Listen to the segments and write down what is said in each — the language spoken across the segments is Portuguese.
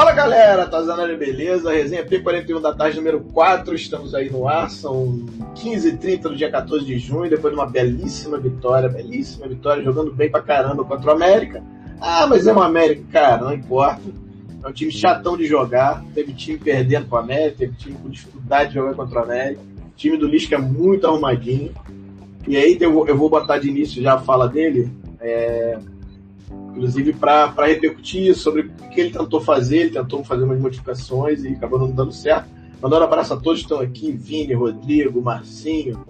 Fala galera, Tazanari, beleza? Resenha P41 da tarde, número 4. Estamos aí no ar, são 15h30 do dia 14 de junho, depois de uma belíssima vitória, belíssima vitória, jogando bem pra caramba contra o América. Ah, mas é uma América, cara, não importa. É um time chatão de jogar, teve time perdendo pro América, teve time com dificuldade de jogar contra o América. O time do Lisca é muito arrumadinho. E aí eu vou, eu vou botar de início já a fala dele. É, inclusive para repercutir sobre o que ele tentou fazer, ele tentou fazer umas modificações e acabou não dando certo. Mandando um abraço a todos que estão aqui, Vini, Rodrigo, Marcinho,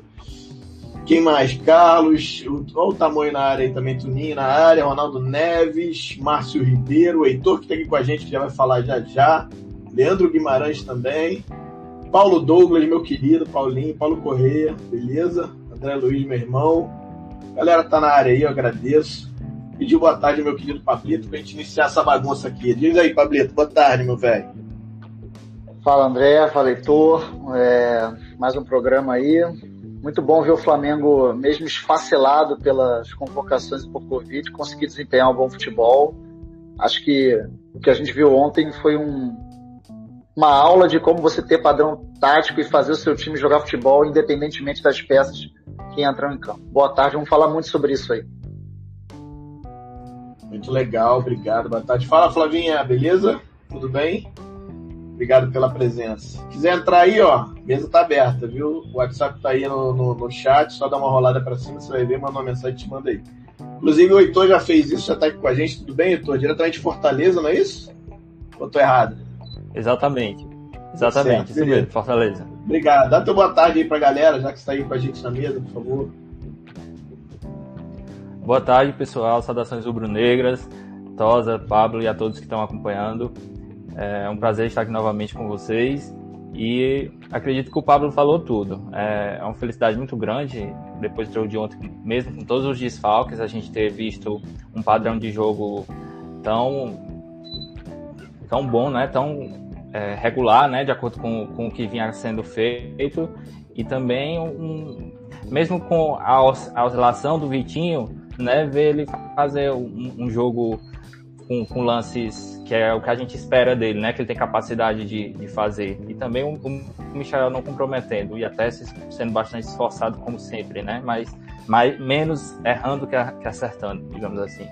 quem mais? Carlos, olha o tamanho na área aí também, Tuninho na área, Ronaldo Neves, Márcio Ribeiro, Heitor que está aqui com a gente, que já vai falar já já, Leandro Guimarães também, Paulo Douglas, meu querido, Paulinho, Paulo Correia, beleza? André Luiz, meu irmão. Galera tá na área aí, eu agradeço. Pedi boa tarde, meu querido Pablito, pra gente iniciar essa bagunça aqui. Diz aí, Pablito, boa tarde, meu velho. Fala, André, fala, Heitor. É, mais um programa aí. Muito bom ver o Flamengo, mesmo esfacelado pelas convocações por Covid, conseguir desempenhar um bom futebol. Acho que o que a gente viu ontem foi um, uma aula de como você ter padrão tático e fazer o seu time jogar futebol independentemente das peças que entram em campo. Boa tarde, vamos falar muito sobre isso aí. Muito legal, obrigado. Boa tarde. Fala, Flavinha, beleza? Tudo bem? Obrigado pela presença. Quiser entrar aí, ó, mesa tá aberta, viu? O WhatsApp tá aí no, no, no chat, só dá uma rolada para cima, você vai ver, manda uma mensagem te manda aí. Inclusive o Heitor já fez isso, já tá aqui com a gente, tudo bem, Heitor? Diretamente de Fortaleza, não é isso? Ou tô errado? Exatamente. Exatamente, certo, isso mesmo, Fortaleza. Obrigado. Dá teu boa tarde aí pra galera, já que está aí com a gente na mesa, por favor. Boa tarde, pessoal. Saudações rubro-negras, Tosa, Pablo e a todos que estão acompanhando. É um prazer estar aqui novamente com vocês. E acredito que o Pablo falou tudo. É, é uma felicidade muito grande, depois do jogo de ontem, mesmo com todos os desfalques, a gente ter visto um padrão de jogo tão, tão bom, né? tão é, regular, né? de acordo com, com o que vinha sendo feito. E também, um, mesmo com a, a oscilação do Vitinho, né, ver ele fazer um, um jogo com, com, lances que é o que a gente espera dele, né, que ele tem capacidade de, de fazer. E também o, Michel não comprometendo e até sendo bastante esforçado como sempre, né, mas, mas menos errando que, que acertando, digamos assim.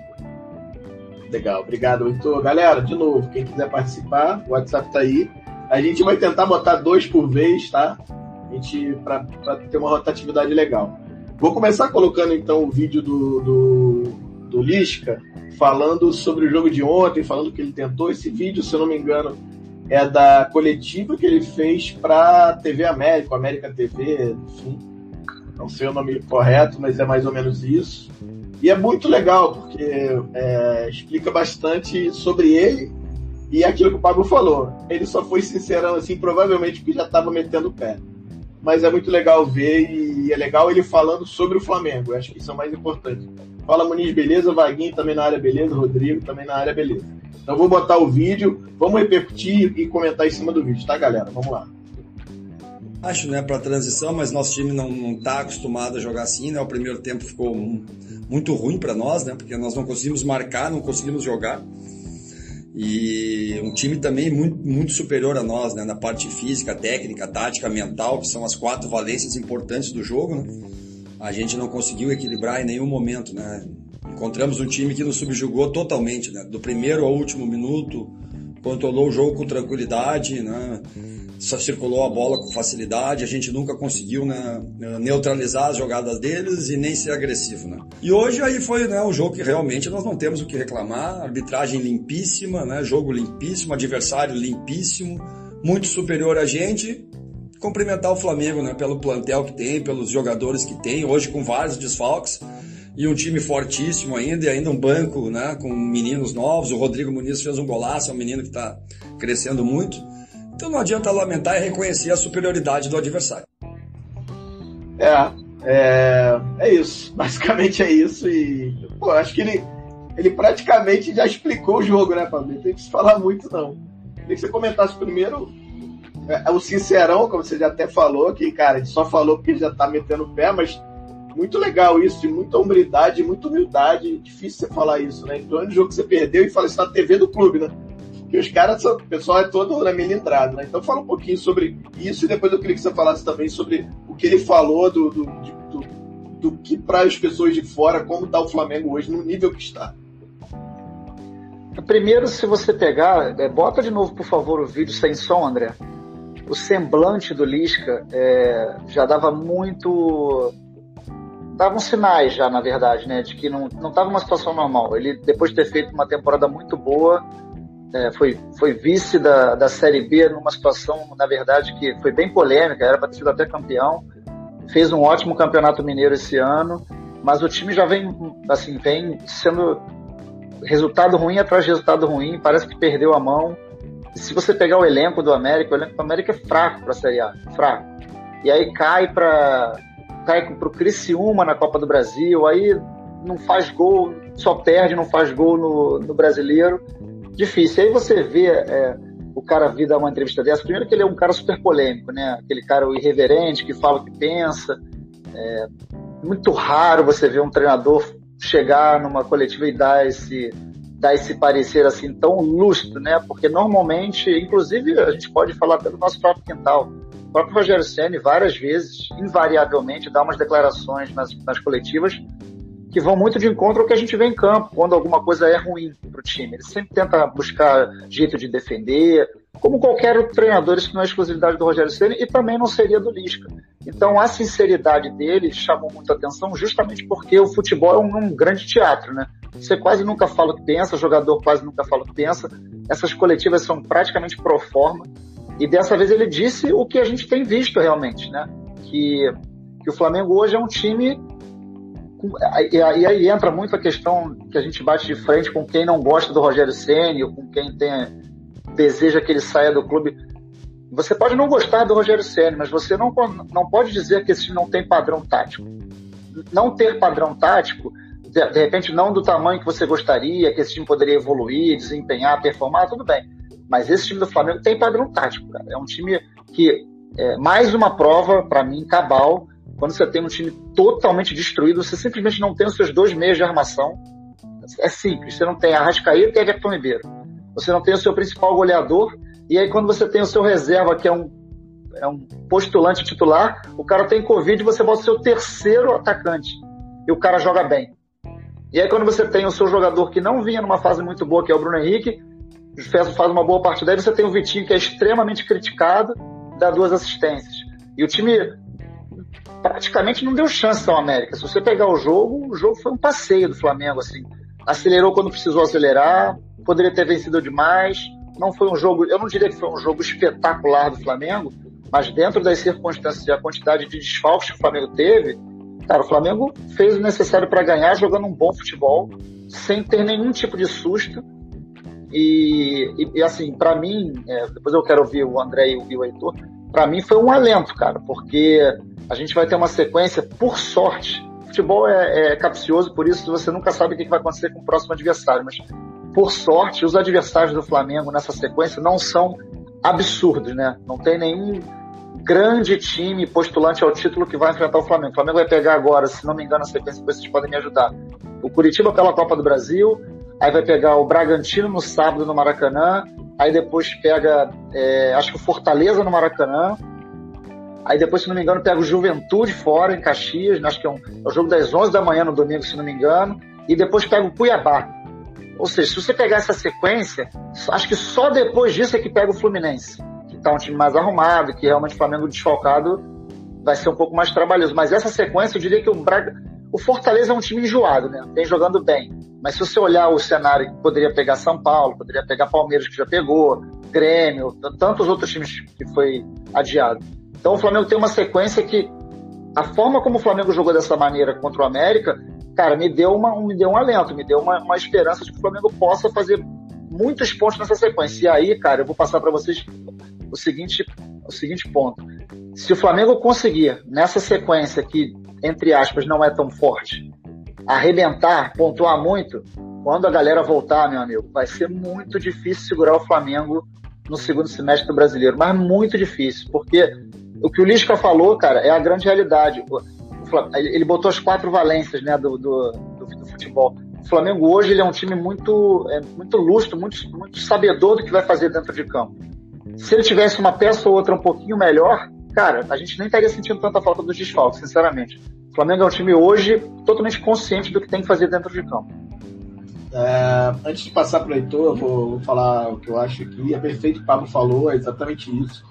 Legal, obrigado, Heitor. Galera, de novo, quem quiser participar, o WhatsApp tá aí. A gente vai tentar botar dois por vez, tá? A gente, para ter uma rotatividade legal. Vou começar colocando então o vídeo do, do, do Lisca falando sobre o jogo de ontem, falando que ele tentou. Esse vídeo, se eu não me engano, é da coletiva que ele fez para TV América, América TV, enfim. Não sei o nome correto, mas é mais ou menos isso. E é muito legal, porque é, explica bastante sobre ele e aquilo que o Pablo falou. Ele só foi sincerão, assim, provavelmente porque já estava metendo o pé mas é muito legal ver e é legal ele falando sobre o Flamengo. Eu acho que isso é o mais importante. Fala Muniz, beleza? Vaguinho também na área, beleza? Rodrigo também na área, beleza. Então vou botar o vídeo, vamos repercutir e comentar em cima do vídeo, tá, galera? Vamos lá. Acho, né, para transição, mas nosso time não, não tá acostumado a jogar assim, né? O primeiro tempo ficou muito ruim para nós, né? Porque nós não conseguimos marcar, não conseguimos jogar e um time também muito, muito superior a nós, né? Na parte física, técnica, tática, mental, que são as quatro valências importantes do jogo, né? A gente não conseguiu equilibrar em nenhum momento, né? Encontramos um time que nos subjugou totalmente, né? Do primeiro ao último minuto, controlou o jogo com tranquilidade, né? Só circulou a bola com facilidade, a gente nunca conseguiu né, neutralizar as jogadas deles e nem ser agressivo. Né? E hoje aí foi né, um jogo que realmente nós não temos o que reclamar, arbitragem limpíssima, né, jogo limpíssimo, adversário limpíssimo, muito superior a gente. Cumprimentar o Flamengo né, pelo plantel que tem, pelos jogadores que tem, hoje com vários desfalques e um time fortíssimo ainda, e ainda um banco né, com meninos novos. O Rodrigo Muniz fez um golaço, é um menino que está crescendo muito. Então não adianta lamentar e reconhecer a superioridade do adversário. É, é, é isso. Basicamente é isso. E, pô, acho que ele, ele praticamente já explicou o jogo, né, Pablo? Não tem que se falar muito, não. Queria que você comentasse primeiro é, é, o sincerão, como você já até falou, que, cara, ele só falou porque já tá metendo o pé, mas muito legal isso, de muita humildade, muita humildade. Difícil você falar isso, né? Então, é um jogo que você perdeu e fala isso na TV do clube, né? Que os caras o pessoal é todo na melindrado, né? Então fala um pouquinho sobre isso e depois eu queria que você falasse também sobre o que ele falou do, do, do, do que para as pessoas de fora, como está o Flamengo hoje, no nível que está. Primeiro, se você pegar, é, bota de novo, por favor, o vídeo sem som, André. O semblante do Lisca é, já dava muito. davam sinais já, na verdade, né? De que não estava uma situação normal. Ele, depois de ter feito uma temporada muito boa, é, foi, foi vice da, da Série B numa situação, na verdade, que foi bem polêmica, era para ter sido até campeão. Fez um ótimo campeonato mineiro esse ano, mas o time já vem, assim, vem sendo resultado ruim atrás de resultado ruim, parece que perdeu a mão. se você pegar o elenco do América, o elenco do América é fraco para a Série A, fraco. E aí cai para cai pro Criciúma na Copa do Brasil, aí não faz gol, só perde, não faz gol no, no Brasileiro. Difícil. Aí você vê é, o cara vir dar uma entrevista dessa, primeiro que ele é um cara super polêmico, né? Aquele cara irreverente que fala o que pensa. É muito raro você ver um treinador chegar numa coletiva e dar esse, dar esse parecer assim tão lustro, né? Porque normalmente, inclusive, a gente pode falar do nosso próprio quintal. O próprio Rogério Ceni várias vezes, invariavelmente, dá umas declarações nas, nas coletivas que vão muito de encontro ao que a gente vê em campo, quando alguma coisa é ruim para o time. Ele sempre tenta buscar jeito de defender, como qualquer treinador, isso não é exclusividade do Rogério Ceni e também não seria do Lisca. Então a sinceridade dele chamou muita atenção justamente porque o futebol é um, um, grande teatro, né? Você quase nunca fala o que pensa, o jogador quase nunca fala o que pensa. Essas coletivas são praticamente pro forma. E dessa vez ele disse o que a gente tem visto realmente, né? Que, que o Flamengo hoje é um time e aí entra muito a questão que a gente bate de frente com quem não gosta do Rogério Ceni ou com quem tem, deseja que ele saia do clube. Você pode não gostar do Rogério Ceni, mas você não, não pode dizer que esse time não tem padrão tático. Não ter padrão tático, de, de repente não do tamanho que você gostaria, que esse time poderia evoluir, desempenhar, performar, tudo bem. Mas esse time do Flamengo tem padrão tático, cara. É um time que é mais uma prova, para mim, cabal, quando você tem um time totalmente destruído, você simplesmente não tem os seus dois meios de armação. É simples. Você não tem Arrascaeta e Everton Ribeiro. Você não tem o seu principal goleador. E aí, quando você tem o seu reserva, que é um, é um postulante titular, o cara tem Covid e você bota o seu terceiro atacante. E o cara joga bem. E aí, quando você tem o seu jogador que não vinha numa fase muito boa, que é o Bruno Henrique, faz uma boa partida, aí você tem o Vitinho, que é extremamente criticado, dá duas assistências. E o time praticamente não deu chance ao América. Se você pegar o jogo, o jogo foi um passeio do Flamengo, assim. Acelerou quando precisou acelerar, poderia ter vencido demais. Não foi um jogo, eu não diria que foi um jogo espetacular do Flamengo, mas dentro das circunstâncias e a quantidade de desfalques que o Flamengo teve, cara, o Flamengo fez o necessário para ganhar jogando um bom futebol, sem ter nenhum tipo de susto. E, e, e assim, para mim, é, depois eu quero ouvir o André e o Heitor, para mim foi um alento, cara, porque a gente vai ter uma sequência, por sorte. Futebol é, é capcioso, por isso você nunca sabe o que vai acontecer com o próximo adversário, mas por sorte, os adversários do Flamengo nessa sequência não são absurdos, né? Não tem nenhum grande time postulante ao título que vai enfrentar o Flamengo. O Flamengo vai pegar agora, se não me engano, a sequência, vocês podem me ajudar. O Curitiba pela Copa do Brasil, aí vai pegar o Bragantino no sábado no Maracanã, aí depois pega, é, acho que o Fortaleza no Maracanã, Aí depois, se não me engano, pega o Juventude fora, em Caxias, acho que é, um, é o jogo das 11 da manhã no domingo, se não me engano. E depois pega o Cuiabá. Ou seja, se você pegar essa sequência, acho que só depois disso é que pega o Fluminense, que está um time mais arrumado, que realmente o Flamengo desfalcado vai ser um pouco mais trabalhoso. Mas essa sequência, eu diria que o Braga. O Fortaleza é um time enjoado, né? Vem jogando bem. Mas se você olhar o cenário, poderia pegar São Paulo, poderia pegar Palmeiras, que já pegou, Grêmio, tantos outros times que foi adiado. Então o Flamengo tem uma sequência que a forma como o Flamengo jogou dessa maneira contra o América, cara, me deu, uma, me deu um alento, me deu uma, uma esperança de que o Flamengo possa fazer muitos pontos nessa sequência. E aí, cara, eu vou passar para vocês o seguinte, o seguinte ponto. Se o Flamengo conseguir, nessa sequência que, entre aspas, não é tão forte, arrebentar, pontuar muito, quando a galera voltar, meu amigo, vai ser muito difícil segurar o Flamengo no segundo semestre do brasileiro, mas muito difícil, porque o que o Lisca falou, cara, é a grande realidade. ele botou as quatro valências né, do, do, do, do futebol. o Flamengo hoje ele é um time muito, é, muito lustro, muito, muito sabedor do que vai fazer dentro de campo. Se ele tivesse uma peça ou outra um pouquinho melhor, cara, a gente nem estaria sentindo tanta falta dos desfalques, sinceramente. O Flamengo é um time hoje totalmente consciente do que tem que fazer dentro de campo. É, antes de passar para o Heitor, eu vou, falar o que eu acho aqui. É perfeito o que o Pablo falou, é exatamente isso.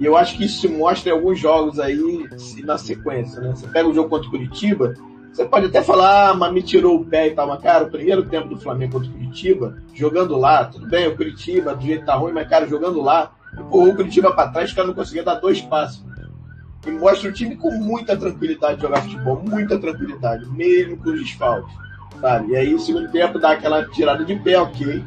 E eu acho que isso se mostra em alguns jogos aí na sequência. Né? Você pega o jogo contra o Curitiba, você pode até falar, ah, mas me tirou o pé e tal, mas cara, o primeiro tempo do Flamengo contra o Curitiba, jogando lá, tudo bem, o Curitiba do jeito tá ruim, mas cara, jogando lá, empurrou o Curitiba para trás, o cara não conseguia dar dois passos. E mostra o time com muita tranquilidade de jogar futebol, muita tranquilidade, mesmo com os desfalques sabe? E aí, o segundo tempo dá aquela tirada de pé, ok.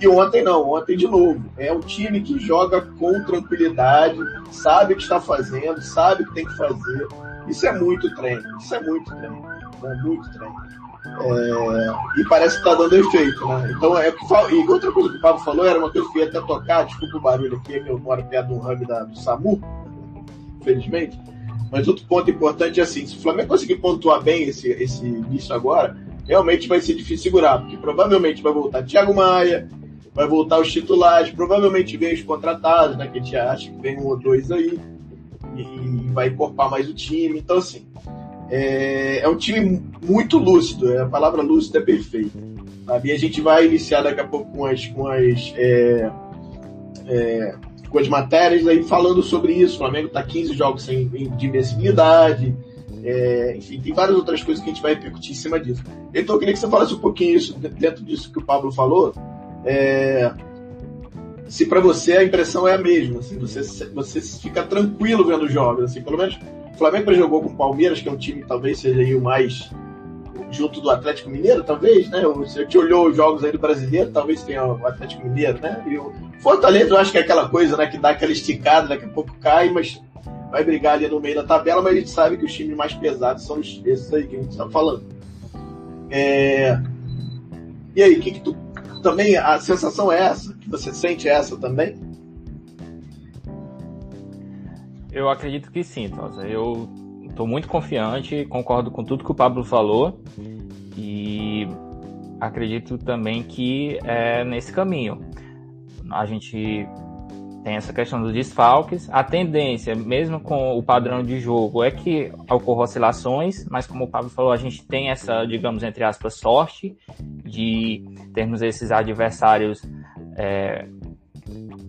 E ontem não, ontem de novo. É um time que joga com tranquilidade, sabe o que está fazendo, sabe o que tem que fazer. Isso é muito treino, isso é muito treino, é muito treino. É, e parece que está dando efeito, né? Então é que E outra coisa que o Pablo falou era uma coisa que eu ia até tocar, desculpa o barulho aqui, que eu moro perto do hub da, do SAMU, infelizmente. Mas outro ponto importante é assim: se o Flamengo conseguir pontuar bem esse, esse início agora, realmente vai ser difícil segurar, porque provavelmente vai voltar Thiago Maia, vai voltar os titulares, provavelmente vem os contratados, né, que a gente acha que vem um ou dois aí, e vai encorpar mais o time. Então, assim, é, é um time muito lúcido, é, a palavra lúcido é perfeita. Sabe? E a gente vai iniciar daqui a pouco com as, com as, é, é, com as matérias aí falando sobre isso. O Flamengo está 15 jogos sem, de invencibilidade, é, enfim, tem várias outras coisas que a gente vai repercutir em cima disso. Então eu queria que você falasse um pouquinho isso, dentro disso que o Pablo falou. É, se para você a impressão é a mesma, assim, você, você fica tranquilo vendo jogos, assim, pelo menos o Flamengo jogou com o Palmeiras, que é um time que talvez seja aí o mais junto do Atlético Mineiro, talvez, né? Você olhou os jogos aí do brasileiro, talvez tenha o Atlético Mineiro, né? E o Fortaleza, eu acho que é aquela coisa, né, que dá aquela esticada, daqui a pouco cai, mas vai brigar ali no meio da tabela, mas a gente sabe que os times mais pesados são esses aí que a gente está falando. É... E aí, que, que tu também a sensação é essa? Que você sente essa também? Eu acredito que sim, Tosa. Eu estou muito confiante, concordo com tudo que o Pablo falou e acredito também que é nesse caminho. A gente tem essa questão dos desfalques. A tendência, mesmo com o padrão de jogo, é que ocorram oscilações, mas como o Pablo falou, a gente tem essa, digamos, entre aspas, sorte de termos esses adversários é,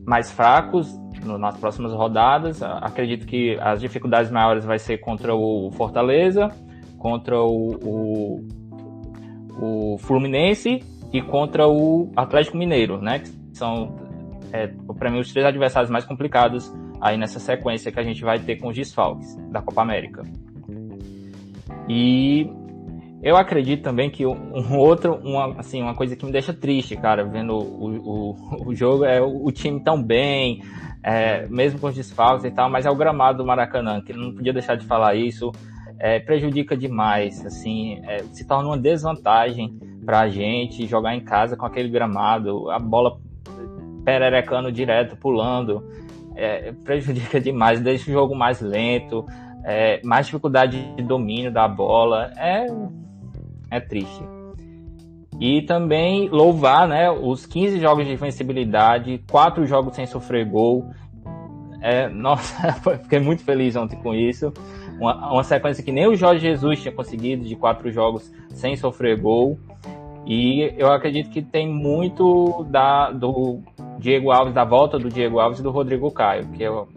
mais fracos no, nas próximas rodadas. Acredito que as dificuldades maiores vai ser contra o Fortaleza, contra o, o, o Fluminense e contra o Atlético Mineiro, né? Que são é, para mim, os três adversários mais complicados aí nessa sequência que a gente vai ter com os desfalques da Copa América. E eu acredito também que um outro, uma, assim, uma coisa que me deixa triste, cara, vendo o, o, o jogo é o, o, time tão bem, é, mesmo com os desfalques e tal, mas é o gramado do Maracanã, que não podia deixar de falar isso, é, prejudica demais, assim, é, se torna uma desvantagem para a gente jogar em casa com aquele gramado, a bola pererecando direto, pulando, é, prejudica demais, deixa o jogo mais lento, é, mais dificuldade de domínio da bola, é, é triste. E também louvar né, os 15 jogos de invencibilidade, 4 jogos sem sofrer gol. É, nossa, fiquei muito feliz ontem com isso. Uma, uma sequência que nem o Jorge Jesus tinha conseguido de 4 jogos sem sofrer gol. E eu acredito que tem muito da, do Diego Alves, da volta do Diego Alves e do Rodrigo Caio, que, eu,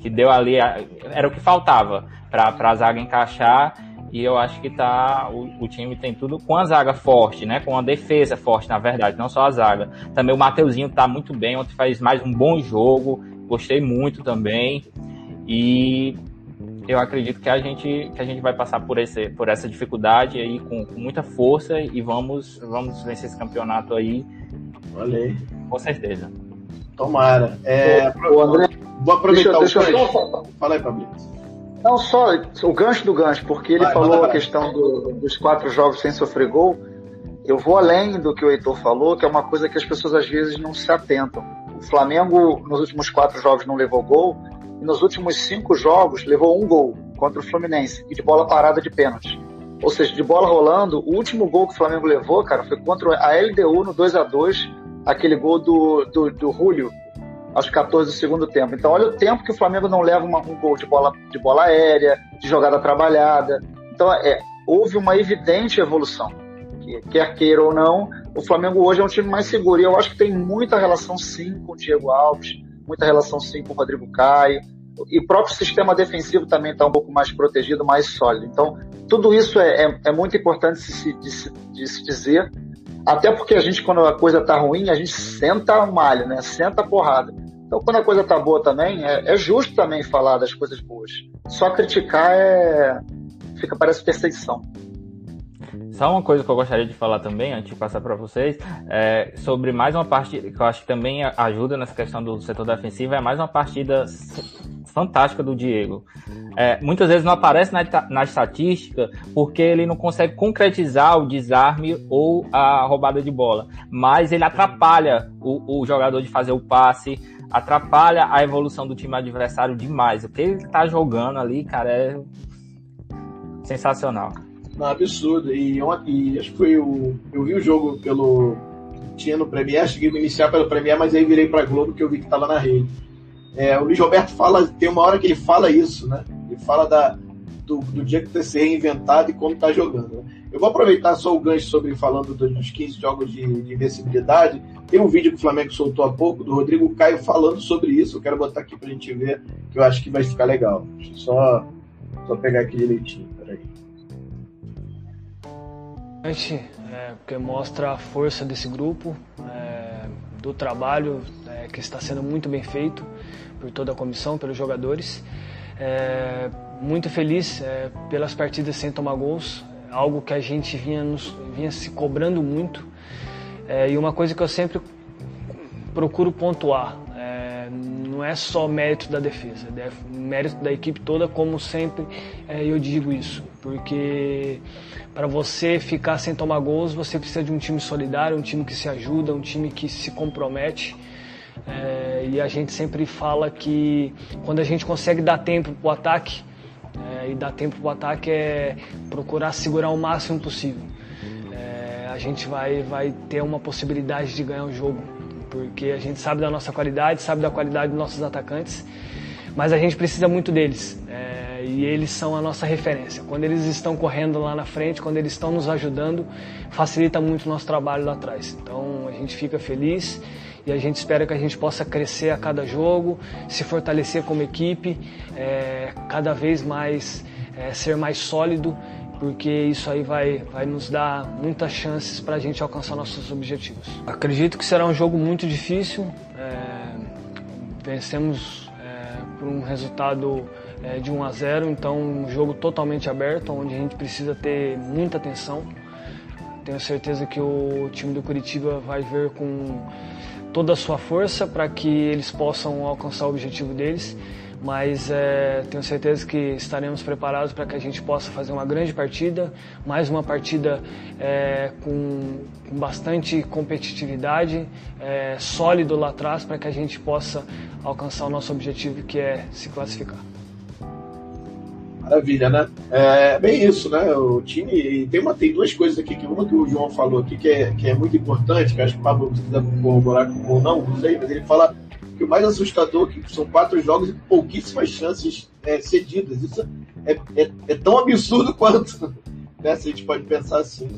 que deu ali, era o que faltava para a zaga encaixar. E eu acho que tá, o, o, time tem tudo com a zaga forte, né? Com a defesa forte, na verdade, não só a zaga. Também o Mateuzinho tá muito bem, ontem faz mais um bom jogo, gostei muito também. E eu acredito que a gente que a gente vai passar por esse por essa dificuldade aí com, com muita força e vamos vamos vencer esse campeonato aí. Valeu. Com certeza. Tomara. É, o André, vou aproveitar deixa, o deixa eu. Fala aí, Fabrício. Não, só o gancho do gancho, porque ele vai, falou a questão do, dos quatro jogos sem sofrer gol. Eu vou além do que o Heitor falou, que é uma coisa que as pessoas às vezes não se atentam. O Flamengo, nos últimos quatro jogos, não levou gol, e nos últimos cinco jogos levou um gol contra o Fluminense e de bola parada de pênalti. Ou seja, de bola rolando, o último gol que o Flamengo levou, cara, foi contra a LDU no 2 a 2 aquele gol do, do, do Julio, aos 14 do segundo tempo. Então, olha o tempo que o Flamengo não leva uma, um gol de bola, de bola aérea, de jogada trabalhada. Então, é, houve uma evidente evolução. Quer queira ou não, o Flamengo hoje é um time mais seguro. E eu acho que tem muita relação, sim, com o Diego Alves, muita relação, sim, com o Rodrigo Caio. E o próprio sistema defensivo também está um pouco mais protegido, mais sólido. Então, tudo isso é, é, é muito importante de se, de, de se, dizer. Até porque a gente, quando a coisa está ruim, a gente senta o malho, né? Senta a porrada. Então, quando a coisa está boa também, é, é justo também falar das coisas boas. Só criticar é. Fica, parece perseguição. Só uma coisa que eu gostaria de falar também, antes de passar para vocês, é sobre mais uma partida que eu acho que também ajuda nessa questão do setor defensivo, é mais uma partida fantástica do Diego. É, muitas vezes não aparece na, na estatística porque ele não consegue concretizar o desarme ou a roubada de bola, mas ele atrapalha o, o jogador de fazer o passe, atrapalha a evolução do time adversário demais. O que ele tá jogando ali, cara, é sensacional. Não, absurdo. E, e acho que foi o. Eu vi o jogo pelo. Tinha no Premier, cheguei a iniciar pelo Premier, mas aí virei pra Globo que eu vi que tava na rede. É, o Luiz Roberto fala, tem uma hora que ele fala isso, né? Ele fala da, do, do dia que ter se reinventado e como tá jogando. Né? Eu vou aproveitar só o gancho sobre falando dos 15 jogos de, de invencibilidade. Tem um vídeo que o Flamengo soltou há pouco do Rodrigo Caio falando sobre isso. Eu quero botar aqui pra gente ver, que eu acho que vai ficar legal. Deixa eu só, só pegar aqui direitinho. É, porque mostra a força desse grupo, é, do trabalho é, que está sendo muito bem feito por toda a comissão, pelos jogadores. É, muito feliz é, pelas partidas sem tomar gols, algo que a gente vinha, nos, vinha se cobrando muito. É, e uma coisa que eu sempre procuro pontuar, não é só mérito da defesa, é mérito da equipe toda, como sempre eu digo isso, porque para você ficar sem tomar gols, você precisa de um time solidário, um time que se ajuda, um time que se compromete. É, e a gente sempre fala que quando a gente consegue dar tempo para o ataque, é, e dar tempo para o ataque é procurar segurar o máximo possível. É, a gente vai, vai ter uma possibilidade de ganhar o jogo, porque a gente sabe da nossa qualidade, sabe da qualidade dos nossos atacantes, mas a gente precisa muito deles. É, e eles são a nossa referência. Quando eles estão correndo lá na frente, quando eles estão nos ajudando, facilita muito o nosso trabalho lá atrás. Então a gente fica feliz e a gente espera que a gente possa crescer a cada jogo, se fortalecer como equipe, é, cada vez mais é, ser mais sólido, porque isso aí vai, vai nos dar muitas chances para a gente alcançar nossos objetivos. Acredito que será um jogo muito difícil. É, vencemos é, por um resultado é, de 1 a 0, então um jogo totalmente aberto, onde a gente precisa ter muita atenção. Tenho certeza que o time do Curitiba vai ver com toda a sua força para que eles possam alcançar o objetivo deles, mas é, tenho certeza que estaremos preparados para que a gente possa fazer uma grande partida, mais uma partida é, com, com, bastante competitividade, é, sólido lá atrás para que a gente possa alcançar o nosso objetivo que é se classificar. Maravilha, né? É bem isso, né? O time. Tem, uma, tem duas coisas aqui, que uma que o João falou aqui, que é, que é muito importante, que acho que o Pablo precisa corroborar ou não, não sei, mas ele fala que o mais assustador é que são quatro jogos e pouquíssimas chances é, cedidas. Isso é, é, é, tão absurdo quanto. Né? Se a gente pode pensar assim.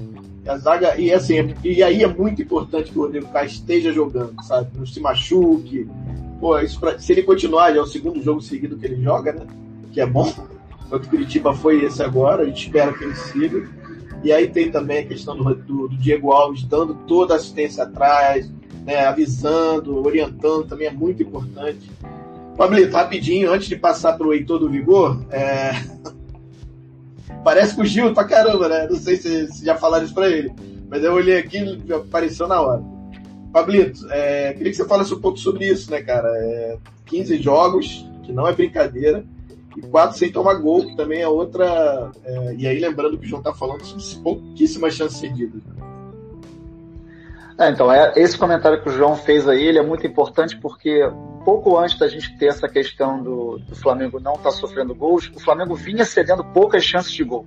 A zaga, e assim, e aí é muito importante que o Rodrigo Caio esteja jogando, sabe? Não se machuque. Pô, pra, se ele continuar, já é o segundo jogo seguido que ele joga, né? Que é bom o Curitiba foi esse agora, a gente espera que ele siga. E aí tem também a questão do, do, do Diego Alves dando toda a assistência atrás, né, avisando, orientando, também é muito importante. Pablito, rapidinho, antes de passar para o Heitor do Vigor, é... parece com o Gil pra caramba, né? Não sei se, se já falaram isso para ele, mas eu olhei aqui e apareceu na hora. Pablito, é... queria que você falasse um pouco sobre isso, né, cara? É... 15 jogos, que não é brincadeira e quatro sem tomar gol, que também é outra. É, e aí, lembrando que o João está falando, são pouquíssimas chances cedidas. É, então, é, esse comentário que o João fez aí, ele é muito importante porque pouco antes da gente ter essa questão do, do Flamengo não estar tá sofrendo gols, o Flamengo vinha cedendo poucas chances de gol.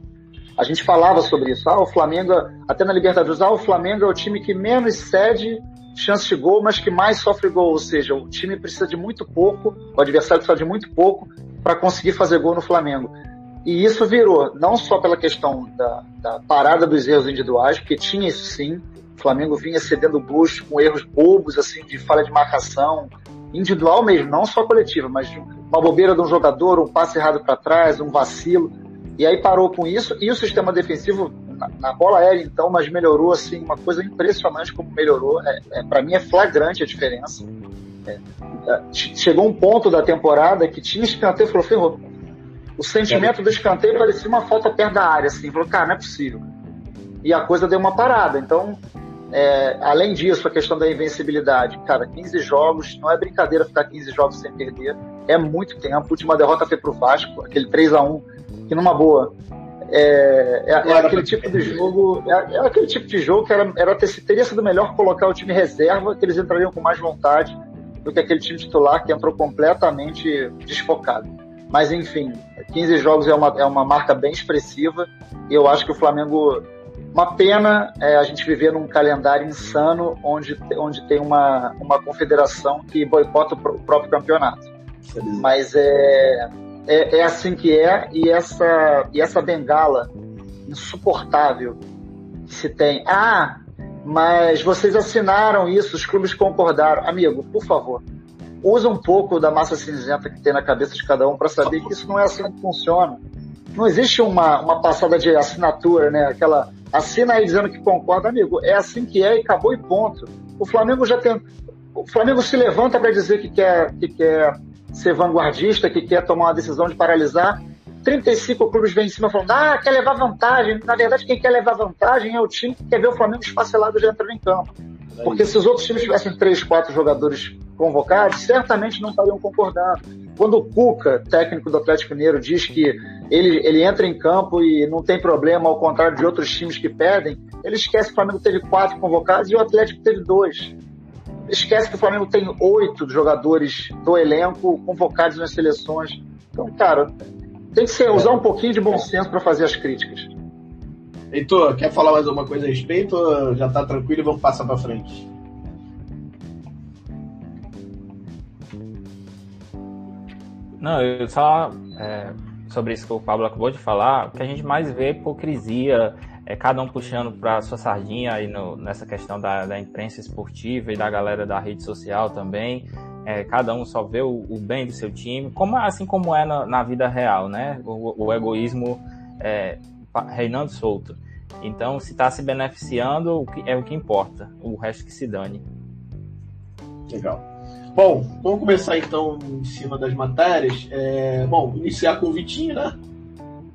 A gente falava sobre isso. Ah, o Flamengo, até na Libertadores, ah, o Flamengo é o time que menos cede chance de gol, mas que mais sofre gol. Ou seja, o time precisa de muito pouco, o adversário precisa de muito pouco para conseguir fazer gol no Flamengo. E isso virou, não só pela questão da, da parada dos erros individuais, porque tinha isso sim, o Flamengo vinha cedendo gols com erros bobos, assim, de falha de marcação, individual mesmo, não só coletiva, mas uma bobeira de um jogador, um passe errado para trás, um vacilo. E aí parou com isso, e o sistema defensivo, na, na bola aérea então, mas melhorou, assim, uma coisa impressionante como melhorou. É, é para mim é flagrante a diferença. É, é chegou um ponto da temporada que tinha escanteio falou, ferrou. O sentimento do escanteio parecia uma falta perto da área, assim, falou, cara, não é possível. E a coisa deu uma parada. Então, é, além disso, a questão da invencibilidade. Cara, 15 jogos, não é brincadeira ficar 15 jogos sem perder. É muito tempo. A última derrota foi pro Vasco, aquele 3 a 1 que numa boa. É, é, é aquele tipo de jogo. É, é, aquele tipo de jogo que era, era ter, teria sido melhor colocar o time reserva, que eles entrariam com mais vontade do que aquele time titular que entrou completamente desfocado. Mas enfim, 15 jogos é uma, é uma marca bem expressiva e eu acho que o Flamengo uma pena é, a gente viver num calendário insano onde, onde tem uma, uma confederação que boicota o próprio campeonato. Mas é, é, é, assim que é, e essa, e essa bengala insuportável que se tem. Ah, mas vocês assinaram isso, os clubes concordaram. Amigo, por favor, usa um pouco da massa cinzenta que tem na cabeça de cada um para saber que isso não é assim que funciona. Não existe uma, uma passada de assinatura, né? Aquela assina aí dizendo que concorda, amigo. É assim que é e acabou e ponto. O Flamengo já tem. O Flamengo se levanta para dizer que quer, que quer ser vanguardista, que quer tomar uma decisão de paralisar. 35 clubes vêm em cima falando, ah, quer levar vantagem. Na verdade, quem quer levar vantagem é o time que quer ver o Flamengo esfacelado já entrando em campo. Porque se os outros times tivessem três, quatro jogadores convocados, certamente não estariam concordando. Quando o Cuca, técnico do Atlético Mineiro, diz que ele, ele entra em campo e não tem problema, ao contrário de outros times que pedem, ele esquece que o Flamengo teve quatro convocados e o Atlético teve dois. Esquece que o Flamengo tem oito jogadores do elenco convocados nas seleções. Então, cara, tem que ser, usar um pouquinho de bom senso para fazer as críticas. Heitor, quer falar mais alguma coisa a respeito ou já está tranquilo e vamos passar para frente? Não, eu só é, sobre isso que o Pablo acabou de falar, o que a gente mais vê é hipocrisia, é cada um puxando para sua sardinha aí no, nessa questão da, da, imprensa esportiva e da galera da rede social também. É, cada um só vê o, o, bem do seu time, como assim como é na, na vida real, né? O, o egoísmo é, reinando solto. Então, se está se beneficiando, é o que importa. O resto que se dane. Legal. Bom, vamos começar então em cima das matérias. É, bom, iniciar com o Vitinho, né?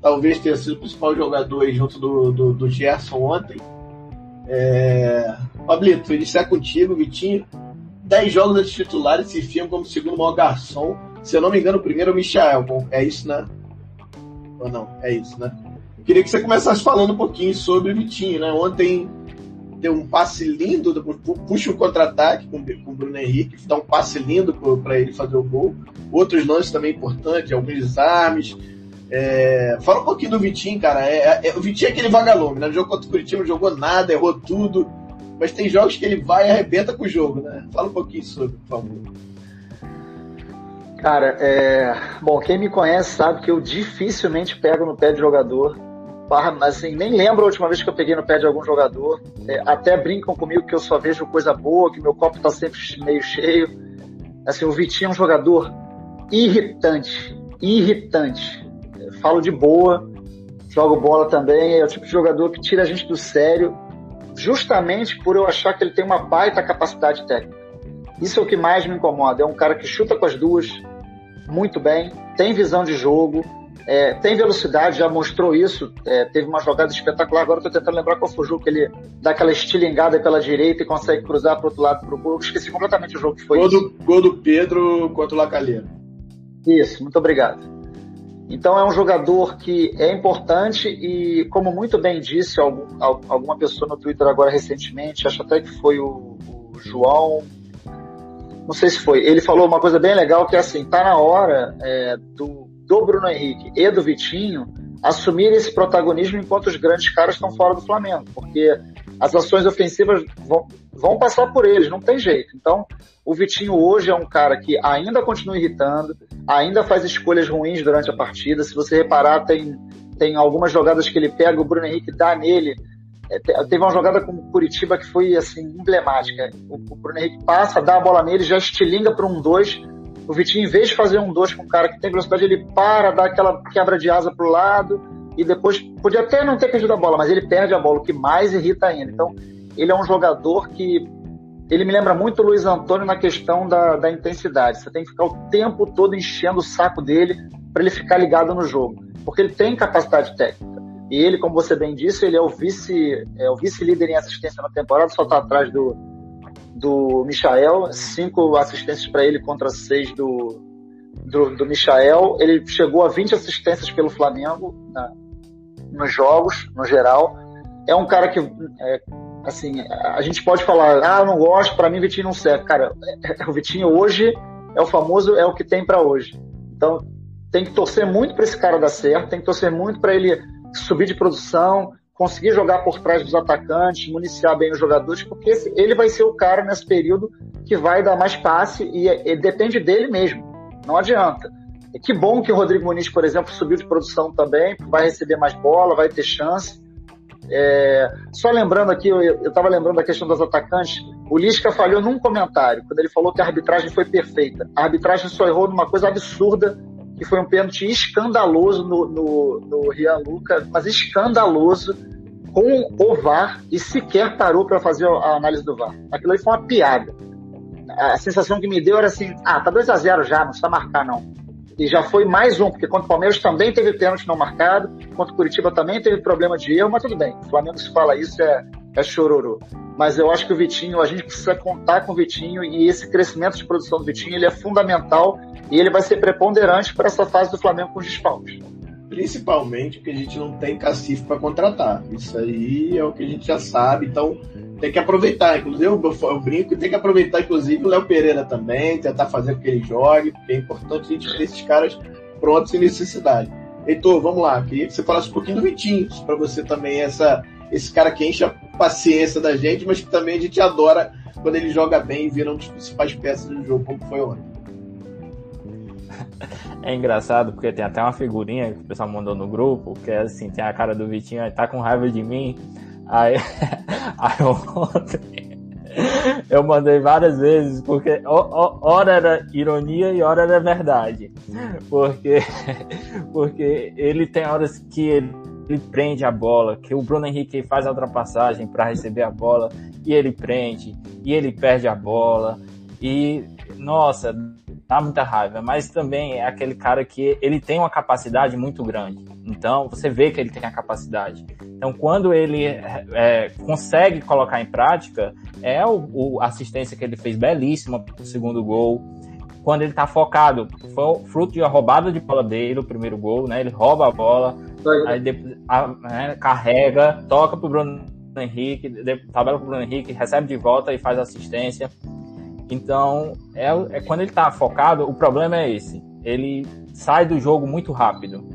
Talvez tenha sido o principal jogador junto do, do, do Gerson ontem. É... Pablito, iniciar contigo, Vitinho. 10 jogos de titular e se firma como segundo maior garçom. Se eu não me engano, o primeiro é o Michael. Bom, é isso, né? Ou não? É isso, né? Queria que você começasse falando um pouquinho sobre o Vitinho, né? Ontem deu um passe lindo, puxa um contra-ataque com, com o Bruno Henrique, dá um passe lindo para ele fazer o gol. Outros lances também importantes, alguns desarmes. É, fala um pouquinho do Vitinho, cara. É, é, é o Vitinho é aquele vagalume, né? No jogo contra o Curitiba não jogou nada, errou tudo. Mas tem jogos que ele vai e arrebenta com o jogo, né? Fala um pouquinho sobre, por favor. Cara, é... bom, quem me conhece sabe que eu dificilmente pego no pé de jogador assim, nem lembro a última vez que eu peguei no pé de algum jogador. É, até brincam comigo que eu só vejo coisa boa, que meu copo tá sempre meio cheio. Assim, o Vitinho é um jogador irritante, irritante. Eu falo de boa, jogo bola também, é o tipo de jogador que tira a gente do sério, justamente por eu achar que ele tem uma baita capacidade técnica. Isso é o que mais me incomoda. É um cara que chuta com as duas muito bem, tem visão de jogo, é, tem velocidade, já mostrou isso. É, teve uma jogada espetacular. Agora estou tentando lembrar qual foi o jogo que ele dá aquela estilingada pela direita e consegue cruzar para outro lado para o gol. Esqueci completamente o jogo que foi. Gol do, gol do Pedro contra o Lacalheira. Isso, muito obrigado. Então é um jogador que é importante e, como muito bem disse algum, alguma pessoa no Twitter agora recentemente, acho até que foi o, o João, não sei se foi, ele falou uma coisa bem legal que é assim, tá na hora é, do do Bruno Henrique e do Vitinho assumir esse protagonismo enquanto os grandes caras estão fora do Flamengo, porque as ações ofensivas vão, vão passar por eles, não tem jeito. Então, o Vitinho hoje é um cara que ainda continua irritando, ainda faz escolhas ruins durante a partida. Se você reparar, tem, tem algumas jogadas que ele pega, o Bruno Henrique dá nele. É, teve uma jogada com o Curitiba que foi assim emblemática. O, o Bruno Henrique passa, dá a bola nele, já estilinga para um 2 o Vitinho, em vez de fazer um dois com um cara que tem velocidade, ele para, dá aquela quebra de asa pro lado e depois podia até não ter perdido a bola, mas ele perde a bola, o que mais irrita ainda. Então, ele é um jogador que ele me lembra muito o Luiz Antônio na questão da, da intensidade. Você tem que ficar o tempo todo enchendo o saco dele para ele ficar ligado no jogo, porque ele tem capacidade técnica. E ele, como você bem disse, ele é o vice, é o vice-líder em assistência na temporada, só está atrás do, do Michael, cinco assistências para ele contra seis do, do, do Michael. Ele chegou a 20 assistências pelo Flamengo na, nos jogos, no geral. É um cara que, é, assim, a gente pode falar, ah, não gosto, para mim Vitinho não serve. Cara, o Vitinho hoje é o famoso, é o que tem para hoje. Então, tem que torcer muito para esse cara dar certo, tem que torcer muito para ele subir de produção, conseguir jogar por trás dos atacantes, municiar bem os jogadores, porque ele vai ser o cara nesse período que vai dar mais passe e, e depende dele mesmo. Não adianta. E que bom que o Rodrigo Muniz, por exemplo, subiu de produção também, vai receber mais bola, vai ter chance. É, só lembrando aqui, eu estava lembrando da questão dos atacantes, o Lisca falhou num comentário, quando ele falou que a arbitragem foi perfeita. A arbitragem só errou numa coisa absurda, que foi um pênalti escandaloso no, no, no Rian mas escandaloso, com o VAR e sequer parou para fazer a análise do VAR. Aquilo aí foi uma piada. A sensação que me deu era assim: ah, tá 2 a 0 já, não precisa marcar não. E já foi mais um, porque contra o Palmeiras também teve pênalti não marcado, contra o Curitiba também teve problema de erro, mas tudo bem. O Flamengo se fala isso é, é chororô. Mas eu acho que o Vitinho, a gente precisa contar com o Vitinho e esse crescimento de produção do Vitinho, ele é fundamental e ele vai ser preponderante para essa fase do Flamengo com os desfalques. Principalmente porque a gente não tem cacife para contratar. Isso aí é o que a gente já sabe, então tem que aproveitar. Inclusive, eu, brinco tem que aproveitar, inclusive, o Léo Pereira também, tentar fazer com que ele jogue, porque é importante a gente ter esses caras prontos sem necessidade. Heitor, vamos lá, queria que você falasse um pouquinho do Vitinho, para você também, essa, esse cara que enche a paciência da gente, mas que também a gente adora quando ele joga bem e vira um dos principais peças do jogo, como foi ontem. É engraçado porque tem até uma figurinha que o pessoal mandou no grupo, que é assim, tem a cara do Vitinho, aí tá com raiva de mim. Aí, aí ontem eu mandei várias vezes, porque hora era ironia e hora era verdade. Porque, porque ele tem horas que ele, ele prende a bola, que o Bruno Henrique faz a ultrapassagem para receber a bola e ele prende, e ele perde a bola. E, nossa, dá muita raiva, mas também é aquele cara que ele tem uma capacidade muito grande. Então você vê que ele tem a capacidade. Então quando ele é, consegue colocar em prática, é o, o assistência que ele fez belíssima pro segundo gol. Quando ele tá focado, foi fruto de uma roubada de bola dele, o primeiro gol, né? Ele rouba a bola, aí depois, a, né, carrega, toca pro Bruno Henrique, tabela pro Bruno Henrique, recebe de volta e faz assistência. Então, é, é quando ele está focado, o problema é esse. Ele sai do jogo muito rápido.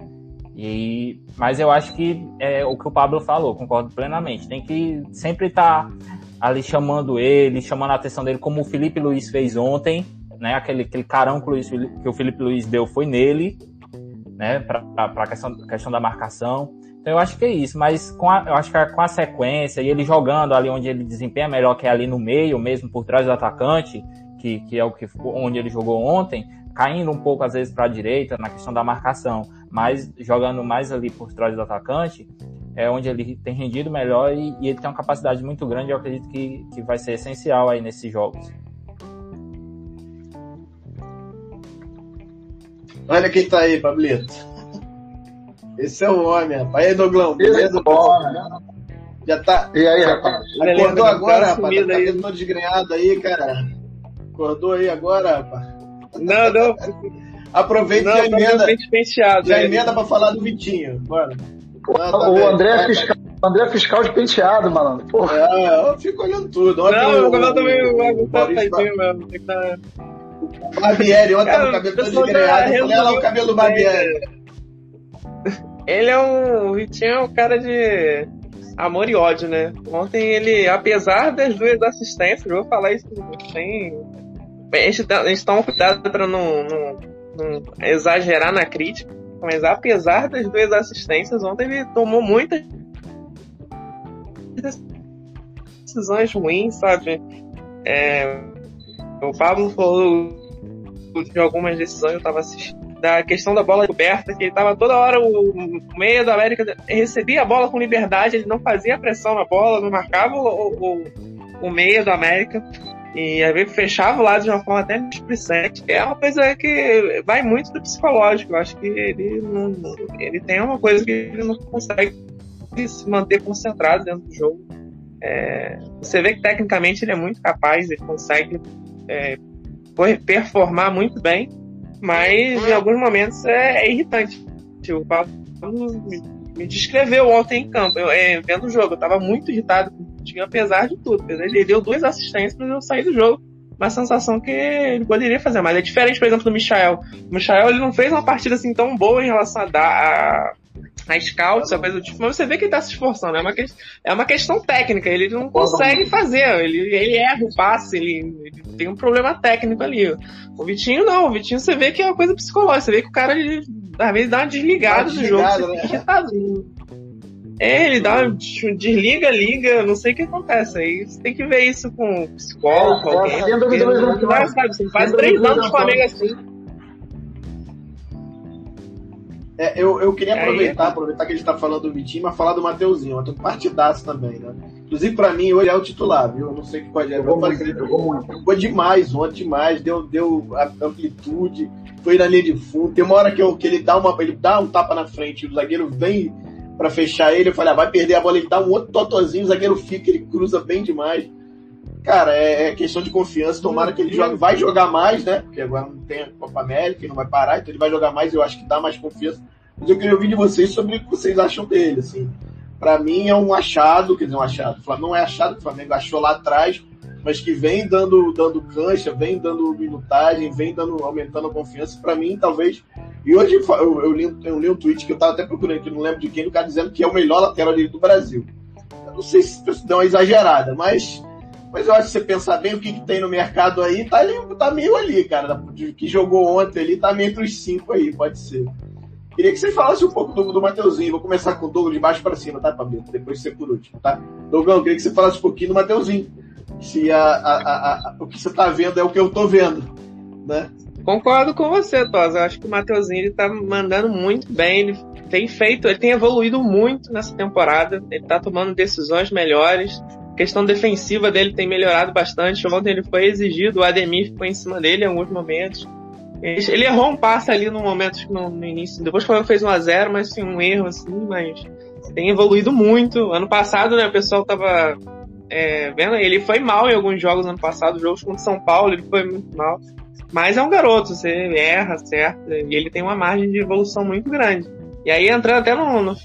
E, mas eu acho que é o que o Pablo falou, concordo plenamente. Tem que sempre estar tá ali chamando ele, chamando a atenção dele, como o Felipe Luiz fez ontem, né? Aquele, aquele carão que o, Luiz, que o Felipe Luiz deu foi nele, né? Para a questão, questão da marcação. Então eu acho que é isso, mas com a, eu acho que é com a sequência e ele jogando ali onde ele desempenha melhor, que é ali no meio, mesmo por trás do atacante, que, que é o que onde ele jogou ontem, caindo um pouco às vezes para a direita na questão da marcação, mas jogando mais ali por trás do atacante, é onde ele tem rendido melhor e, e ele tem uma capacidade muito grande, eu acredito que, que vai ser essencial aí nesses jogos. Olha quem tá aí, Pablito. Esse é o homem, rapaz. E aí, Doglão, beleza? É bom, né? Já tá. E aí, rapaz? Acordou agora, rapaz? Tá aí. todo desgrenhado aí, cara. Acordou aí agora, rapaz? Não, não. Aproveita e emenda. Penteado, já emenda pra falar do Vitinho. Bora. Ah, tá o bem. André é fiscal, André fiscal de penteado, malandro. Porra. É, eu fico olhando tudo. Ontem não, o cabelo também vai gostar mesmo. Tem que estar. Barbieri, ontem tava o cabelo todo olha lá o cabelo do Barbieri. Ele é um. O Vitinho é um cara de amor e ódio, né? Ontem ele, apesar das duas assistências, eu vou falar isso sem. A gente, a gente toma cuidado pra não, não, não exagerar na crítica, mas apesar das duas assistências, ontem ele tomou muitas decisões ruins, sabe? É, o Pablo falou de algumas decisões, eu tava assistindo. Da questão da bola coberta, que ele tava toda hora, o, meia da América recebia a bola com liberdade, ele não fazia pressão na bola, não marcava o, o, o meia da América. E às vezes fechava o lado de uma forma até displicente, é uma coisa que vai muito do psicológico. Eu acho que ele não, ele tem uma coisa que ele não consegue se manter concentrado dentro do jogo. É, você vê que tecnicamente ele é muito capaz, ele consegue é, performar muito bem, mas em alguns momentos é, é irritante. O Pablo me, descreveu ontem em campo, eu, é, vendo o jogo. Eu tava muito irritado com o time, apesar de tudo. Ele deu duas assistências, mas eu saí do jogo. Uma sensação que ele poderia fazer mais. É diferente, por exemplo, do Michael. O Michael ele não fez uma partida assim tão boa em relação a dar a, a scout, essa coisa do tipo, mas você vê que ele tá se esforçando. É uma, que, é uma questão técnica, ele não consegue fazer. Ele, ele erra o passe, ele, ele tem um problema técnico ali. O Vitinho não, o Vitinho você vê que é uma coisa psicológica, você vê que o cara, ele, às vezes, dá uma desligada Uma do jogo, desligada, né? irritadinho. É, ele dá uma desliga, liga, não sei o que acontece. Aí você tem que ver isso com um psicólogo, É, alguém. é, sem dúvida porque nenhuma. não vai, sabe, Você faz Sem É, eu, eu queria Aí- aproveitar, aproveitar que a gente tá falando do Vitinho, mas falar do Mateuzinho. Ontem um partidaço também, né? Inclusive, pra mim, hoje é o titular, viu? Eu não sei o que pode Jogou muito, fazer. jogou muito. Jogou demais ontem, demais. Deu, deu a- amplitude, foi na linha de fundo. Tem uma hora que, eu, que ele, dá uma, ele dá um tapa na frente, o zagueiro vem pra fechar ele. Eu falei, ah, vai perder a bola. Ele dá um outro totozinho, o zagueiro fica, ele cruza bem demais. Cara, é, é questão de confiança. Tomara que ele jogue, vai jogar mais, né? Porque agora não tem a Copa América, não vai parar, então ele vai jogar mais. Eu acho que dá mais confiança. Mas eu queria ouvir de vocês sobre o que vocês acham dele, assim. Pra mim é um achado, quer dizer, um achado. O não é achado, o Flamengo achou lá atrás, mas que vem dando, dando cancha, vem dando minutagem, vem dando, aumentando a confiança. Pra mim, talvez. E hoje eu, eu, li, eu li um tweet que eu tava até procurando aqui, não lembro de quem, do cara dizendo que é o melhor lateral direito do Brasil. Eu não sei se deu uma exagerada, mas. Mas eu acho que você pensar bem o que, que tem no mercado aí, tá, ali, tá meio ali, cara. Que jogou ontem ali, tá meio entre os cinco aí, pode ser. Queria que você falasse um pouco do, do Mateuzinho. Vou começar com o Douglas de baixo para cima, tá, Pablito? Depois você por último, tá? Douglas, queria que você falasse um pouquinho do Mateuzinho. Se a, a, a- o que você tá vendo é o que eu tô vendo, né? Concordo com você, Tosa. Eu acho que o Mateuzinho ele tá mandando muito bem. Ele tem feito, ele tem evoluído muito nessa temporada. Ele tá tomando decisões melhores. A questão defensiva dele tem melhorado bastante. Ontem ele foi exigido, o Ademir ficou em cima dele em alguns momentos. Ele, errou um passe ali no momento no, no início. Depois que o Flamengo fez 1x0, mas assim, um erro assim, mas tem evoluído muito. Ano passado, né, o pessoal tava é, vendo, ele foi mal em alguns jogos ano passado, jogos contra São Paulo, ele foi muito mal. Mas é um garoto, você erra, certo? E ele tem uma margem de evolução muito grande. E aí, entrando até no, no,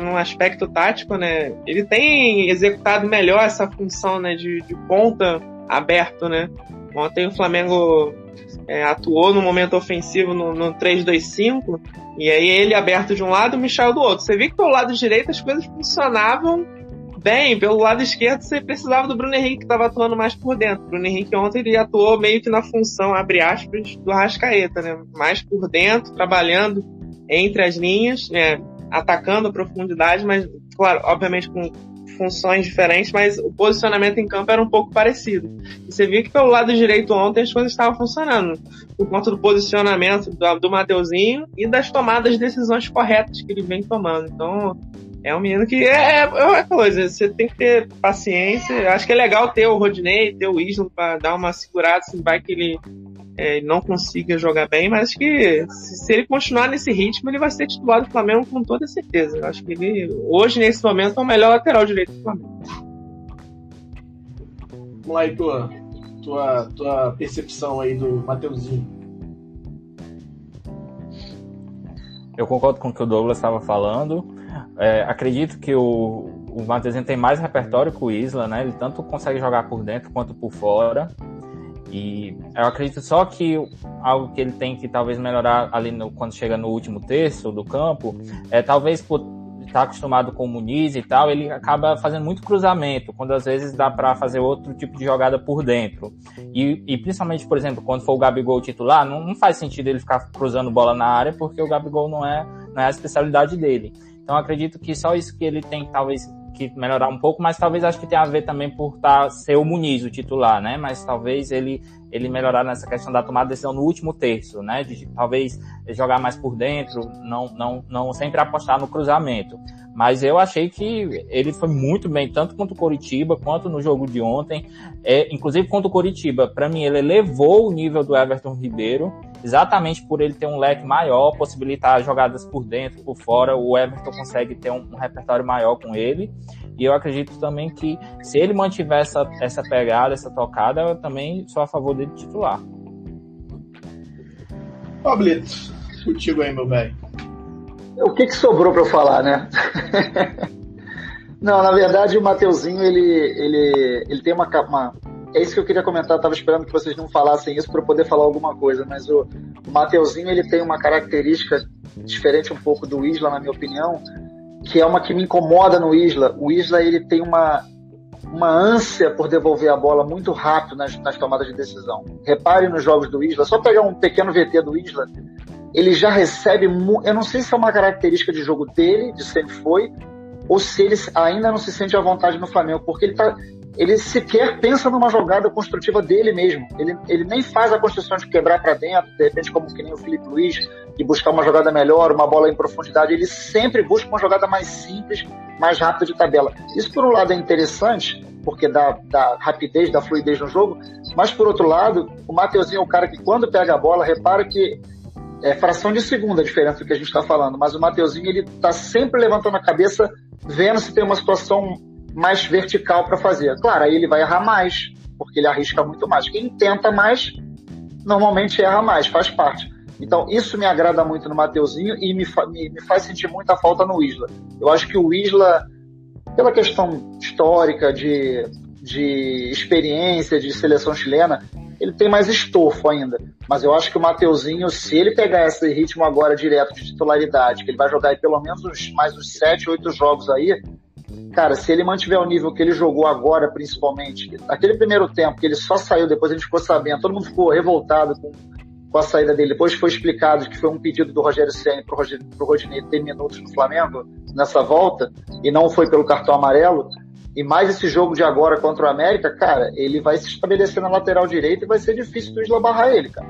num aspecto tático, né? Ele tem executado melhor essa função né, de, de ponta aberto, né? Ontem o Flamengo é, atuou no momento ofensivo no, no 3-2-5, e aí ele aberto de um lado o Michel do outro. Você vê que pelo lado direito as coisas funcionavam bem, pelo lado esquerdo você precisava do Bruno Henrique que estava atuando mais por dentro. O Bruno Henrique ontem ele atuou meio que na função, abre aspas, do Rascaeta, né? Mais por dentro, trabalhando entre as linhas, né? Atacando profundidade, mas, claro, obviamente com funções diferentes, mas o posicionamento em campo era um pouco parecido. E você viu que pelo lado direito ontem as coisas estavam funcionando, por conta do posicionamento do, do Mateuzinho e das tomadas de decisões corretas que ele vem tomando. Então, é um menino que é, é uma coisa, você tem que ter paciência. Eu acho que é legal ter o Rodinei, ter o Isla para dar uma segurada, se vai que ele é, não consiga jogar bem, mas acho que se, se ele continuar nesse ritmo, ele vai ser titular do Flamengo com toda certeza. Eu acho que ele, hoje, nesse momento, é o melhor lateral direito do Flamengo. Vamos lá aí, tua, tua, tua percepção aí do Mateuzinho. Eu concordo com o que o Douglas estava falando. É, acredito que o, o Mateuzinho tem mais repertório que o Isla, né? Ele tanto consegue jogar por dentro quanto por fora. E eu acredito só que algo que ele tem que talvez melhorar ali no, quando chega no último terço do campo é talvez por estar acostumado com o Muniz e tal, ele acaba fazendo muito cruzamento, quando às vezes dá para fazer outro tipo de jogada por dentro. E, e, principalmente, por exemplo, quando for o Gabigol titular, não, não faz sentido ele ficar cruzando bola na área, porque o Gabigol não é, não é a especialidade dele. Então acredito que só isso que ele tem talvez que melhorar um pouco, mas talvez acho que tenha a ver também por tá, ser o Muniz o titular, né? Mas talvez ele, ele melhorar nessa questão da tomada de decisão no último terço, né? De talvez jogar mais por dentro, não, não, não sempre apostar no cruzamento. Mas eu achei que ele foi muito bem, tanto contra o Coritiba, quanto no jogo de ontem. É, inclusive contra o Coritiba, para mim ele elevou o nível do Everton Ribeiro, exatamente por ele ter um leque maior, possibilitar jogadas por dentro, por fora, o Everton consegue ter um, um repertório maior com ele. E eu acredito também que se ele mantiver essa, essa pegada, essa tocada, eu também sou a favor dele titular. Pablito, contigo aí, meu velho. O que, que sobrou para eu falar, né? Não, na verdade o Mateuzinho, ele, ele, ele tem uma, uma, É isso que eu queria comentar, eu tava esperando que vocês não falassem isso para poder falar alguma coisa, mas o, Mateuzinho, ele tem uma característica diferente um pouco do Isla, na minha opinião, que é uma que me incomoda no Isla. O Isla, ele tem uma, uma ânsia por devolver a bola muito rápido nas, nas tomadas de decisão. Repare nos jogos do Isla, só pegar um pequeno VT do Isla, ele já recebe. Eu não sei se é uma característica de jogo dele, de sempre foi, ou se ele ainda não se sente à vontade no Flamengo, porque ele tá. Ele sequer pensa numa jogada construtiva dele mesmo. Ele, ele nem faz a construção de quebrar para dentro, de repente, como que nem o Felipe Luiz, e buscar uma jogada melhor, uma bola em profundidade. Ele sempre busca uma jogada mais simples, mais rápida de tabela. Isso, por um lado, é interessante, porque dá, dá rapidez, dá fluidez no jogo, mas, por outro lado, o Mateuzinho é o cara que, quando pega a bola, repara que é fração de segunda a diferença do que a gente está falando, mas o Mateuzinho ele está sempre levantando a cabeça, vendo se tem uma situação mais vertical para fazer. Claro, aí ele vai errar mais, porque ele arrisca muito mais. Quem tenta mais, normalmente erra mais, faz parte. Então, isso me agrada muito no Mateuzinho e me, fa me, me faz sentir muita falta no Isla. Eu acho que o Isla, pela questão histórica, de, de experiência, de seleção chilena, ele tem mais estofo ainda. Mas eu acho que o Mateuzinho, se ele pegar esse ritmo agora direto de titularidade, que ele vai jogar aí pelo menos mais uns 7, 8 jogos aí, cara, se ele mantiver o nível que ele jogou agora, principalmente, aquele primeiro tempo que ele só saiu, depois a gente ficou sabendo, todo mundo ficou revoltado com, com a saída dele. Depois foi explicado que foi um pedido do Rogério Senna pro, Roger, pro Rodinei ter minutos no Flamengo nessa volta, e não foi pelo cartão amarelo. E mais esse jogo de agora contra o América, cara, ele vai se estabelecer na lateral direita e vai ser difícil do Isla barrar ele, cara.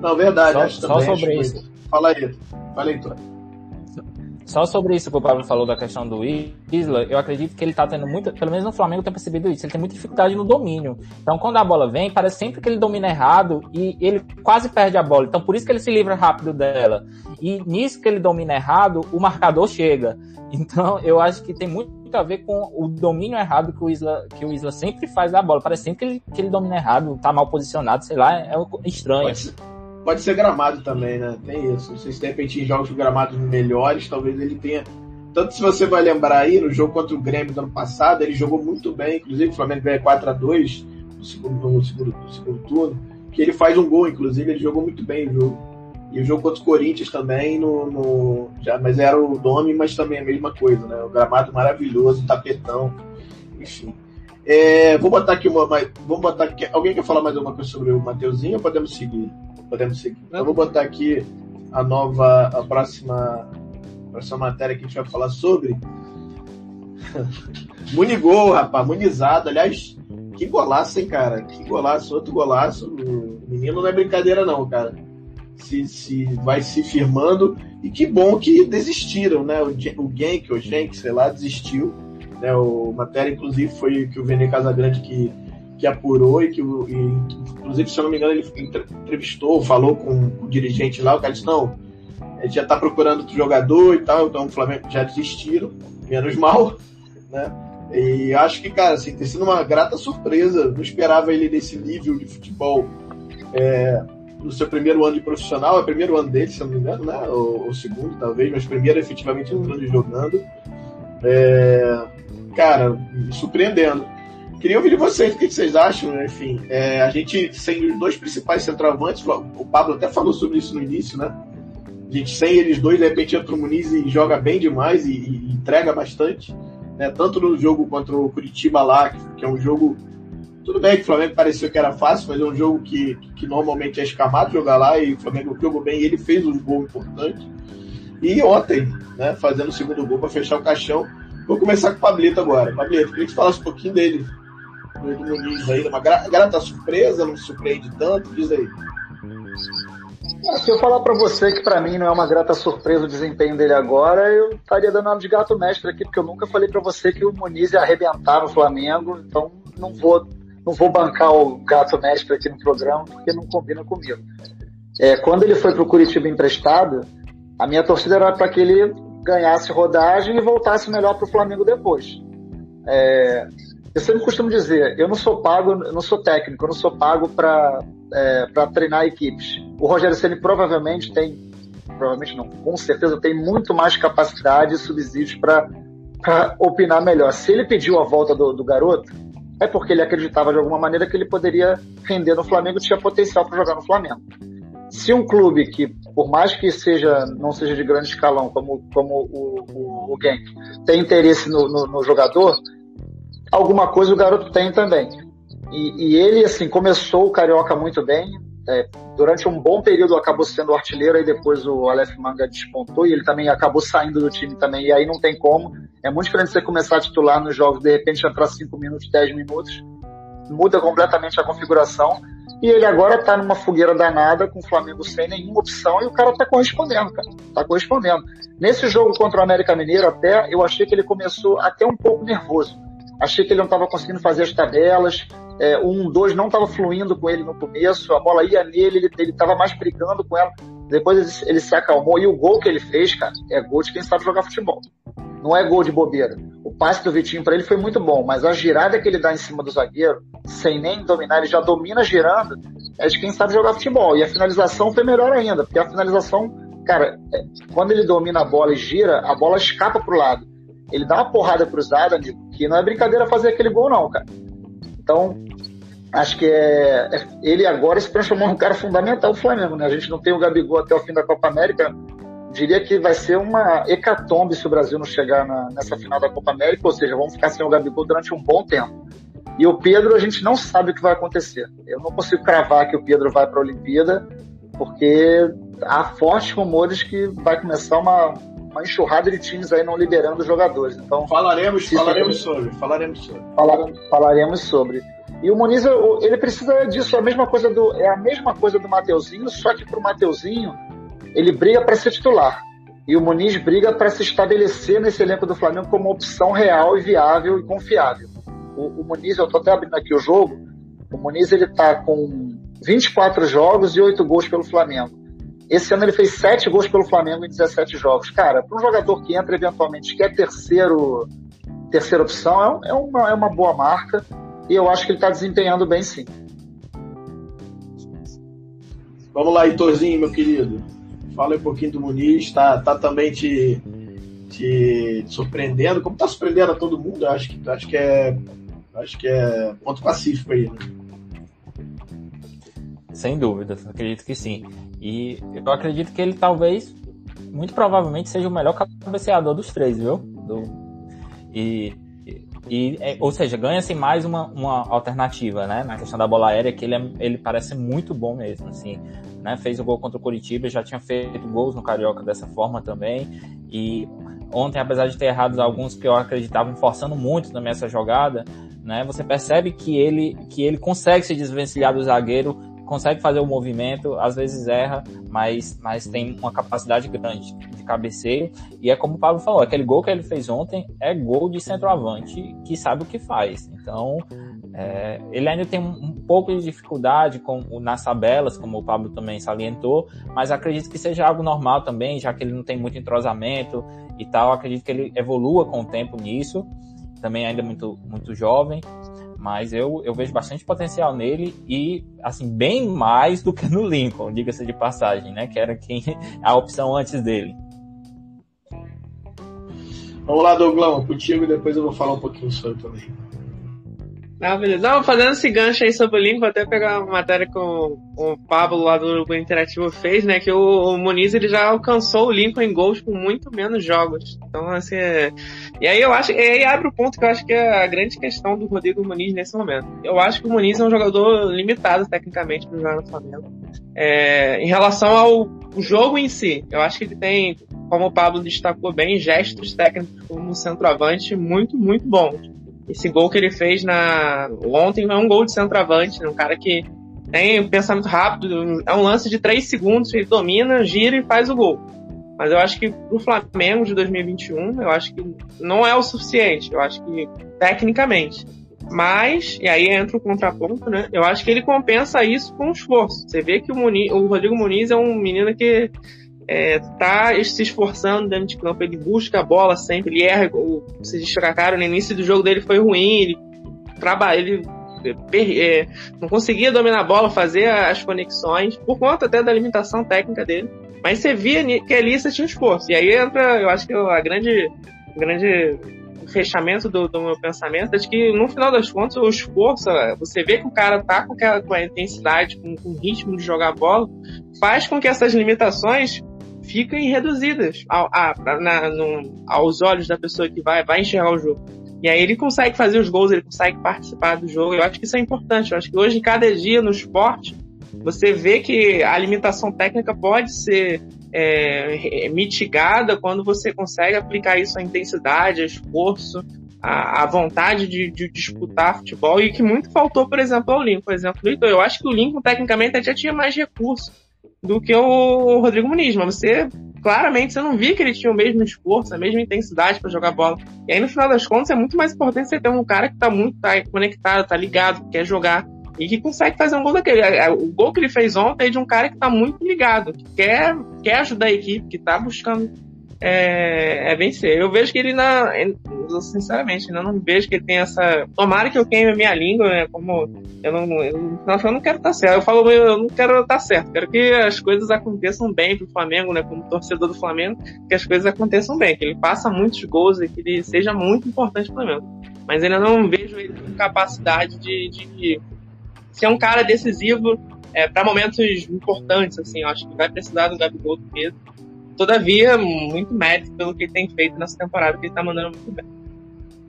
Não, verdade. Só, acho só sobre isso. Fala aí. Fala aí, Tony. Só sobre isso que o Pablo falou da questão do Isla, eu acredito que ele tá tendo muito, pelo menos no Flamengo tenho percebido isso, ele tem muita dificuldade no domínio. Então quando a bola vem, parece sempre que ele domina errado e ele quase perde a bola. Então por isso que ele se livra rápido dela. E nisso que ele domina errado, o marcador chega. Então eu acho que tem muito a ver com o domínio errado que o Isla, que o Isla sempre faz da bola. Parece sempre que ele, que ele domina errado, tá mal posicionado, sei lá, é estranho. Pode Pode ser gramado também, né? Tem isso. Não sei se de repente em jogos de gramados melhores, talvez ele tenha. Tanto se você vai lembrar aí, no jogo contra o Grêmio do ano passado, ele jogou muito bem, inclusive o Flamengo ganha 4x2 no segundo, no segundo, no segundo turno, que ele faz um gol, inclusive, ele jogou muito bem o jogo. E o jogo contra o Corinthians também, no, no, já, mas era o nome, mas também a mesma coisa, né? O gramado maravilhoso, tapetão, enfim. É, vou botar aqui uma. Vamos botar aqui. Alguém quer falar mais alguma coisa sobre o Mateuzinho ou podemos seguir? Podemos seguir. Eu vou botar aqui a nova, a próxima, a próxima matéria que a gente vai falar sobre. Munigol, rapaz, munizado. Aliás, que golaço, hein, cara? Que golaço, outro golaço. O menino não é brincadeira, não, cara. Se, se vai se firmando. E que bom que desistiram, né? O, o Genk, o Genk, sei lá, desistiu. Né? O matéria, inclusive, foi que o Vene Casagrande que que apurou e que, e, inclusive, se eu não me engano, ele entrevistou, falou com, o dirigente lá, o cara disse, não, a gente já está procurando outro jogador e tal, então o Flamengo já desistiram, menos mal, né? E acho que, cara, assim, tem sido uma grata surpresa. Não esperava ele nesse nível de futebol é, no seu primeiro ano de profissional. É o primeiro ano dele, se não me engano, né? Ou, segundo, talvez, mas primeiro efetivamente entrando e jogando. É, cara, surpreendendo. Queria ouvir de vocês o que vocês acham, né? enfim. É, a gente, sem os dois principais centroavantes, o Pablo até falou sobre isso no início, né? A gente sem eles dois, de repente entra o Muniz e joga bem demais e, e entrega bastante. Né? Tanto no jogo contra o Curitiba lá, que, é um jogo. Tudo bem que o Flamengo pareceu que era fácil, mas é um jogo que, que, que normalmente é escamado jogar lá e o Flamengo jogou bem e ele fez um gol importante. E ontem, né, fazendo o segundo gol para fechar o caixão. Vou começar com o Pablito agora. Pablito, queria que você falasse um pouquinho dele do Muniz aí, uma grata surpresa, não surpreende tanto, diz aí. Ah, se eu falar para você que para mim não é uma grata surpresa o desempenho dele agora, eu estaria dando nome de gato mestre aqui, porque eu nunca falei para você que o Muniz ia arrebentar no Flamengo, então não vou, não vou bancar o gato mestre aqui no programa, porque não combina comigo. É, quando ele foi para o Curitiba emprestado, a minha torcida era para que ele ganhasse rodagem e voltasse melhor para o Flamengo depois. É, eu sempre costumo dizer, eu não sou pago, eu não sou técnico, eu não sou pago para é, para treinar equipes. O Rogério Ceni provavelmente tem, provavelmente não, com certeza tem muito mais capacidade e subsídios para opinar melhor. Se ele pediu a volta do, do garoto, é porque ele acreditava de alguma maneira que ele poderia render no Flamengo, tinha potencial para jogar no Flamengo. Se um clube que, por mais que seja não seja de grande escalão, como, como o, o, o Genk, tem interesse no, no, no jogador, alguma coisa o garoto tem também. E, e ele, assim, começou o Carioca muito bem. É, durante um bom período acabou sendo artilheiro, aí depois o Aleph Manga despontou e ele também acabou saindo do time também. E aí não tem como. É muito diferente você começar a titular nos jogos, de repente entrar 5 minutos, 10 minutos. Muda completamente a configuração. E ele agora tá numa fogueira danada com o Flamengo sem nenhuma opção e o cara tá correspondendo, cara. Tá correspondendo. Nesse jogo contra o América Mineiro até, eu achei que ele começou até um pouco nervoso achei que ele não estava conseguindo fazer as tabelas, é, o 1-2 não estava fluindo com ele no começo, a bola ia nele, ele estava mais brigando com ela, depois ele, ele, se acalmou, e o gol que ele fez, cara, é gol de quem sabe jogar futebol. Não é gol de bobeira. O passe do Vitinho para ele foi muito bom, mas a girada que ele dá em cima do zagueiro, sem nem dominar, ele já domina girando, é de quem sabe jogar futebol. E a finalização foi melhor ainda, porque a finalização, cara, é, quando ele domina a bola e gira, a bola escapa pro lado ele dá uma porrada cruzada, amigo, que não é brincadeira fazer aquele gol, não, cara. Então, acho que é, é, ele agora se transformou num cara fundamental do Flamengo, né? A gente não tem o Gabigol até o fim da Copa América. Diria que vai ser uma hecatombe se o Brasil não chegar na, nessa final da Copa América, ou seja, vamos ficar sem o Gabigol durante um bom tempo. E o Pedro, a gente não sabe o que vai acontecer. Eu não consigo cravar que o Pedro vai para a Olimpíada, porque há fortes rumores que vai começar uma, uma enxurrada de times aí não liberando jogadores. Então falaremos, falaremos sobre, falaremos sobre. falaremos sobre. E o Muniz, ele precisa disso, a mesma coisa do, é a mesma coisa do Mateuzinho, só que pro Mateuzinho, ele briga para ser titular. E o Muniz briga para se estabelecer nesse elenco do Flamengo como opção real e viável e confiável. O, o Muniz, eu tô até abrindo aqui o jogo, o Muniz ele tá com 24 jogos e 8 gols pelo Flamengo. Esse ano ele fez 7 gols pelo Flamengo em 17 jogos. Cara, para um jogador que entra eventualmente, que é terceiro, terceira opção, é, é, uma, é uma boa marca. E eu acho que ele está desempenhando bem sim. Vamos lá, Heitorzinho, meu querido. Fala um pouquinho do Muniz. Tá, tá também te, te surpreendendo. Como tá surpreendendo a todo mundo, acho que, acho que é. Acho que é ponto pacífico aí, né? Sem dúvida, acredito que sim. E eu acredito que ele talvez, muito provavelmente, seja o melhor cabeceador dos três, viu? Do, e, e, é, ou seja, ganha-se mais uma, uma alternativa, né? Na questão da bola aérea, que ele, é, ele parece muito bom mesmo, assim. Né? Fez o gol contra o Curitiba, já tinha feito gols no Carioca dessa forma também. E ontem, apesar de ter errado alguns que eu acreditava forçando muito também essa jogada, né? Você percebe que ele, que ele consegue se desvencilhar do zagueiro consegue fazer o movimento, às vezes erra, mas, mas tem uma capacidade grande de cabeceio. E é como o Pablo falou, aquele gol que ele fez ontem é gol de centroavante que sabe o que faz. Então, é, ele ainda tem um, um, pouco de dificuldade com, nas tabelas, como o Pablo também salientou, mas acredito que seja algo normal também, já que ele não tem muito entrosamento e tal. Acredito que ele evolua com o tempo nisso. Também ainda muito, muito jovem mas eu, eu vejo bastante potencial nele e, assim, bem mais do que no Lincoln, diga-se de passagem, né? Que era quem, a opção antes dele. Vamos lá, Douglão, contigo e depois eu vou falar um pouquinho sobre também. Ah, beleza. Não, fazendo esse gancho aí sobre o Link, vou até pegar uma matéria que o, Pablo lá do Grupo Interativo fez, né? Que o, o Muniz ele já alcançou o Lincoln em gols com muito menos jogos. Então, assim, é... e aí eu acho, e aí abre o ponto que eu acho que é a grande questão do Rodrigo Muniz nesse momento. Eu acho que o Muniz é um jogador limitado tecnicamente para jogar no Flamengo. É, em relação ao jogo em si, eu acho que ele tem, como o Pablo destacou bem, gestos técnicos como centroavante muito, muito bons esse gol que ele fez na ontem é um gol de centroavante, né? um cara que tem um pensamento rápido, é um lance de 3 segundos, ele domina, gira e faz o gol. Mas eu acho que pro Flamengo de 2021, eu acho que não é o suficiente, eu acho que tecnicamente. Mas, e aí entra o contraponto, né? Eu acho que ele compensa isso com esforço. Você vê que o, Muniz, o Rodrigo Muniz é um menino que é, tá se esforçando dentro de campo, ele busca a bola sempre, ele erra, vocês destacaram, no início do jogo dele foi ruim, ele trabalha, ele é, não conseguia dominar a bola, fazer as conexões, por conta até da limitação técnica dele, mas você via que ali você tinha esforço, e aí entra, eu acho que a grande, grande fechamento do, do, meu pensamento é de que, no final das contas, o esforço, você vê que o cara tá com aquela com a intensidade, com, com o ritmo de jogar bola, faz com que essas limitações fiquem reduzidas ao, a, na, no, aos olhos da pessoa que vai, vai enxergar o jogo. E aí ele consegue fazer os gols, ele consegue participar do jogo. Eu acho que isso é importante. Eu acho que hoje, cada dia no esporte, você vê que a limitação técnica pode ser é, mitigada quando você consegue aplicar isso à intensidade, ao esforço, à, à vontade de, de, disputar futebol e que muito faltou, por exemplo, ao Lincoln. Por exemplo, eu acho que o Lincoln, tecnicamente, já tinha mais recursos do que o Rodrigo Muniz, mas você claramente você não via que ele tinha o mesmo esforço, a mesma intensidade para jogar bola. E aí no final das contas é muito mais importante você ter um cara que tá muito tá conectado, tá ligado, quer jogar e que consegue fazer um gol daquele. É, é, o gol que ele fez ontem é de um cara que tá muito ligado, que quer, quer ajudar a equipe, que tá buscando é, é vencer. Eu vejo que ele na. Sinceramente, eu não vejo que ele tem essa. Tomara que eu queime a minha língua, né? Como eu não. Eu, eu não quero estar tá certo. Eu falo, eu não quero estar tá certo. Quero que as coisas aconteçam bem pro Flamengo, né? Como torcedor do Flamengo, que as coisas aconteçam bem, que ele faça muitos gols e que ele seja muito importante pro Flamengo. Mas ainda não vejo ele com capacidade de, de ser um cara decisivo é, para momentos importantes, assim. Eu acho que vai precisar do Gabigol do Pedro Todavia, muito mérito pelo que ele tem feito nessa temporada, que ele tá mandando muito bem.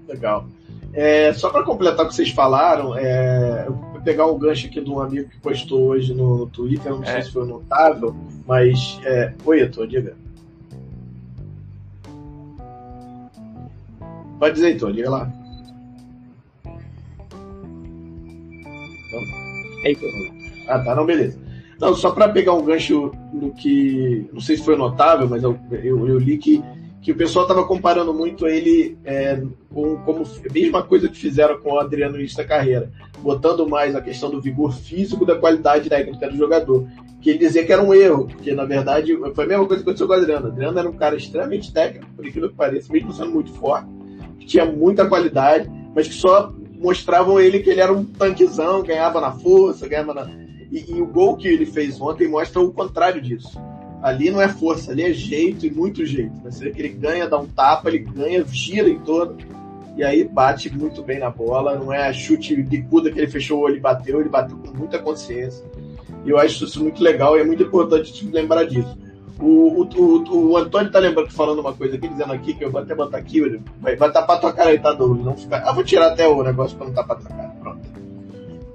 Legal. É, só para completar o que vocês falaram, é, eu vou pegar um gancho aqui de um amigo que postou hoje no, no Twitter, não é. sei se foi notável, mas. É... Oi, Heitor, diga. Pode dizer, Heitor, diga lá. Heitor. Ah, tá, não, beleza. Não, só para pegar um gancho do que. Não sei se foi notável, mas eu, eu, eu li que, que o pessoal estava comparando muito ele é, com como a mesma coisa que fizeram com o Adriano no início da carreira, botando mais a questão do vigor físico da qualidade técnica do jogador. Que ele dizia que era um erro, porque na verdade foi a mesma coisa que aconteceu com o Adriano. O Adriano era um cara extremamente técnico, por aquilo que pareça, mesmo sendo muito forte, que tinha muita qualidade, mas que só mostravam ele que ele era um tanquezão, ganhava na força, ganhava na e, e, o gol que ele fez ontem mostra o contrário disso. Ali não é força, ali é jeito e muito jeito. Né? Você vê que ele ganha, dá um tapa, ele ganha, gira em todo. E aí bate muito bem na bola. Não é chute bicuda que ele fechou o olho e bateu, ele bateu com muita consciência. E eu acho isso muito legal e é muito importante lembrar disso. O, o, o, o Antônio tá lembrando, falando uma coisa aqui, dizendo aqui, que eu vou até botar aqui, vai, vai tapar tua cara aí, tá, Douglas? Não ficar. Ah, vou tirar até o negócio pra não tapar tua cara. Pronto.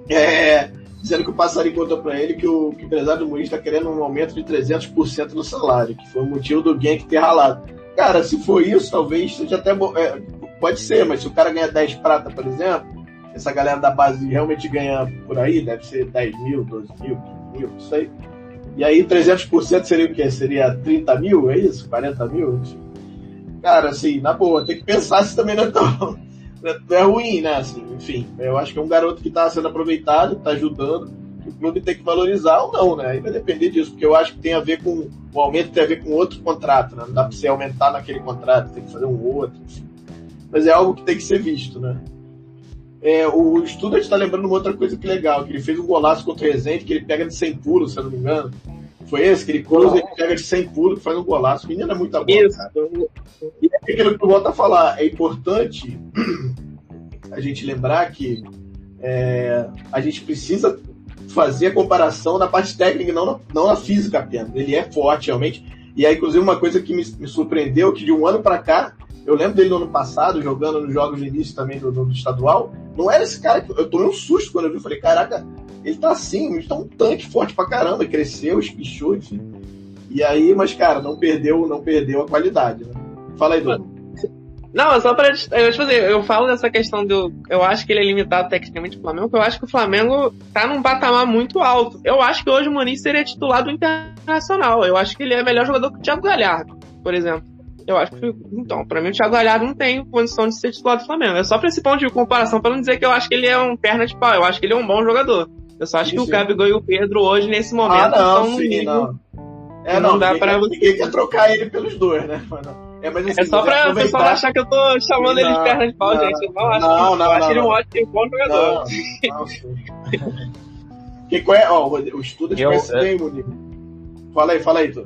É dizendo que o passarinho contou para ele que o, que o empresário do Muniz está querendo um aumento de 300% no salário, que foi o motivo do Genk ter ralado. Cara, se for isso, talvez seja até. É, pode ser, mas se o cara ganha 10 prata, por exemplo, essa galera da base realmente ganha por aí, deve ser 10 mil, 12 mil, 15 mil, não sei. E aí 300% seria o quê? Seria 30 mil, é isso? 40 mil? Cara, assim, na boa, tem que pensar se também não é tão é ruim, né? Assim, enfim, eu acho que é um garoto que está sendo aproveitado, está ajudando, o clube tem que valorizar ou não, né? Aí vai depender disso, porque eu acho que tem a ver com. O aumento tem a ver com outro contrato, né? Não dá para você aumentar naquele contrato, tem que fazer um outro, enfim. Mas é algo que tem que ser visto, né? É, o estudo está lembrando uma outra coisa que legal, que ele fez um golaço contra o Rezende, que ele pega de 100 pulos, se eu não me engano. Foi esse? Que ele cruza e pega de 100 pulos e faz um golaço. O menino é muito bom, cara. E é aquilo que eu volto a falar, é importante a gente lembrar que é, a gente precisa fazer a comparação na parte técnica, não na, não na física apenas. Ele é forte, realmente. E aí, inclusive, uma coisa que me, me surpreendeu, que de um ano para cá, eu lembro dele no ano passado, jogando nos jogos de início também do, do, estadual, não era esse cara que eu tomei um susto quando eu vi, falei, caraca, ele tá assim, ele tá um tanque forte pra caramba, cresceu, espichou, enfim. E aí, mas cara, não perdeu, não perdeu a qualidade, né? Fala aí, Bruno. Não, só pra. Eu, tipo assim, eu falo dessa questão do. Eu acho que ele é limitado tecnicamente pro Flamengo, porque eu acho que o Flamengo tá num patamar muito alto. Eu acho que hoje o Muniz seria titular do Internacional. Eu acho que ele é melhor jogador que o Thiago Galhardo, por exemplo. Eu acho que. Então, pra mim o Thiago Galhardo não tem condição de ser titular do Flamengo. É só pra esse ponto de comparação, pra não dizer que eu acho que ele é um perna de pau. Eu acho que ele é um bom jogador. Eu só acho Isso. que o Gabigol e o Pedro hoje, nesse momento, ah, não, estão sim, não. É, não, não dá pra você. Ninguém quer trocar ele pelos dois, né? É, mas, assim, é só pra o pessoal achar que eu tô chamando não, ele de perna de pau, não, gente. Eu não acho, não, não, eu acho ele um ótimo bom jogador. Não, não, sim. que, qual é, ó, o estudo de conhece bem, Monique. Fala aí, fala aí, tu.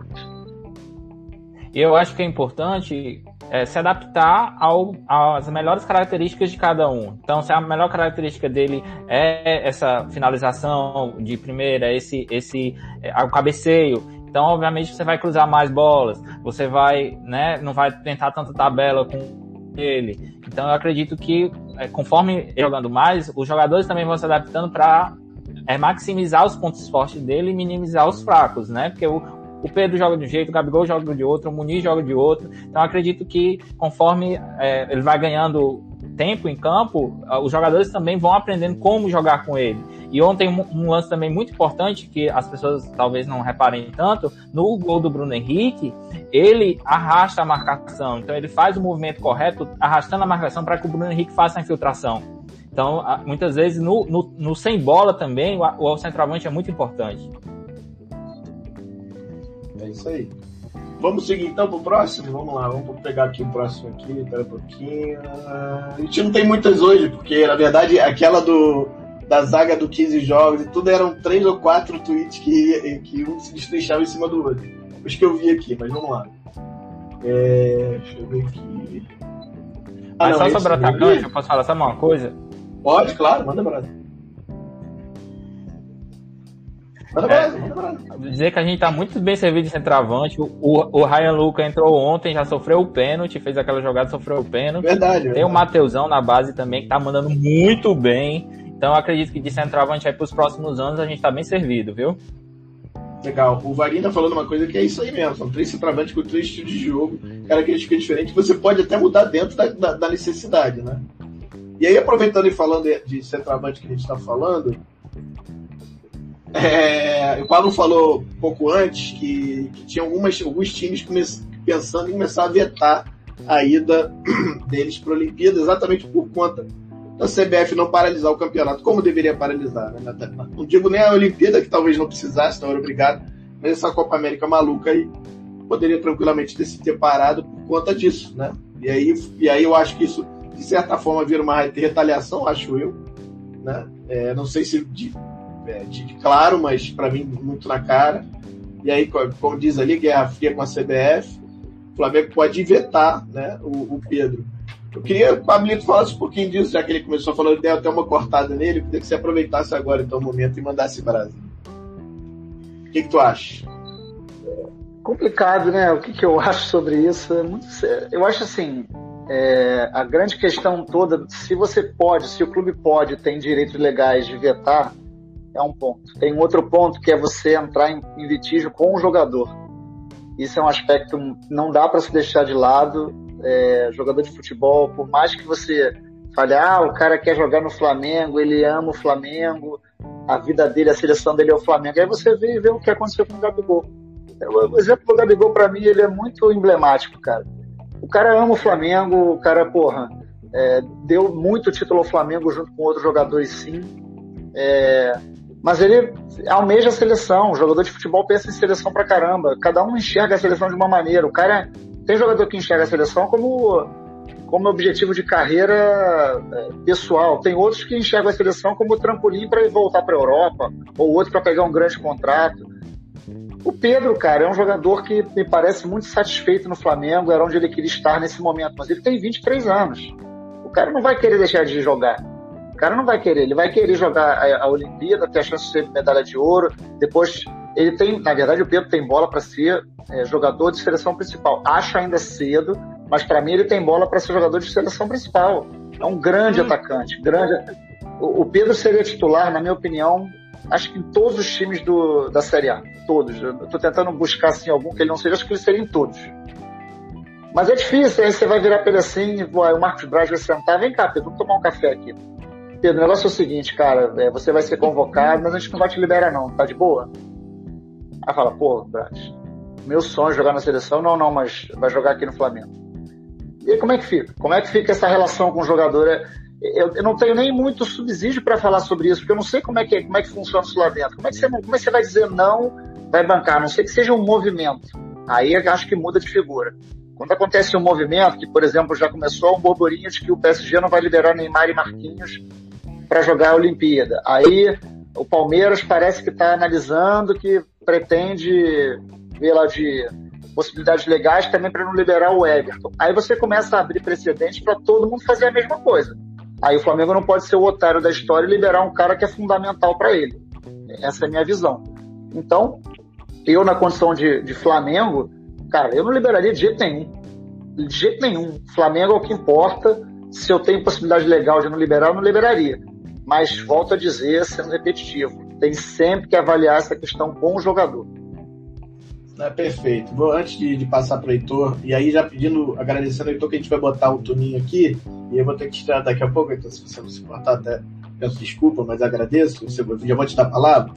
Eu acho que é importante é, se adaptar ao, às melhores características de cada um. Então, se a melhor característica dele é essa finalização de primeira, esse, esse é, o cabeceio, então, obviamente, você vai cruzar mais bolas, você vai, né, não vai tentar tanta tabela com ele. Então, eu acredito que, é, conforme jogando mais, os jogadores também vão se adaptando para é, maximizar os pontos fortes dele e minimizar os fracos, né? Porque o, o Pedro joga de um jeito, o Gabigol joga de outro, o Muniz joga de outro. Então, acredito que, conforme é, ele vai ganhando tempo em campo, os jogadores também vão aprendendo como jogar com ele. E ontem um, lance também muito importante que as pessoas talvez não reparem tanto, no gol do Bruno Henrique, ele arrasta a marcação. Então ele faz o movimento correto, arrastando a marcação para que o Bruno Henrique faça a infiltração. Então, muitas vezes no, no, no sem bola também, o, o centroavante é muito importante. É isso aí. Vamos seguir então pro próximo? Vamos lá, vamos pegar aqui o próximo aqui, espera um pouquinho. A gente não tem muitas hoje, porque na verdade aquela do da zaga do 15 jogos e tudo eram três ou quatro tweets que, que um se destrinchava em cima do outro. Os que eu vi aqui, mas vamos lá. É, deixa eu ver aqui. Ah, mas não, só sobre o atacante, eu posso falar só uma coisa? Pode, claro, manda pra é, dizer que a gente tá muito bem servido de centroavante. O, o Ryan Luca entrou ontem, já sofreu o pênalti, fez aquela jogada, sofreu o pênalti. Verdade. Tem verdade. o Mateusão na base também, que tá mandando muito bem. Então eu acredito que de centroavante aí pros próximos anos a gente tá bem servido, viu? Legal. O Varinho tá falando uma coisa que é isso aí mesmo. São três centroavantes com três estilos de jogo, características diferentes. Você pode até mudar dentro da, da, da necessidade, né? E aí, aproveitando e falando de, de centroavante que a gente está falando, é, o Pablo falou pouco antes que, que tinha algumas, alguns times pensando em começar a vetar a ida deles para a Olimpíada, exatamente por conta da CBF não paralisar o campeonato, como deveria paralisar. Né? Não digo nem a Olimpíada, que talvez não precisasse, não era obrigado, mas essa Copa América maluca aí poderia tranquilamente ter se ter parado por conta disso. Né? E, aí, e aí eu acho que isso, de certa forma, vira uma retaliação, acho eu. Né? É, não sei se de, é, claro, mas para mim muito na cara. E aí, como diz ali, guerra fria com a CBF, o Flamengo pode vetar né, o, o Pedro. Eu queria que o Pablito falasse um pouquinho disso, já que ele começou falando, deu até uma cortada nele, queria que você aproveitasse agora então o momento e mandasse Brasil. O que, que tu acha? Complicado, né? O que, que eu acho sobre isso? Eu acho assim, é, a grande questão toda, se você pode, se o clube pode, tem direitos legais de vetar, é um ponto. Tem outro ponto que é você entrar em, em litígio com o jogador. Isso é um aspecto não dá para se deixar de lado. É, jogador de futebol, por mais que você fale, ah, o cara quer jogar no Flamengo, ele ama o Flamengo, a vida dele, a seleção dele é o Flamengo. Aí você vê vê o que aconteceu com o Gabigol. O exemplo do Gabigol, para mim, ele é muito emblemático, cara. O cara ama o Flamengo, o cara, porra, é, deu muito título ao Flamengo junto com outros jogadores, sim. É, mas ele almeja a seleção. O jogador de futebol pensa em seleção pra caramba. Cada um enxerga a seleção de uma maneira. O cara tem jogador que enxerga a seleção como como objetivo de carreira é, pessoal. Tem outros que enxergam a seleção como trampolim para voltar para a Europa, ou outro para pegar um grande contrato. O Pedro, cara, é um jogador que me parece muito satisfeito no Flamengo, era onde ele queria estar nesse momento, mas ele tem 23 anos. O cara não vai querer deixar de jogar. O cara não vai querer, ele vai querer jogar a, a Olimpíada, ter a chance de ser medalha de ouro, depois ele tem, na verdade, o Pedro tem bola para ser é, jogador de seleção principal. Acho ainda cedo, mas para mim ele tem bola para ser jogador de seleção principal. É um grande atacante, grande. O, o Pedro seria titular, na minha opinião, acho que em todos os times do, da Série A. Todos. Eu estou tentando buscar assim, algum que ele não seja, acho que ele seria em todos. Mas é difícil, aí você vai virar para ele assim, o Marcos Braz vai sentar, vem cá, Pedro, vamos tomar um café aqui. Pedro, o negócio é o seguinte, cara, é, você vai ser convocado, mas a gente não vai te liberar não, tá de boa? Aí fala, pô, Braz, meu sonho é jogar na seleção, não, não, mas vai jogar aqui no Flamengo. E aí, como é que fica? Como é que fica essa relação com o jogador? É, eu, eu, não tenho nem muito subsídio para falar sobre isso, porque eu não sei como é que, como é que funciona isso lá dentro. Como é, que você, como é que você vai dizer não, vai bancar? A não sei que seja um movimento. Aí acho que muda de figura. Quando acontece um movimento, que por exemplo já começou um burburinho de que o PSG não vai liberar Neymar e Marquinhos para jogar a Olimpíada. Aí o Palmeiras parece que está analisando que pretende ver lá de possibilidades legais também para não liberar o Everton. Aí você começa a abrir precedentes para todo mundo fazer a mesma coisa. Aí o Flamengo não pode ser o otário da história e liberar um cara que é fundamental para ele. Essa é a minha visão. Então, eu na condição de, de Flamengo, cara, eu não liberaria de jeito nenhum. De jeito nenhum. Flamengo é o que importa. Se eu tenho possibilidade legal de não liberar, eu não liberaria. Mas volto a dizer, sendo repetitivo, tem sempre que avaliar essa questão com o jogador. É, perfeito. Vou, antes de, de passar para o Heitor, e aí já pedindo, agradecendo ao Heitor que a gente vai botar o Tuninho aqui, e eu vou ter que tirar daqui a pouco, então se você não se importar, até peço desculpa, mas agradeço, você, já vou te dar a palavra.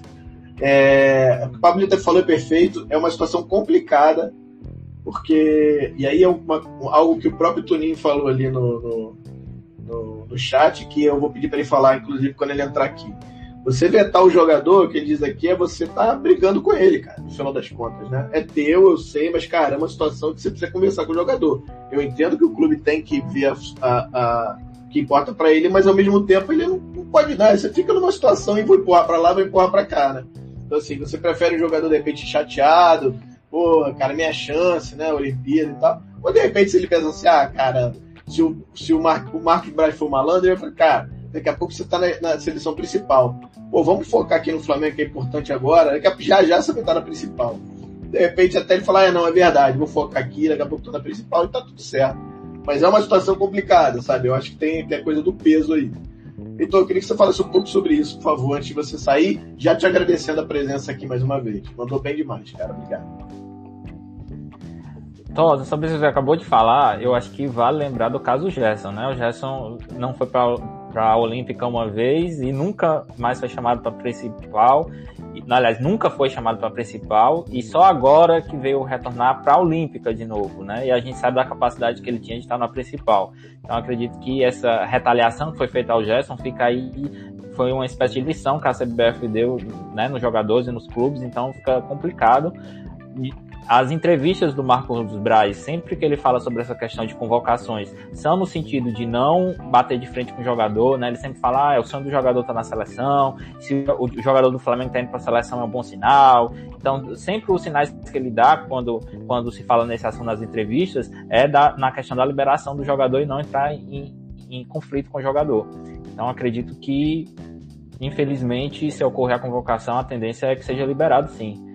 É, o que o Pablito falou é perfeito, é uma situação complicada, porque, e aí é uma, algo que o próprio Tuninho falou ali no, no, no, no chat, que eu vou pedir para ele falar, inclusive, quando ele entrar aqui você vetar o jogador, que ele diz aqui, é você tá brigando com ele, cara, no final das contas, né? É teu, eu sei, mas, cara, é uma situação que você precisa conversar com o jogador. Eu entendo que o clube tem que ver a, a, a que importa para ele, mas ao mesmo tempo ele não, não, pode dar. Você fica numa situação e vou empurrar para lá, vou empurrar para cá, né? Então, assim, você prefere o jogador de repente chateado, pô, cara, minha chance, né? Olimpíada e tal. Ou de repente se ele pensa assim, ah, cara, se o, se o, Mar, o Braz for malandro, ele vai falar, cara, daqui a pouco você tá na, na, seleção principal. Pô, vamos focar aqui no Flamengo que é importante agora, daqui a, já já você vai estar na principal. De repente até ele falar, ah, não, é verdade, vou focar aqui, daqui a pouco tô na principal e tá tudo certo. Mas é uma situação complicada, sabe? Eu acho que tem, tem a coisa do peso aí. Então eu queria que você falasse um pouco sobre isso, por favor, antes de você sair, já te agradecendo a presença aqui mais uma vez. Mandou bem demais, cara. Obrigado. Tosa, sobre isso que você acabou de falar, eu acho que vale lembrar do caso Gerson, né? O Gerson não foi para a Olímpica uma vez e nunca mais foi chamado para principal. Aliás, nunca foi chamado para principal e só agora que veio retornar para a Olímpica de novo, né? E a gente sabe da capacidade que ele tinha de estar na principal. Então acredito que essa retaliação que foi feita ao Gerson fica aí foi uma espécie de lição que a CBF deu né, nos jogadores e nos clubes, então fica complicado as entrevistas do Marcos Braz, sempre que ele fala sobre essa questão de convocações, são no sentido de não bater de frente com o jogador, né? Ele sempre fala, ah, é o sonho do jogador tá na seleção, se o jogador do Flamengo tá indo para a seleção é um bom sinal. Então, sempre os sinais que ele dá quando, quando se fala nesse assunto nas entrevistas é da, na questão da liberação do jogador e não entrar em, em conflito com o jogador. Então, acredito que, infelizmente, se ocorrer a convocação, a tendência é que seja liberado sim.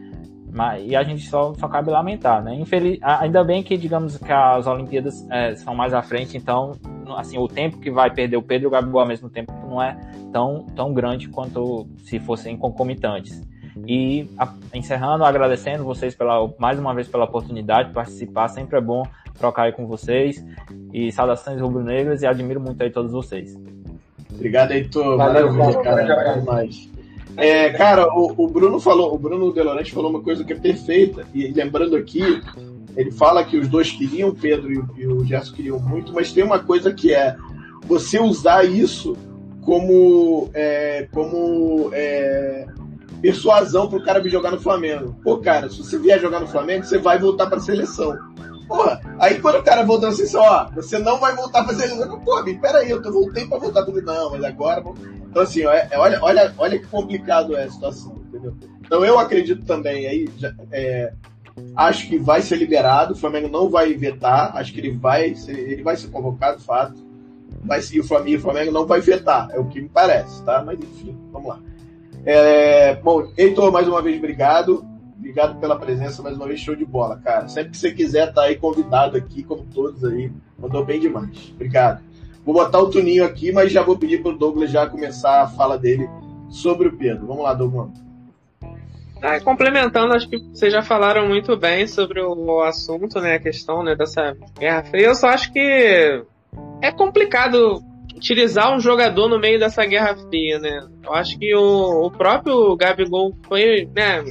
Mas, e a gente só, só cabe lamentar, né? Infeliz, ainda bem que, digamos, que as Olimpíadas é, são mais à frente, então, assim, o tempo que vai perder o Pedro e o Gabigol ao mesmo tempo não é tão, tão grande quanto se fossem concomitantes. E a, encerrando, agradecendo vocês pela, mais uma vez pela oportunidade de participar, sempre é bom trocar aí com vocês. E saudações rubro-negras e admiro muito aí todos vocês. Obrigado, Heitor. Valeu, Valeu cara. Valeu demais. É, cara, o, o, Bruno falou, o Bruno Delorante falou uma coisa que é perfeita, e lembrando aqui, ele fala que os dois queriam, o Pedro e o, e o Gerson queriam muito, mas tem uma coisa que é você usar isso como, é, como é, persuasão pro cara vir jogar no Flamengo. Pô, cara, se você vier jogar no Flamengo, você vai voltar pra seleção. Porra, aí quando o cara voltou assim, só, ó, você não vai voltar pra seleção. Pô, peraí, eu voltei pra voltar tudo. Não, mas agora. Então, assim, é, é, olha, olha, olha que complicado é a situação, entendeu? Então, eu acredito também, aí, é, acho que vai ser liberado, o Flamengo não vai vetar, acho que ele vai ser, ele vai ser convocado, fato. vai seguir o Flamengo, o Flamengo não vai vetar, é o que me parece, tá? Mas enfim, vamos lá. É, bom, Heitor, mais uma vez, obrigado. Obrigado pela presença, mais uma vez, show de bola, cara. Sempre que você quiser, tá aí convidado aqui, como todos aí. Mandou bem demais. Obrigado. Vou botar o Tuninho aqui, mas já vou pedir pro Douglas já começar a fala dele sobre o Pedro. Vamos lá, Douglas. Ah, complementando, acho que vocês já falaram muito bem sobre o assunto, né, a questão né, dessa Guerra Fria. Eu só acho que é complicado utilizar um jogador no meio dessa Guerra Fria, né? Eu acho que o, o próprio Gabigol foi, né,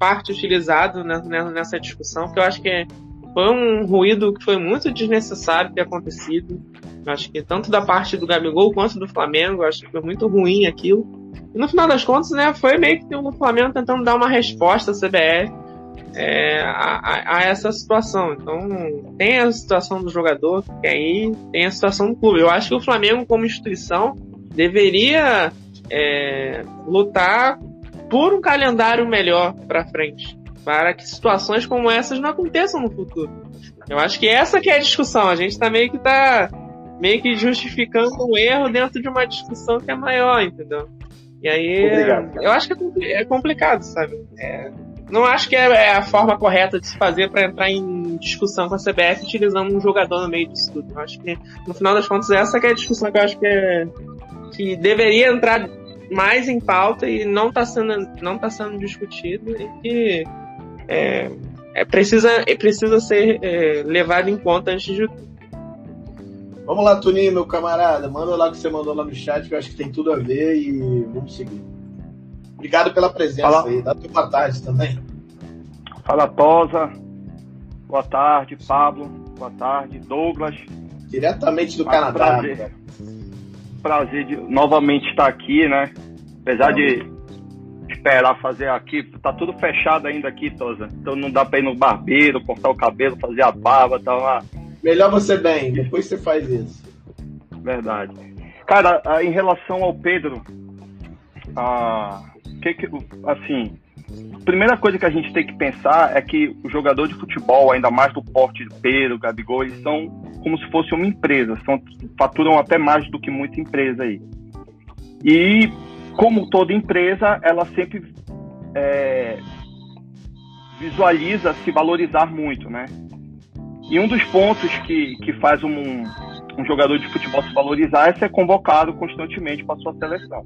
parte utilizado nessa discussão, que eu acho que foi um ruído que foi muito desnecessário ter acontecido. Acho que tanto da parte do Gabigol quanto do Flamengo, acho que foi muito ruim aquilo. E no final das contas, né, foi meio que o Flamengo tentando dar uma resposta à CBF é, a, a, essa situação. Então, tem a situação do jogador que aí tem a situação do clube. Eu acho que o Flamengo, como instituição, deveria é, lutar por um calendário melhor para frente, para que situações como essas não aconteçam no futuro. Eu acho que essa que é a discussão. A gente tá meio que tá meio que justificando um erro dentro de uma discussão que é maior, entendeu? E aí, Obrigado. eu acho que é, é complicado, sabe? É, não acho que é, é a forma correta de se fazer para entrar em discussão com a CBF utilizando um jogador no meio disso tudo. Eu acho que, no final das contas, essa que é a discussão que eu acho que, é, que deveria entrar mais em pauta e não está sendo, não tá sendo discutido e que é, é precisa, é, precisa ser é, levado em conta antes de tudo. Vamos lá, Tuninho, meu camarada. Manda lá o que você mandou lá no chat, que eu acho que tem tudo a ver e vamos seguir. Obrigado pela presença Fala. aí. Dá boa tarde também. Fala, Tosa. Boa tarde, Pablo. Boa tarde, Douglas. Diretamente do Canadá. Prazer, prazer de novamente estar aqui, né? Apesar de esperar fazer aqui, tá tudo fechado ainda aqui, Tosa. Então não dá pra ir no barbeiro, cortar o cabelo, fazer a barba, tá lá. Melhor você bem, depois você faz isso. Verdade. Cara, em relação ao Pedro, a, que, que, assim, a primeira coisa que a gente tem que pensar é que o jogador de futebol, ainda mais do porte de Pedro, Gabigol, eles são como se fosse uma empresa, são, faturam até mais do que muita empresa aí. E como toda empresa, ela sempre é, visualiza se valorizar muito, né? E um dos pontos que, que faz um, um jogador de futebol se valorizar é ser convocado constantemente para sua seleção.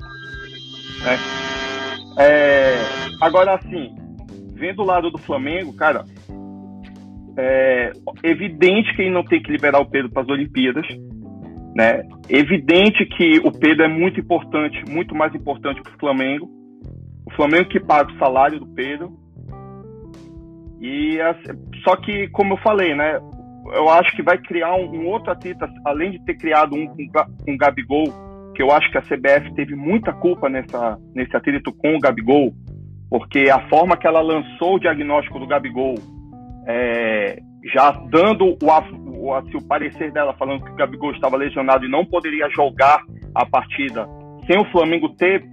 Né? É, agora, assim, vendo o lado do Flamengo, cara, é evidente que ele não tem que liberar o Pedro para as Olimpíadas. Né? Evidente que o Pedro é muito importante, muito mais importante para o Flamengo. O Flamengo que paga o salário do Pedro. E só que, como eu falei, né? eu acho que vai criar um, um outro atrito, além de ter criado um, um, um Gabigol, que eu acho que a CBF teve muita culpa nessa, nesse atrito com o Gabigol, porque a forma que ela lançou o diagnóstico do Gabigol, é, já dando o, o, assim, o parecer dela, falando que o Gabigol estava lesionado e não poderia jogar a partida, sem o Flamengo ter,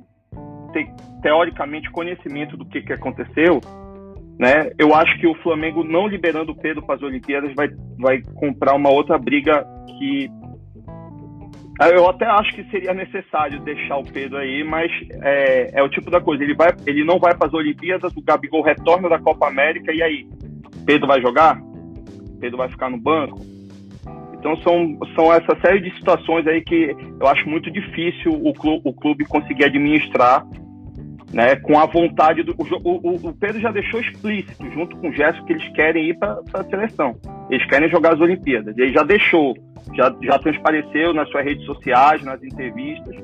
ter teoricamente conhecimento do que, que aconteceu, né? Eu acho que o Flamengo não liberando o Pedro para as Olimpíadas vai, vai comprar uma outra briga que eu até acho que seria necessário deixar o Pedro aí, mas é, é o tipo da coisa. Ele, vai, ele não vai para as Olimpíadas, o Gabigol retorna da Copa América, e aí? Pedro vai jogar? Pedro vai ficar no banco? Então são, são essa série de situações aí que eu acho muito difícil o clube, o clube conseguir administrar né, com a vontade do. O, o, o, Pedro já deixou explícito, junto com o Gerson, que eles querem ir para a seleção. Eles querem jogar as Olimpíadas. Ele já deixou, já, já transpareceu nas suas redes sociais, nas entrevistas.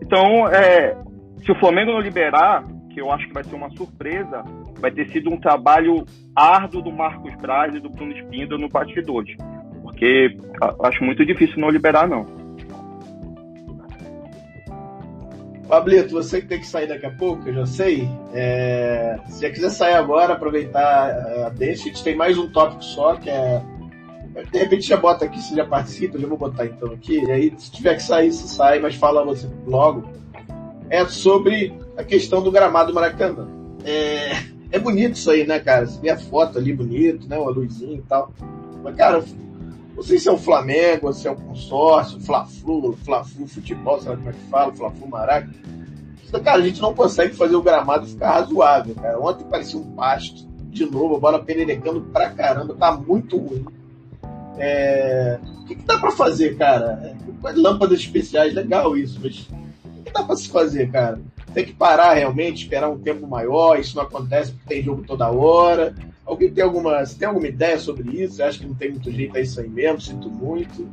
Então, é, se o Flamengo não liberar, que eu acho que vai ser uma surpresa, vai ter sido um trabalho árduo do Marcos Braz e do Bruno Espíndola no bastidores. Porque acho muito difícil não liberar, não. Pablito, você que tem que sair daqui a pouco, eu já sei. É... Se você quiser sair agora, aproveitar a deixa, a gente tem mais um tópico só, que é. De repente já bota aqui, se já participa, já vou botar então aqui. E aí, se tiver que sair, você sai, mas fala você logo. É sobre a questão do gramado do Maracanã. É, é bonito isso aí, né, cara? Você vê a foto ali bonito, né? A luzinha e tal. Mas, cara, Não sei se é o Flamengo, se é o consórcio, Fla-Flu, Fla-Flu Futebol, sabe como é que fala, Fla-Flu Maraca. Cara, a gente não consegue fazer o gramado ficar razoável, cara. Ontem parecia um pasto. De novo, a bola peneirando pra caramba, tá muito ruim. É... O que, que dá pra fazer, cara? É, lâmpadas especiais, legal isso, mas o que dá pra se fazer, cara? Tem que parar realmente, esperar um tempo maior, isso não acontece porque tem jogo toda hora. Alguém tem alguma, tem alguma ideia sobre isso? Acha que não tem muito jeito a isso aí mesmo? Sinto muito.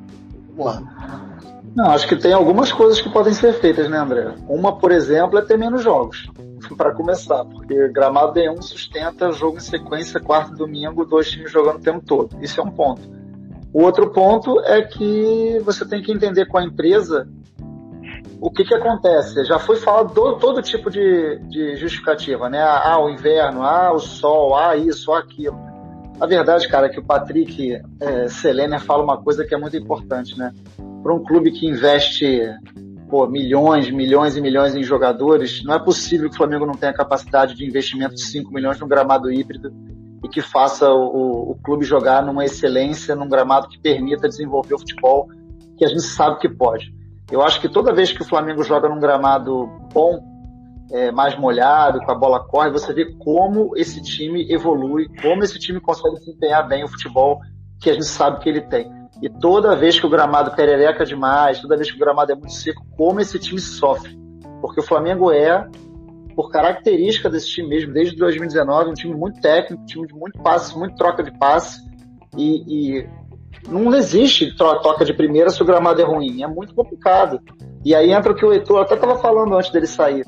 Vamos lá. Não, acho que tem algumas coisas que podem ser feitas, né, André? Uma, por exemplo, é ter menos jogos, para começar, porque gramado D1 sustenta jogo em sequência, quarto domingo, dois times jogando o tempo todo. Isso é um ponto. O outro ponto é que você tem que entender com a empresa o que, que acontece. Já foi falado do, todo tipo de, de justificativa, né? Ah, o inverno, ah, o sol, ah, isso, ah, aquilo. A verdade, cara, é que o Patrick é, Selene fala uma coisa que é muito importante, né? para um clube que investe pô, milhões, milhões e milhões em jogadores, não é possível que o Flamengo não tenha capacidade de investimento de 5 milhões num gramado híbrido e que faça o, o, clube jogar numa excelência, num gramado que permita desenvolver o futebol que a gente sabe que pode. Eu acho que toda vez que o Flamengo joga num gramado bom, é, mais molhado, com a bola corre, você vê como esse time evolui, como esse time consegue desempenhar bem o futebol que a gente sabe que ele tem. E toda vez que o gramado perereca demais, toda vez que o gramado é muito seco, como esse time sofre. Porque o Flamengo é, por característica desse time mesmo, desde 2019, um time muito técnico, um time de muito passe, muito troca de passe. E, e não existe troca de primeira se o gramado é ruim. É muito complicado. E aí entra o que o Heitor até estava falando antes dele sair.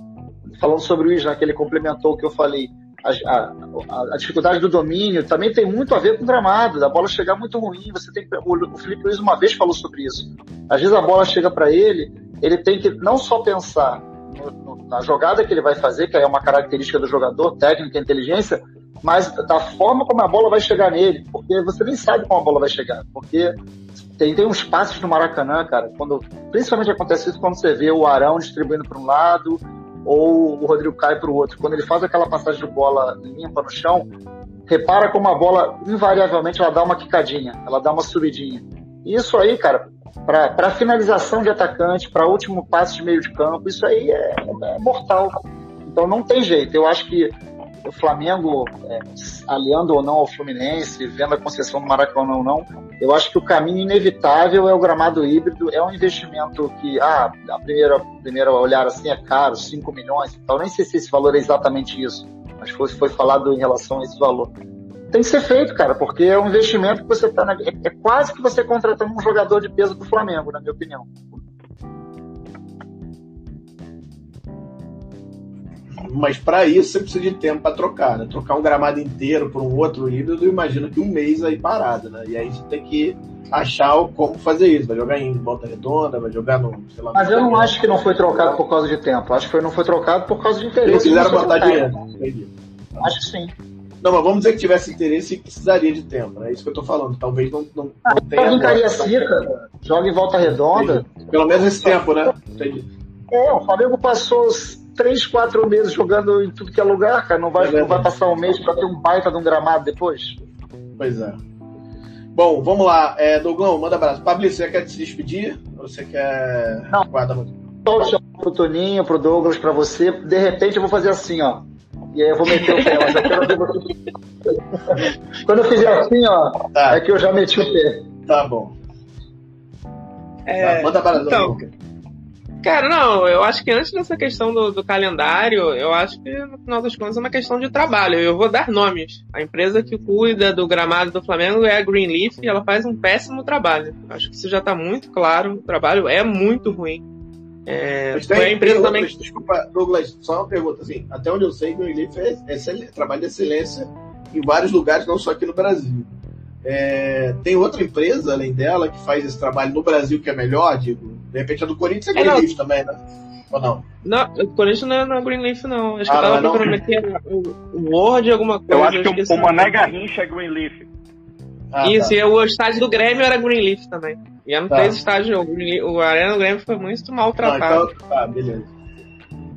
Falando sobre o Isla, que ele complementou o que eu falei a, a, a, dificuldade do domínio também tem muito a ver com o gramado, da bola chegar muito ruim. Você tem o, o Felipe Luiz uma vez falou sobre isso. Às vezes a bola chega para ele, ele tem que não só pensar no, no, na jogada que ele vai fazer, que é uma característica do jogador, técnica, inteligência, mas da forma como a bola vai chegar nele, porque você nem sabe como a bola vai chegar, porque tem, tem uns passos no Maracanã, cara, quando principalmente acontece isso quando você vê o Arão distribuindo para um lado, ou o Rodrigo cai para o outro. Quando ele faz aquela passagem de bola limpa no chão, repara como a bola, invariavelmente, ela dá uma quicadinha, ela dá uma subidinha. E isso aí, cara, para finalização de atacante, para último passe de meio de campo, isso aí é, é mortal. Então não tem jeito. Eu acho que o Flamengo, é, aliando ou não ao Fluminense, vendo a concessão do Maracanã ou não, eu acho que o caminho inevitável é o gramado híbrido, é um investimento que, ah, a primeira, a primeira olhar assim é caro, 5 milhões então nem sei se esse valor é exatamente isso, mas foi, foi falado em relação a esse valor. Tem que ser feito, cara, porque é um investimento que você está. É, é quase que você contratando um jogador de peso do Flamengo, na minha opinião. Mas para isso você precisa de tempo para trocar, né? Trocar um gramado inteiro por um outro híbrido, imagino que um mês aí parado, né? E aí você tem que achar como fazer isso. Vai jogar em volta redonda, vai jogar no. Lá, Mas eu não acho que não foi trocado por causa de tempo. Acho que não foi trocado por causa de interesse. Eles quiseram botar dinheiro. Acho que sim. Não, mas vamos dizer que tivesse interesse e precisaria de tempo, né? É isso que eu tô falando. Talvez não, não, ah, não tenha. Joga em Cariacica, joga em volta redonda. Entendi. Pelo menos esse tempo, né? Entendi. É, o Flamengo passou três, quatro meses jogando em tudo que é lugar, cara. Não vai, é não vai passar um mês para ter um baita de um gramado depois. Pois é. Bom, vamos lá. É, Douglão, manda abraço. Pablo, você quer se despedir? Ou você quer. Não. Guarda muito. Só chamar pro Toninho, pro Douglas, para você. De repente eu vou fazer assim, ó. E aí eu vou meter o pé. Mas eu quero ver você. Quando eu fizer assim, ó, tá. é que eu já meti o pé. Tá bom. É, manda abraço, então, Cara, não, eu acho que antes dessa questão do, do, calendário, eu acho que no final das contas é uma questão de trabalho. Eu vou dar nomes. A empresa que cuida do gramado do Flamengo é a Greenleaf e ela faz um péssimo trabalho. Acho que isso já está muito claro. O trabalho é muito ruim. É, tem, foi a empresa também. Desculpa, Douglas, só uma pergunta assim. Até onde eu sei, Greenleaf é, é trabalho de excelência em vários lugares, não só aqui no Brasil. É, tem outra empresa além dela que faz esse trabalho no Brasil que é melhor, digo? De repente a do Corinthians é, é Greenleaf também, né? Ou não? Não, o Corinthians não é, não é Greenleaf, não. Acho ah, que eu tava não, procurando aqui o Word alguma coisa. Eu acho que o, o Mané Garrincha é Greenleaf. Ah, Isso, tá. e o estádio do Grêmio era Greenleaf também. E eram tá. três estádios. O, o Arena do Grêmio foi muito maltratado. Ah, então, tá, beleza.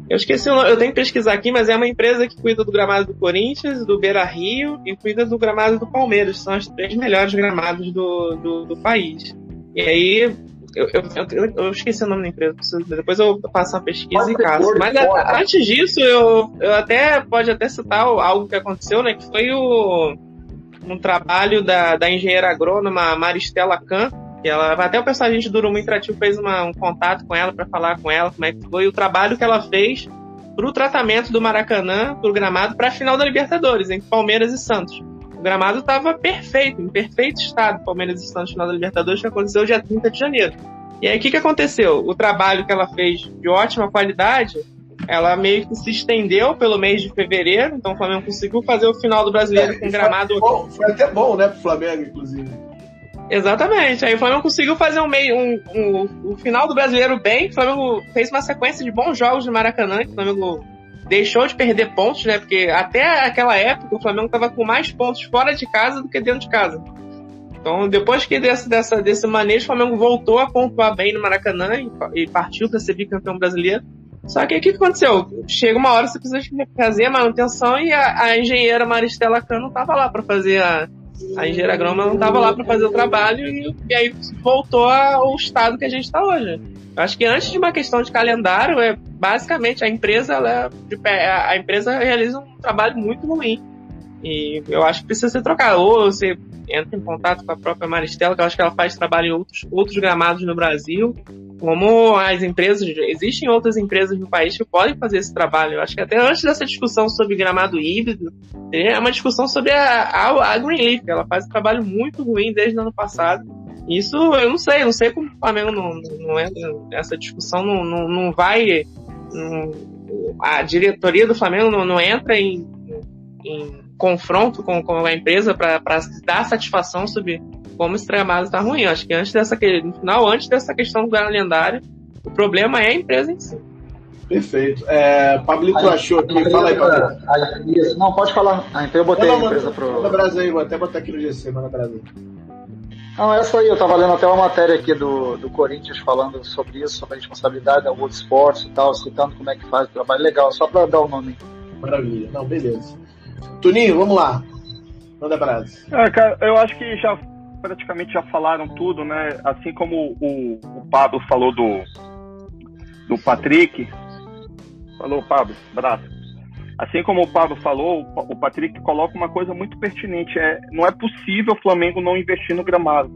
Eu esqueci o nome, eu tenho que pesquisar aqui, mas é uma empresa que cuida do gramado do Corinthians, do Beira Rio e cuida do gramado do Palmeiras. São os três melhores gramados do, do, do país. E aí, eu, eu, eu, eu, esqueci o nome da empresa, depois eu faço uma pesquisa e caso. Mas a, antes disso, eu, eu até pode até citar algo que aconteceu, né? Que foi o um trabalho da, da engenheira agrônoma Maristela Kahn, que ela até o pessoal a gente do Urumu Interativo fez uma, um contato com ela para falar com ela como é que foi o trabalho que ela fez para o tratamento do Maracanã, pro gramado, para a final da Libertadores, entre Palmeiras e Santos. O gramado estava perfeito, em perfeito estado, Palmeiras e Santos final da Libertadores, que aconteceu dia 30 de janeiro. E aí o que, que aconteceu? O trabalho que ela fez de ótima qualidade, ela meio que se estendeu pelo mês de fevereiro, então o Flamengo conseguiu fazer o final do brasileiro é, com gramado. Foi, bom, foi até bom, né, pro Flamengo, inclusive. Exatamente. Aí o Flamengo conseguiu fazer um meio, um, um, um, final do brasileiro bem. O Flamengo fez uma sequência de bons jogos no Maracanã. Que o Flamengo deixou de perder pontos, né? Porque até aquela época o Flamengo estava com mais pontos fora de casa do que dentro de casa. Então, depois que desse, dessa, desse manejo, o Flamengo voltou a pontuar bem no Maracanã e, e partiu para ser bicampeão brasileiro. Só que o que aconteceu? Chega uma hora você precisa fazer a manutenção e a, a engenheira Maristela Cano estava lá para fazer a, a engenheira agrônoma não estava lá para fazer o trabalho e, e, aí voltou ao estado que a gente está hoje. Acho que antes de uma questão de calendário, é basicamente a empresa ela, a empresa realiza um trabalho muito ruim. E eu acho que precisa ser trocado. Ou você entra em contato com a própria Maristela, que eu acho que ela faz trabalho em outros, outros gramados no Brasil, como as empresas, existem outras empresas no país que podem fazer esse trabalho. Eu acho que até antes dessa discussão sobre gramado híbrido, é uma discussão sobre a, a, a Greenleaf, ela faz um trabalho muito ruim desde o ano passado. Isso eu não sei, não sei como o Flamengo não, não entra nessa discussão, não, não, não vai. Não, a diretoria do Flamengo não, não entra em, em confronto com, com a empresa para dar satisfação sobre como esse gramado está ruim. Eu acho que antes dessa no final, antes dessa questão do calendário, o problema é a empresa em si. Perfeito. É, Pablito achou aqui, fala aí, Pablito. Não, pode falar. Ah, então eu botei não, não, a empresa pro. Manda Brasil aí, vou até botar aqui no GC, manda Brasil. Não, essa aí, eu tava lendo até uma matéria aqui do, do Corinthians falando sobre isso, sobre a responsabilidade da World Sports e tal, citando como é que faz o trabalho. Legal, só para dar o nome. Maravilha. Não, beleza. Tuninho, vamos lá. Manda brasa. É, cara, eu acho que já praticamente já falaram tudo, né? Assim como o, o Pablo falou do, do Patrick. Falou, Pablo, braço. Assim como o Pablo falou, o Patrick coloca uma coisa muito pertinente. É, não é possível o Flamengo não investir no gramado.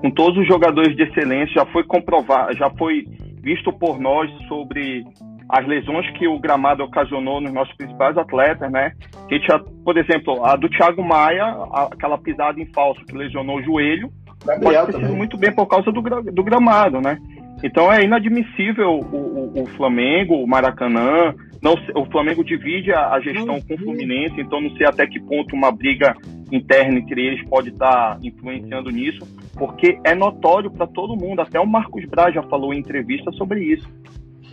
Com todos os jogadores de excelência, já foi comprovado, já foi visto por nós sobre as lesões que o gramado ocasionou nos nossos principais atletas, né? A gente, por exemplo, a do Thiago Maia, aquela pisada em falso que lesionou o joelho, Gabriel pode ter sido muito bem por causa do, do gramado, né? Então é inadmissível o, o, o Flamengo, o Maracanã, não, o Flamengo divide a, a, gestão com o Fluminense, então não sei até que ponto uma briga interna entre eles pode estar influenciando nisso, porque é notório para todo mundo, até o Marcos Braz já falou em entrevista sobre isso.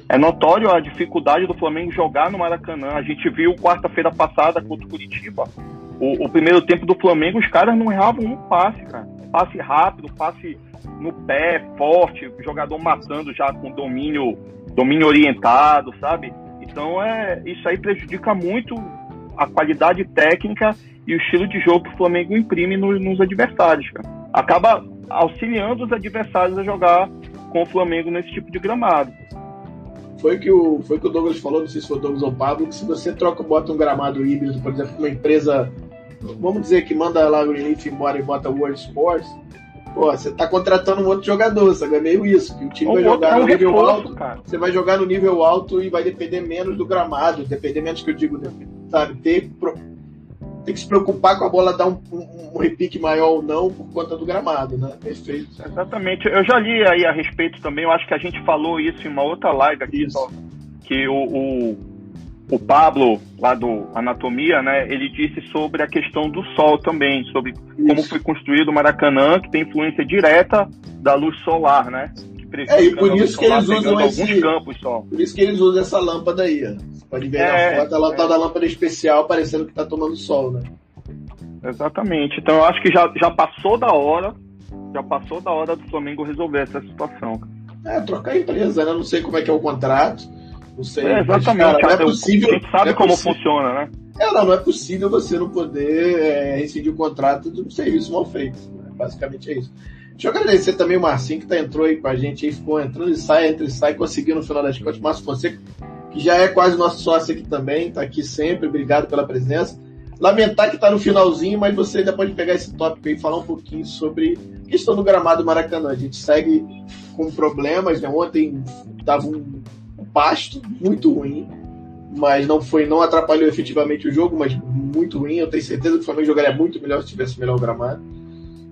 É notório a dificuldade do Flamengo jogar no Maracanã. A gente viu quarta-feira passada contra o Curitiba. O, o, primeiro tempo do Flamengo, os caras não erravam um passe, cara. Passe rápido, passe no pé, forte, o jogador matando já com domínio, domínio orientado, sabe? Então é, isso aí prejudica muito a qualidade técnica e o estilo de jogo que o Flamengo imprime nos, nos adversários, cara. Acaba auxiliando os adversários a jogar com o Flamengo nesse tipo de gramado. Foi que o foi que o Douglas falou, não sei se foi o Douglas ou o Pablo, que se você troca, bota um gramado híbrido, por exemplo, uma empresa, vamos dizer que manda lá o Elite embora e bota World Sports, pô, você tá contratando um outro jogador, sabe? É meio isso, que o time vai jogar é no nível reforço, alto, cara. você vai jogar no nível alto e vai depender menos do gramado, depender menos que eu digo, sabe? Ter tem que se preocupar com a bola dar um, um, um, repique maior ou não por conta do gramado, né? Perfeito. Exatamente. Eu já li aí a respeito também, eu acho que a gente falou isso em uma outra live aqui, só, que o, o, o, Pablo, lá do Anatomia, né, ele disse sobre a questão do sol também, sobre isso. como foi construído o Maracanã, que tem influência direta da luz solar, né? É, e por isso que eles usam esse, campos só. Por isso que eles usam essa lâmpada aí, ó. Pode ver é, na foto, ela tá é. da lâmpada especial, parecendo que tá tomando sol, né? Exatamente. Então eu acho que já, já passou da hora, já passou da hora do Flamengo resolver essa situação. É, trocar a empresa, né? Não sei como é que é o contrato. Não sei. É, mas, exatamente. cara, não é possível. a gente sabe é como possível. funciona, né? É, não, não é possível você não poder é, rescindir o contrato de um serviço mal feito. Né? Basicamente é isso. Deixa eu agradecer também o Marcinho, que tá, entrou aí com a gente aí, ficou entrando e sai, entra e sai, conseguiu no final das contas. Márcio Fonseca, que já é quase nosso sócio aqui também, tá aqui sempre, obrigado pela presença. Lamentar que tá no finalzinho, mas você ainda pode pegar esse tópico aí e falar um pouquinho sobre a questão do gramado Maracanã. A gente segue com problemas, né? Ontem tava um pasto muito ruim, mas não foi, não atrapalhou efetivamente o jogo, mas muito ruim. Eu tenho certeza que o Flamengo jogaria muito melhor se tivesse melhor gramado.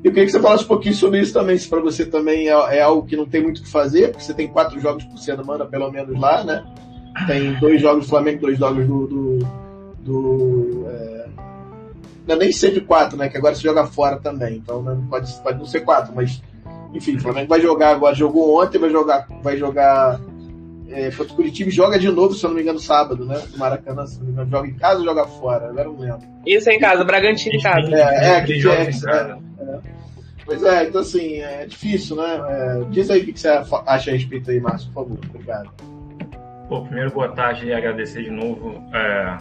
Eu queria que você falasse um pouquinho sobre isso também, se para você também é, é, algo que não tem muito o que fazer, porque você tem quatro jogos por semana, pelo menos lá, né? Tem dois jogos do Flamengo, dois jogos do. do, do é... Não é nem sempre quatro, né? Que agora se joga fora também. Então não pode, pode não ser quatro, mas. Enfim, o Flamengo vai jogar agora, jogou ontem, vai jogar, vai jogar é, contra o Curitiba e joga de novo, se eu não me engano, sábado, né? No Maracanã, se não me engano, joga em casa ou joga fora? Agora eu não lembro. Isso é em casa, Bragantino em casa. É, é, que Tem jogos é, em casa. é. Pois é, então assim, é difícil, né? É, diz aí o que você acha a respeito aí, Márcio, por favor. Obrigado. Pô, primeiro, boa tarde e agradecer de novo é,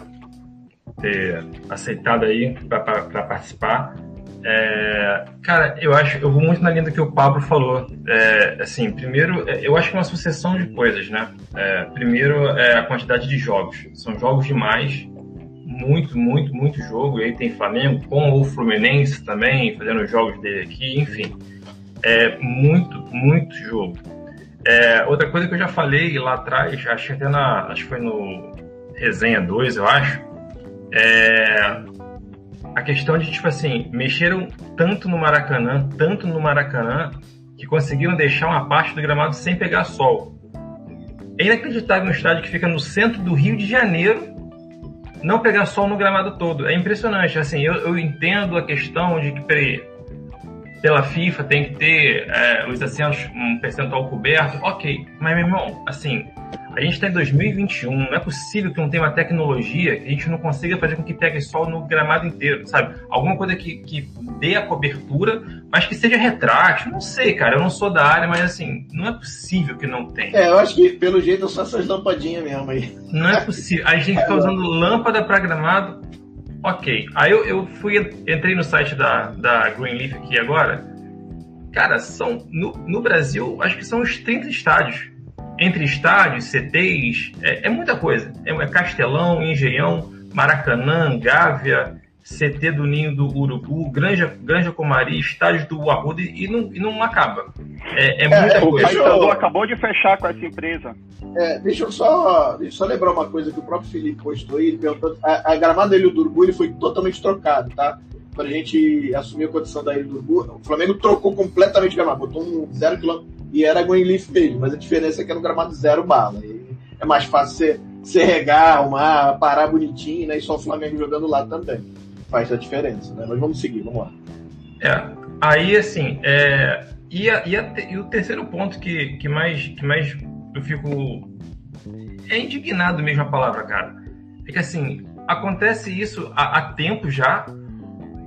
ter aceitado aí para participar. É, cara, eu acho, eu vou muito na linha do que o Pablo falou. É, assim, primeiro, é, eu acho que é uma sucessão de coisas, né? É, primeiro, é a quantidade de jogos. São jogos demais, muito, muito, muito jogo. E aí tem Flamengo com o Fluminense também, fazendo os jogos dele aqui, enfim. É muito, muito jogo. É, outra coisa que eu já falei lá atrás, acho que até na. Acho que foi no Resenha 2, eu acho. É, a questão de, tipo assim, mexeram tanto no Maracanã, tanto no Maracanã, que conseguiram deixar uma parte do gramado sem pegar sol. É inacreditável um estádio que fica no centro do Rio de Janeiro não pegar sol no gramado todo. É impressionante. Assim, eu, eu entendo a questão de que peraí, pela FIFA tem que ter é, os assentos um percentual coberto, ok. Mas, meu irmão, assim, a gente está em 2021, não é possível que não tenha uma tecnologia que a gente não consiga fazer com que pegue sol no gramado inteiro, sabe? Alguma coisa que, que dê a cobertura, mas que seja retrátil. Não sei, cara, eu não sou da área, mas assim, não é possível que não tenha. É, eu acho que pelo jeito são essas lampadinhas mesmo aí. Não é possível. A gente fica usando lâmpada para gramado. Ok. Aí eu, eu fui, entrei no site da, da Greenleaf aqui agora. Cara, são no, no Brasil, acho que são uns 30 estádios. Entre estádios, CTs, é, é muita coisa. É, é Castelão, Engenhão, Maracanã, Gávea, CT do Ninho do Urubu, Granja, Granja Comari, estádios do Arruda e não, e não acaba. É, é muita é, O coisa. eu- Paysandu acabou de fechar com essa empresa. É, deixa eu só, deixa eu só lembrar uma coisa que o próprio Felipe postou aí. Ele perguntou, a, a gramada da Ilha do Urubu ele foi totalmente trocado, tá? Quando a gente assumiu a condição da Ilha do Urubu, o Flamengo trocou completamente o gramado, botou um zero quilômetro e era Greenleaf mesmo, mas a diferença é que era um gramado zero bala. É mais fácil você, você regar, arrumar, parar bonitinho, né? E só o Flamengo jogando lá também. Faz a diferença, né? Mas vamos seguir, vamos lá. É, aí assim, é, e, a- e, a e o terceiro ponto que, que, mais, que mais eu fico. É indignado mesmo a palavra, cara. É que assim, acontece isso há, há tempo já,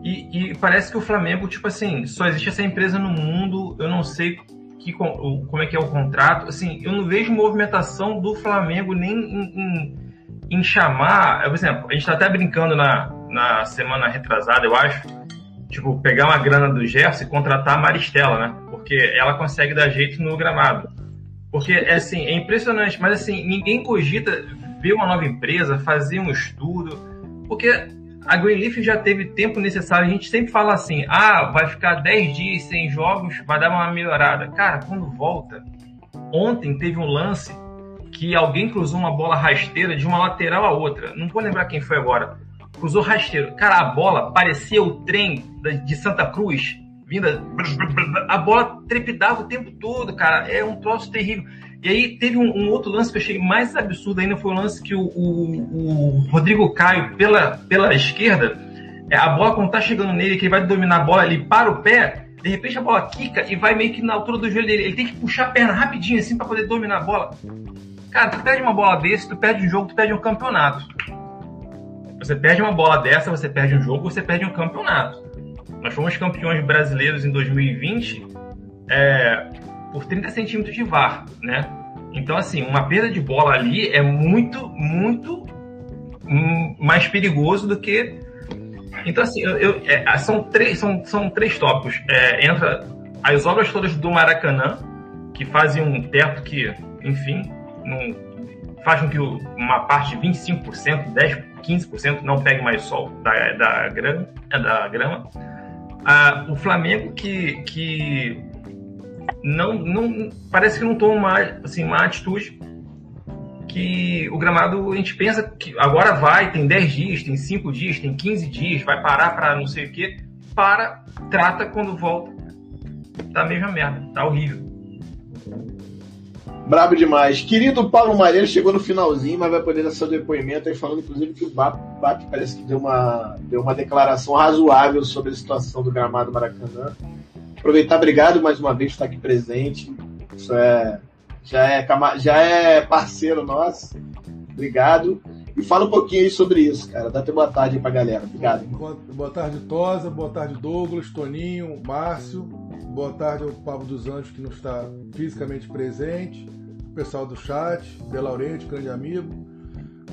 e, e parece que o Flamengo, tipo assim, só existe essa empresa no mundo, eu não sei que, como é que é o contrato, assim, eu não vejo movimentação do Flamengo nem em, em, em chamar, por exemplo, a gente tá até brincando na, na semana retrasada, eu acho, tipo, pegar uma grana do Gerson e contratar a Maristela, né? Porque ela consegue dar jeito no gramado. Porque, é assim, é impressionante, mas assim, ninguém cogita ver uma nova empresa, fazer um estudo, porque a Greenleaf já teve tempo necessário, a gente sempre fala assim, ah, vai ficar 10 dias sem jogos, vai dar uma melhorada. Cara, quando volta, ontem teve um lance que alguém cruzou uma bola rasteira de uma lateral a outra, não vou lembrar quem foi agora, cruzou rasteiro. Cara, a bola parecia o trem de Santa Cruz, vinda. A bola trepidava o tempo todo, cara. É um troço terrível. E aí teve um, um outro lance que eu achei mais absurdo ainda, foi o lance que o, o- o Rodrigo Caio, pela, pela esquerda, é, a bola quando tá chegando nele, que ele vai dominar a bola, ele para o pé, de repente a bola quica e vai meio que na altura do joelho dele. Ele tem que puxar a perna rapidinho assim para poder dominar a bola. Cara, tu perde uma bola desse, tu perde um jogo, tu perde um campeonato. Você perde uma bola dessa, você perde um jogo, você perde um campeonato. Nós fomos campeões brasileiros em 2020 é, por 30 centímetros de VAR, né? Então, assim, uma perda de bola ali é muito, muito hum, mais perigoso do que. Então, assim, eu, eu, é, são, três, são, são três tópicos. É, entra as obras todas do Maracanã, que fazem um teto que, enfim, não, faz com que uma parte de 25%, 10%, 15% não pegue mais sol da, da grama. Da grama. Ah, o Flamengo que, que não, não parece que não toma uma, assim, uma atitude que o gramado a gente pensa que agora vai, tem 10 dias, tem 5 dias, tem 15 dias, vai parar para não sei o que, para, trata quando volta. Tá a mesma merda, tá horrível. Brabo demais. Querido Paulo Mareiro chegou no finalzinho, mas vai poder dar seu depoimento aí, falando inclusive que o BAP parece que deu uma, deu uma declaração razoável sobre a situação do gramado Maracanã. Aproveitar, obrigado mais uma vez por estar aqui presente. Isso é, já, é, já é parceiro nosso. Obrigado. E fala um pouquinho aí sobre isso, cara. Dá até boa tarde aí pra galera. Obrigado. Boa, boa tarde, Tosa. Boa tarde, Douglas, Toninho, Márcio. Boa tarde ao Pablo dos Anjos, que não está fisicamente presente. O pessoal do chat, De Laurente, grande amigo.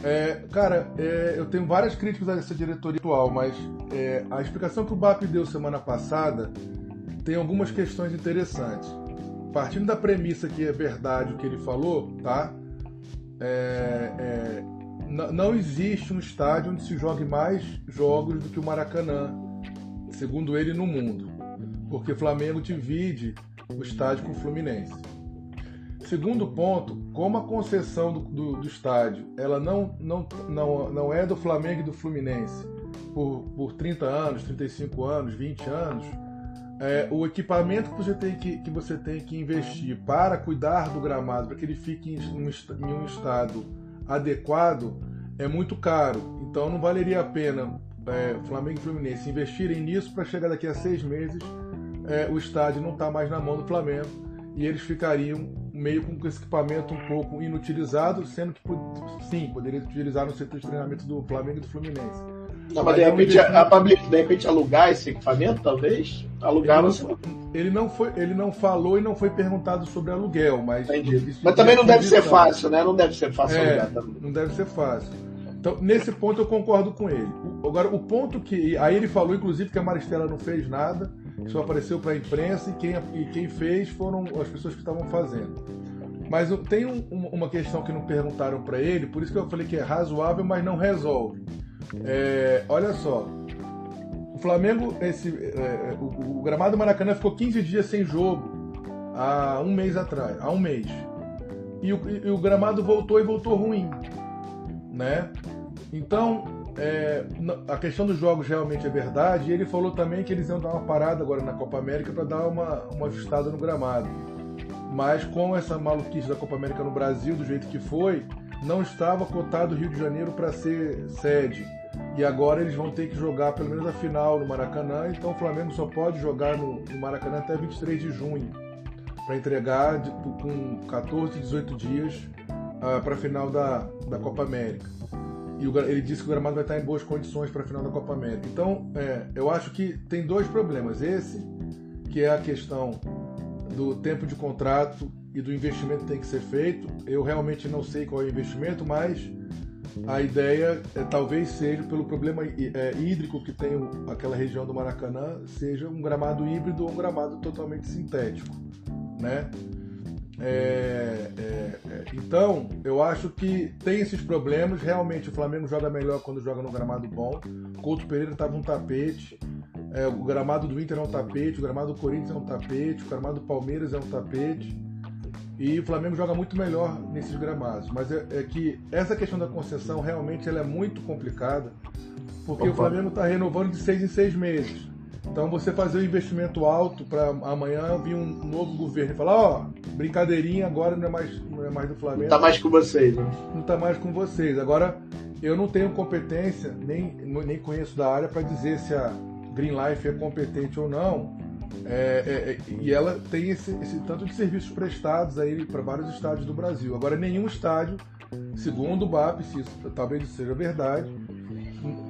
É, cara, é, eu tenho várias críticas a essa diretoria atual, mas é, a explicação que o BAP deu semana passada tem algumas questões interessantes. Partindo da premissa que é verdade o que ele falou, tá? É, é, não existe um estádio onde se jogue mais jogos do que o Maracanã, segundo ele, no mundo. Porque Flamengo divide o estádio com o Fluminense. Segundo ponto, como a concessão do, do, do, estádio ela não, não, não, não é do Flamengo e do Fluminense por, por 30 anos, 35 anos, 20 anos, é, o equipamento que você, tem que, que você tem que investir para cuidar do gramado, para que ele fique em um, em um estado adequado, é muito caro. Então não valeria a pena é, Flamengo e Fluminense investirem nisso para chegar daqui a seis meses é, o estádio não estar tá mais na mão do Flamengo e eles ficariam meio com esse equipamento um pouco inutilizado, sendo que sim, poderia utilizar no setor de treinamento do Flamengo e do Fluminense. Não, mas de repente, a, a, de repente alugar esse equipamento, talvez? Alugar ele não, ele não foi Ele não falou e não foi perguntado sobre aluguel, mas. Mas também não deve ser fácil, né? Não deve ser fácil é, alugar também. Não deve ser fácil. Então, nesse ponto eu concordo com ele. Agora, o ponto que. Aí ele falou, inclusive, que a Maristela não fez nada, só apareceu para a imprensa e quem, e quem fez foram as pessoas que estavam fazendo. Mas tem um, uma questão que não perguntaram para ele, por isso que eu falei que é razoável, mas não resolve. É, olha só, o Flamengo, esse, é, o, o, gramado Maracanã ficou 15 dias sem jogo há um mês atrás, há um mês. E o, e o gramado voltou e voltou ruim, né? Então, é, a questão dos jogos realmente é verdade. E ele falou também que eles iam dar uma parada agora na Copa América para dar uma, uma ajustada no gramado. Mas com essa maluquice da Copa América no Brasil, do jeito que foi, não estava cotado o Rio de Janeiro para ser sede. E agora eles vão ter que jogar pelo menos a final no Maracanã, então o Flamengo só pode jogar no, no Maracanã até 23 de junho, para entregar de, com 14, 18 dias ah, para a final da, da Copa América. E o, ele disse que o gramado vai estar em boas condições para a final da Copa América. Então, é, eu acho que tem dois problemas. Esse, que é a questão do tempo de contrato e do investimento que tem que ser feito. Eu realmente não sei qual é o investimento, mas a ideia é, talvez seja, pelo problema é, hídrico que tem aquela região do Maracanã, seja um gramado híbrido ou um gramado totalmente sintético, né? É, é, é, então, eu acho que tem esses problemas. Realmente, o Flamengo joga melhor quando joga no gramado bom. Couto Pereira estava um tapete. É, o gramado do Inter é um tapete. O gramado do Corinthians é um tapete. O gramado do Palmeiras é um tapete. E o Flamengo joga muito melhor nesses gramados. Mas é, é que essa questão da concessão realmente ela é muito complicada, porque Opa. o Flamengo está renovando de seis em seis meses. Então você fazer um investimento alto para amanhã vir um novo governo e falar, ó, oh, brincadeirinha agora não é mais, não é mais do Flamengo. Não tá mais com vocês, né? Não tá mais com vocês. Agora, eu não tenho competência, nem, nem conheço da área para dizer se a Green Life é competente ou não é, é, é, e ela tem esse, esse, tanto de serviços prestados aí para vários estádios do Brasil. Agora, nenhum estádio, segundo o BAP, se isso talvez seja verdade,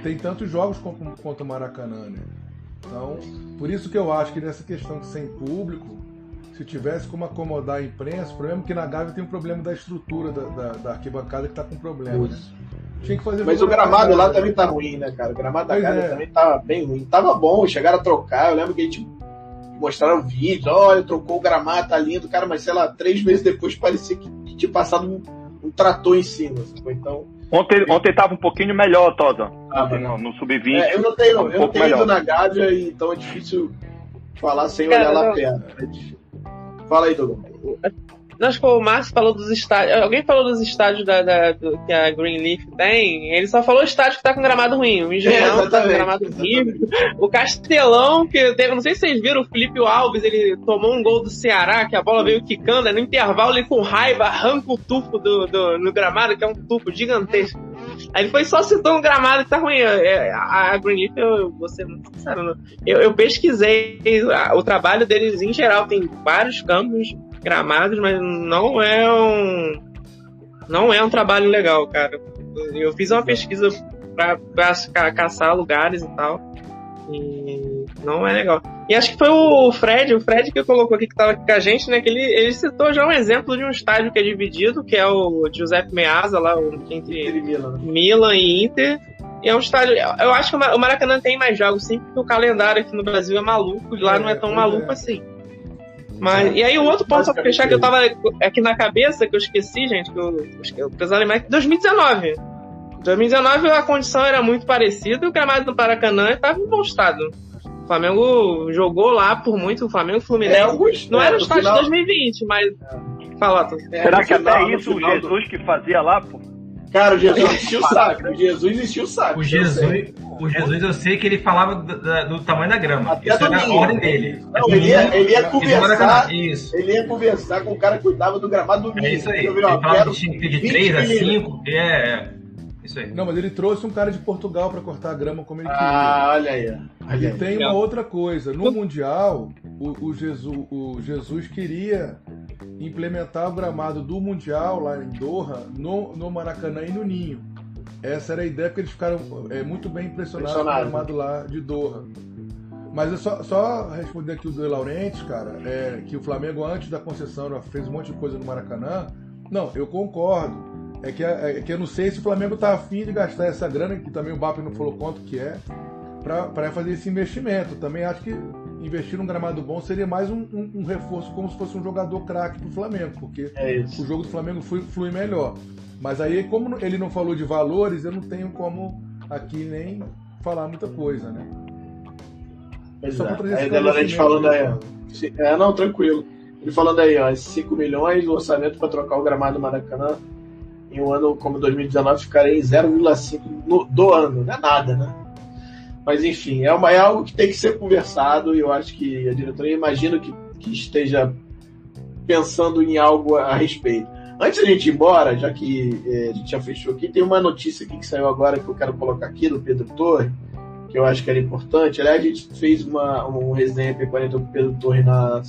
tem tantos jogos quanto o Maracanã, né? Então, por isso que eu acho que nessa questão de sem público, se tivesse como acomodar a imprensa, o problema é que na Gávea tem um problema da estrutura da, da, da arquibancada que tá com problema, né? Tinha que fazer Mas o gramado lá também tá ruim, né, cara? O gramado da Pois Gávea é. também tava bem ruim. Tava bom, chegaram a trocar. Eu lembro que a gente mostraram vídeo, olha, trocou o gramado, tá lindo, cara, mas sei lá, três meses depois parecia que tinha passado um, um trator em cima. Então, Ontem, ontem tava um pouquinho melhor, Tosa. Ah, mas- no, no Sub-20. é, eu não tenho, um eu não tenho ido melhor. na Gávea, e então é difícil falar sem Cara, olhar lá não. perto. É difícil. Fala aí, Douglas. Não, acho que o Márcio falou dos estádios. Alguém falou dos estádios da, da- do- que a Greenleaf tem. Ele só falou estádio que tá com gramado ruim. O Engenhão É, tá com gramado horrível. O Castelão, que teve, não sei se vocês viram, o Felipe Alves, ele tomou um gol do Ceará, que a bola veio quicando, aí no intervalo ele com raiva arranca o tufo do, do- no gramado, que é um tufo gigantesco. Aí ele foi só citou um gramado que tá ruim. É, A, a Greenleaf, eu vou ser muito sincero, eu, eu pesquisei o trabalho deles em geral, tem vários campos gramados, mas não é um não é um trabalho legal, cara. Eu fiz uma pesquisa pra, pra ca- caçar lugares e tal. E não é legal. E acho que foi o Fred, o Fred que colocou aqui que tava aqui com a gente, né? Que ele, ele citou já um exemplo de um estádio que é dividido, que é o Giuseppe Meazza, lá entre Ele Milan, né? Milan e Inter. E é um estádio. Eu acho que o Ma- o Maracanã tem mais jogos, sim, porque o calendário aqui no Brasil é maluco, e lá não é tão pois maluco é. assim. Mas, e aí o outro ponto, só pra fechar, que eu tava aqui na cabeça, que eu esqueci, gente, que eu, eu precisava lembrar, que 2019. 2019 a condição era muito parecida e o gramado do Maracanã estava em bom estado. O Flamengo jogou lá por muito, o Flamengo Fluminense. É, alguns- não é, era o estádio de final- 2020, mas. Fala, Tom. É, Será que até isso o final do- Jesus que fazia lá, pô? Cara, o Jesus enchia o saco. O Jesus enchia o saco. O eu sei. Jesus, o Jesus eu sei que ele falava do, do tamanho da grama. Até Isso era a ordem dele. Não, ele ia, ele ia conversar. Isso. Ele ia conversar com o cara que cuidava do gramado do É isso aí. Ele falava que tinha de 20 3 a milímetros. 5. É, é. Isso aí. Não, mas ele trouxe um cara de Portugal pra cortar a grama como ele queria. Ah, olha aí. Olha E aí. tem uma outra coisa. No Mundial, o, o Jesus, o Jesus queria implementar o gramado do Mundial lá em Doha, no, no Maracanã e no Ninho. Essa era a ideia, porque eles ficaram é, muito bem impressionados com o gramado lá de Doha. Mas eu só, só responder aqui o De Laurentiis, cara, é, que o Flamengo, antes da concessão, já fez um monte de coisa no Maracanã. Não, eu concordo. É que, é que eu não sei se o Flamengo tá afim de gastar essa grana, que também o BAP não falou quanto que é, para fazer esse investimento. Também acho que investir num gramado bom seria mais um, um- um reforço, como se fosse um jogador craque pro Flamengo, porque É o jogo do Flamengo flui, flui melhor. Mas aí, como ele não falou de valores, eu não tenho como aqui nem falar muita coisa, né? Pois Só é. Aí esse o Delorente esclarecimento, falando aí, né? É, não, tranquilo. Ele falando aí, ó, 5 milhões o orçamento para trocar o gramado do Maracanã em um ano como 2019 ficaria em 0,5 no- do ano. Não é nada, né? Mas enfim, é, uma, é algo que tem que ser conversado e eu acho que a diretoria imagino que, que esteja pensando em algo a, respeito. Antes da gente ir embora, já que eh, a gente já fechou aqui, tem uma notícia aqui que saiu agora que eu quero colocar aqui do Pedro Torre, que eu acho que era importante. Aliás, a gente fez uma, um resenha P40 com o Pedro Torre na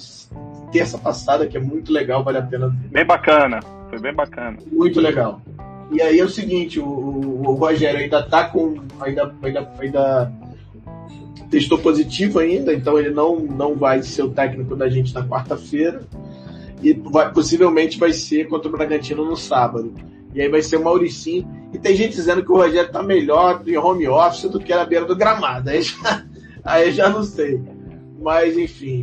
terça passada, que é muito legal, vale a pena ver. Bem bacana. Foi bem bacana. Muito legal. E aí é o seguinte, o, o- Rogério ainda tá com. Ainda, ainda, ainda testou positivo ainda, então ele não, não vai ser o técnico da gente na quarta-feira. E vai- possivelmente vai ser contra o Bragantino no sábado. E aí vai ser o Mauricinho. E tem gente dizendo que o Rogério tá melhor em home office do que na beira do gramado. Aí já, aí já não sei. Mas enfim,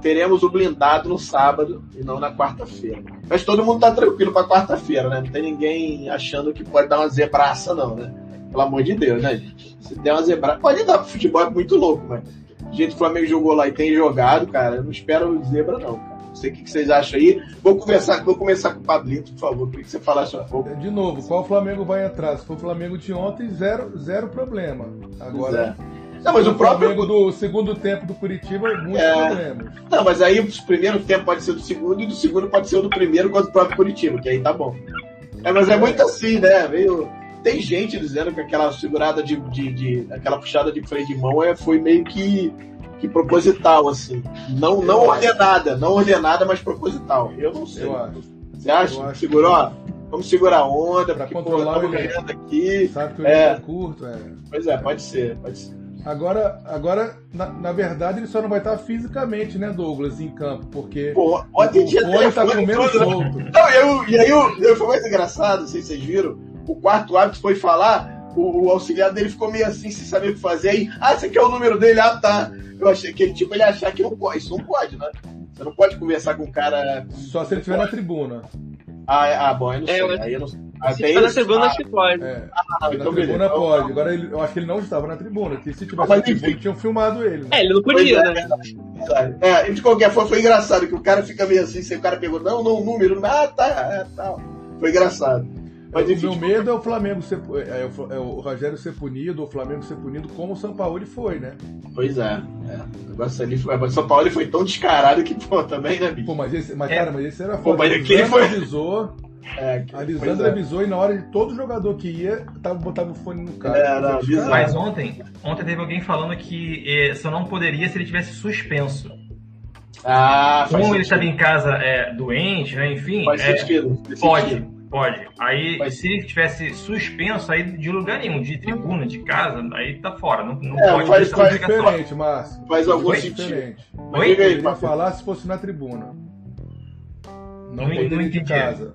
teremos o blindado no sábado e não na quarta-feira. Mas todo mundo tá tranquilo pra quarta-feira, né? Não tem ninguém achando que pode dar uma zebraça, não, né? Pelo amor de Deus, né, gente? Se der uma zebraça, pode dar. Futebol é muito louco, mas jeito que o Flamengo jogou lá e tem jogado, cara, eu não espero zebra, não, cara. Não sei o que vocês acham aí. Vou conversar, vou começar com o Pablito, por favor. Queria que você falasse um pouco. De novo, qual Flamengo vai entrar? Se for o Flamengo de ontem, zero, zero problema. Agora, Não, mas o próprio. Flamengo do segundo tempo do Curitiba, muitos É. problemas. Não, mas aí o primeiro tempo pode ser do segundo e do segundo pode ser o do primeiro contra o próprio Curitiba, que aí tá bom. É, mas é muito assim, né? Meio... Tem gente dizendo que aquela segurada de, de, de- aquela puxada de freio de mão é, foi meio que, que proposital, assim. Não, não ordenada, não ordenada, mas proposital. Eu não sei. Eu acho. Você acha? Segurou? ó, Vamos segurar a onda, Pra porque pô, estamos o ganhando aqui. Sabe que o É. é curto, é. Pois é, pode ser, pode ser. Agora, agora na, na verdade, ele só não vai estar fisicamente, né, Douglas, em campo, porque Pô, o, ontem tinha o Fone tá telefone comendo tudo, né? solto. Não, eu, e aí eu, eu, foi mais engraçado, não sei se vocês viram. O quarto árbitro foi falar, o, o auxiliar dele ficou meio assim, sem saber o que fazer. Aí, ah, esse aqui é o número dele, ah, tá. Eu achei que ele, tipo, ele achar que não pode. Isso não pode, né? Você não pode conversar com o cara. Só se ele estiver na tribuna. Ah, é- ah bom, eu não É, sei. eu- aí eu não sei. Se Até tá na tribuna, ah, acho que pode. É, ah, na então tribuna beleza. pode. Agora ele- eu acho que ele não estava na tribuna, que se tivesse Mas na tribuna, tinham filmado ele. Né? É, ele não podia, é, né? É, e de qualquer forma foi engraçado, que o cara fica meio assim, se o cara pegou, não, não, número, ah, tá, é, tá. Foi engraçado. Mas o enfim, meu medo é o Flamengo ser, é, o Fla- é o Rogério ser punido, ou o Flamengo ser punido como o São Paulo foi, né? pois é, é. O negócio ali foi. Mas São Paulo ele foi tão descarado que, pô, também, né, bicho? Pô, mas esse, mas, É. cara, mas esse era Pô, foda. mas A aquele foi- avisou, É, a Lisandra é. avisou e na hora de todo jogador que ia, tava, botava o fone no cara. É, não. Mas ontem, ontem teve alguém falando que eh, só não poderia se ele tivesse suspenso. Ah, Como ele estava em casa é, doente, né? Enfim, Faz é, sentido. pode, sentido. pode. Aí, Faz- se ele tivesse suspenso, aí de lugar nenhum, de tribuna, de casa, aí tá fora. Não, não É, pode faz- faz. Diferente, Márcio. Faz algum sentido. Diferente. Mas Oi? diga aí, Papo. falar se fosse na tribuna. Não, Não- poderia não de entendi. casa.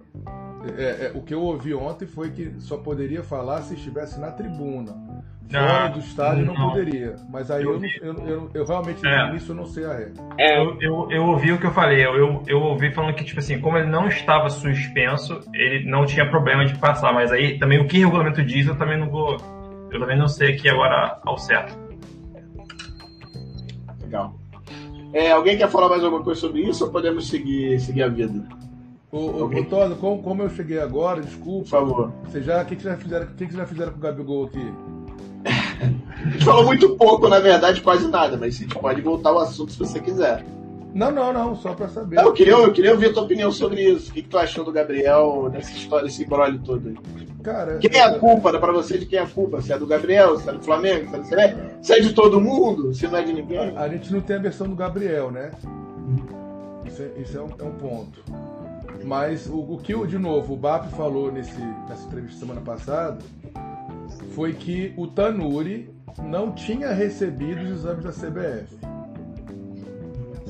É, é, o que eu ouvi ontem foi que só poderia falar se estivesse na tribuna. Fora Ah, do estádio não, não. poderia. Mas aí eu, não- eu, eu, eu realmente É. nisso eu não sei a regra. É, Eu, eu, eu ouvi o que eu falei, eu, eu, eu ouvi falando que, tipo assim, como ele não estava suspenso, ele não tinha problema de passar, mas aí também o que o regulamento diz, eu também não vou. Eu também não sei aqui agora ao certo. Legal. É, alguém quer falar mais alguma coisa sobre isso ou podemos seguir, seguir a vida? Ô, ô, como, como eu cheguei agora, Por desculpa. favor. Você já, o que, que vocês já fizeram, o que, que já fizeram com o Gabigol aqui? A gente falou muito pouco, na verdade, quase nada, mas a gente pode voltar ao assunto se você quiser. Não, não, não, só pra saber. Eu queria, eu queria ouvir a tua opinião sobre isso. O que, que tu achou do Gabriel nessa história, desse brolho todo aí? Cara, Quem é a culpa? Dá pra você de quem é a culpa? Se é do Gabriel, se é do Flamengo, se é, é, se é de todo mundo, se não é de ninguém. A gente não tem a versão do Gabriel, né? Isso é, isso é um, é um ponto. Mas o, o que, de novo, o BAP falou nesse, nessa entrevista semana passada foi que o Tanuri não tinha recebido os exames da CBF.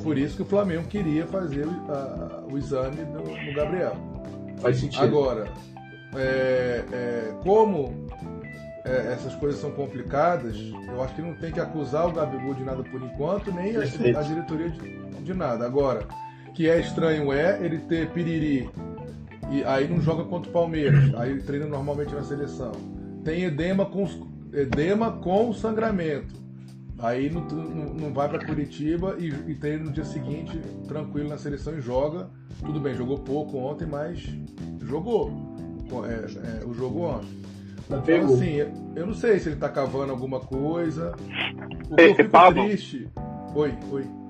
Por isso que o Flamengo queria fazer o, a- o exame no, no Gabriel. Faz sentido. Agora, é, é, como é, essas coisas são complicadas, eu acho que não tem que acusar o Gabigol de nada por enquanto, nem a, a diretoria de, de nada. Agora, que é estranho é ele ter piriri e aí não joga contra o Palmeiras, aí ele treina normalmente na seleção. Tem edema com, edema com sangramento. Aí não, não, não vai para Curitiba e, e treina no dia seguinte, tranquilo na seleção e joga. Tudo bem, jogou pouco ontem, mas jogou. É, é, o jogo ontem. Então, Pegou. assim, eu, não sei se ele tá cavando alguma coisa. O que eu fico triste. Oi, oi.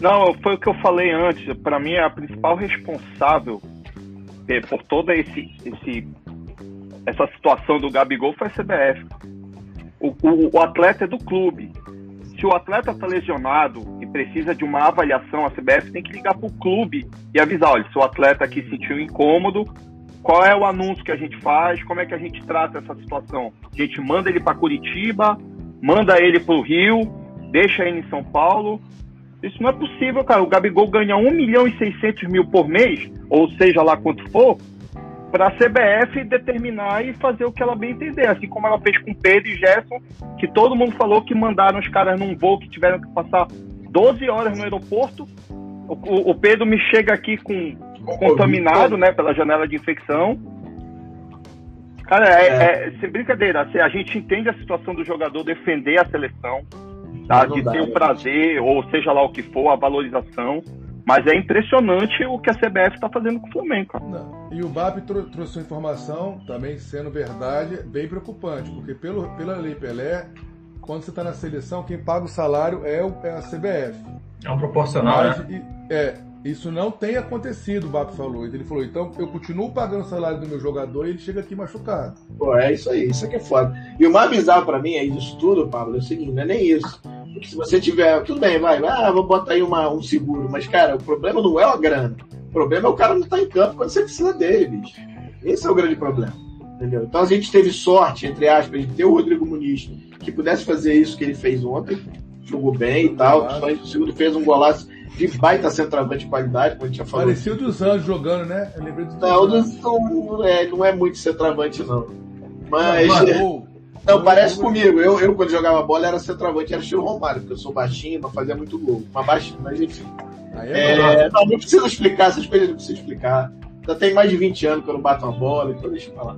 Não, foi o que eu falei antes. Para mim, a principal responsável eh, por toda esse, esse, essa situação do Gabigol foi a CBF. O, o, o atleta é do clube. Se o atleta está lesionado e precisa de uma avaliação, a CBF tem que ligar para o clube e avisar: olha, se o atleta aqui sentiu incômodo, qual é o anúncio que a gente faz, como é que a gente trata essa situação? A gente manda ele para Curitiba, manda ele para o Rio, deixa ele em São Paulo. Isso não é possível, cara. O Gabigol ganha 1 milhão e 600 mil por mês, ou seja lá quanto for, para a CBF determinar e fazer o que ela bem entender. Assim como ela fez com Pedro e Gerson, que todo mundo falou que mandaram os caras num voo que tiveram que passar 12 horas no aeroporto. O, o- Pedro me chega aqui com contaminado, né, pela janela de infecção. Cara, é, é- sem brincadeira, assim, a gente entende a situação do jogador defender a seleção, tá? Não de dá, ter o né? prazer, ou seja lá o que for, a valorização. Mas é impressionante o que a CBF está fazendo com o Flamengo, cara. Não. E o BAP trou- trouxe uma informação, também sendo verdade, bem preocupante, porque pelo, pela Lei Pelé, quando você está na seleção, quem paga o salário é, o- é a CBF. É um proporcional, Mas, né? e- é, isso não tem acontecido, o BAP falou. Ele falou, então eu continuo pagando o salário do meu jogador e ele chega aqui machucado. Pô, é isso aí, isso aqui é foda. E o mais bizarro pra mim é isso tudo, Pablo, é o seguinte, não é nem isso. Porque se você tiver. Tudo bem, vai, ah, vou botar aí uma, um seguro. Mas, cara, o problema não é a grana. O problema é o cara não estar em campo quando você precisa dele, bicho. Esse é o grande problema. Entendeu? Então a gente teve sorte, entre aspas, de ter o Rodrigo Muniz que pudesse fazer isso que ele fez ontem. Jogou bem e tal. O segundo fez um golaço de baita centroavante de qualidade, como a gente já falou. Parecia o dos Anjos jogando, né? Eu lembrei do Não, não, é, não é muito centroavante, não. Mas. Não, não parece comigo. Eu, eu, quando jogava bola, era centroavante, era estilo Romário, porque eu sou baixinho, não fazia muito gol. Mas baixinho, mas enfim. É, é, não, não precisa explicar, essas coisas não precisa explicar. Já tem mais de 20 anos que eu não bato uma bola, então deixa eu falar.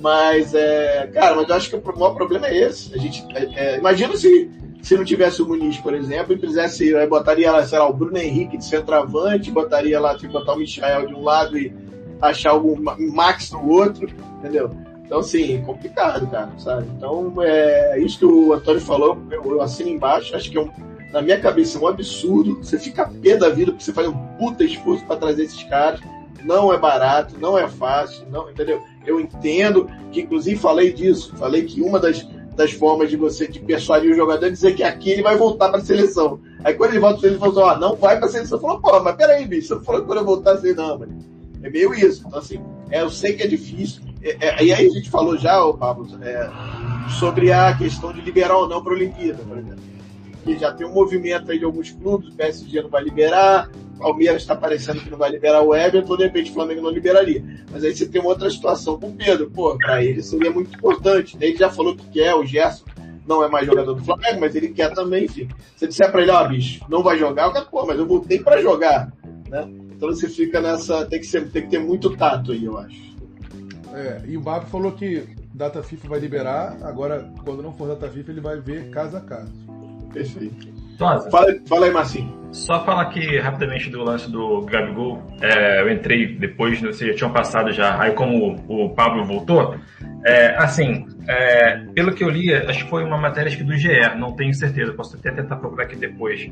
Mas, é, cara, mas eu acho que o maior problema é esse. A gente, é, é, imagina se, se não tivesse o Muniz, por exemplo, e fizesse, aí botaria lá, sei lá, o Bruno Henrique de centroavante, botaria lá, tipo, botar o Michael de um lado e achar o Max no outro, entendeu? Então, assim, complicado, cara, sabe? Então, é isso que o Antônio falou, eu, assino embaixo, acho que é um, na minha cabeça é um absurdo. Você fica pé da vida porque você faz um puta esforço para trazer esses caras. Não é barato, não é fácil, não, entendeu? Eu entendo que, inclusive, falei disso. Falei que uma das, das formas de você de persuadir o jogador é dizer que aqui ele vai voltar para a seleção. Aí quando ele volta, ele falou assim, ó, não vai para a seleção. Falou, pô, mas peraí, bicho, você falou que quando eu voltar assim, não, mano. É meio isso. Então, assim, é, eu sei que é difícil. É, é, e aí a gente falou já, ô, Pablo, é, sobre a questão de liberar ou não para a Olimpíada, por exemplo. Que já tem um movimento aí de alguns clubes, o PSG não vai liberar, Palmeiras está parecendo que não vai liberar o Everton, de repente o Flamengo não liberaria. Mas aí você tem uma outra situação com o Pedro. Pô, para ele seria muito importante. Ele já falou que quer, o Gerson não é mais jogador do Flamengo, mas ele quer também, enfim. Se disser para ele, ó, oh, bicho, não vai jogar, o cara, pô, mas eu voltei para jogar, né? Então você fica nessa, tem que, ser, tem que ter muito tato aí, eu acho. É, e o Bab falou que data FIFA vai liberar, agora quando não for data FIFA ele vai ver caso a caso. Perfeito. Fala, fala aí, Marcinho. Só falar aqui rapidamente do lance do Gabigol. É, eu entrei depois, vocês já tinham passado já. Aí, como o Pablo voltou, é, assim, é, pelo que eu li, acho que foi uma matéria acho que do GE, não tenho certeza, posso até tentar procurar aqui depois.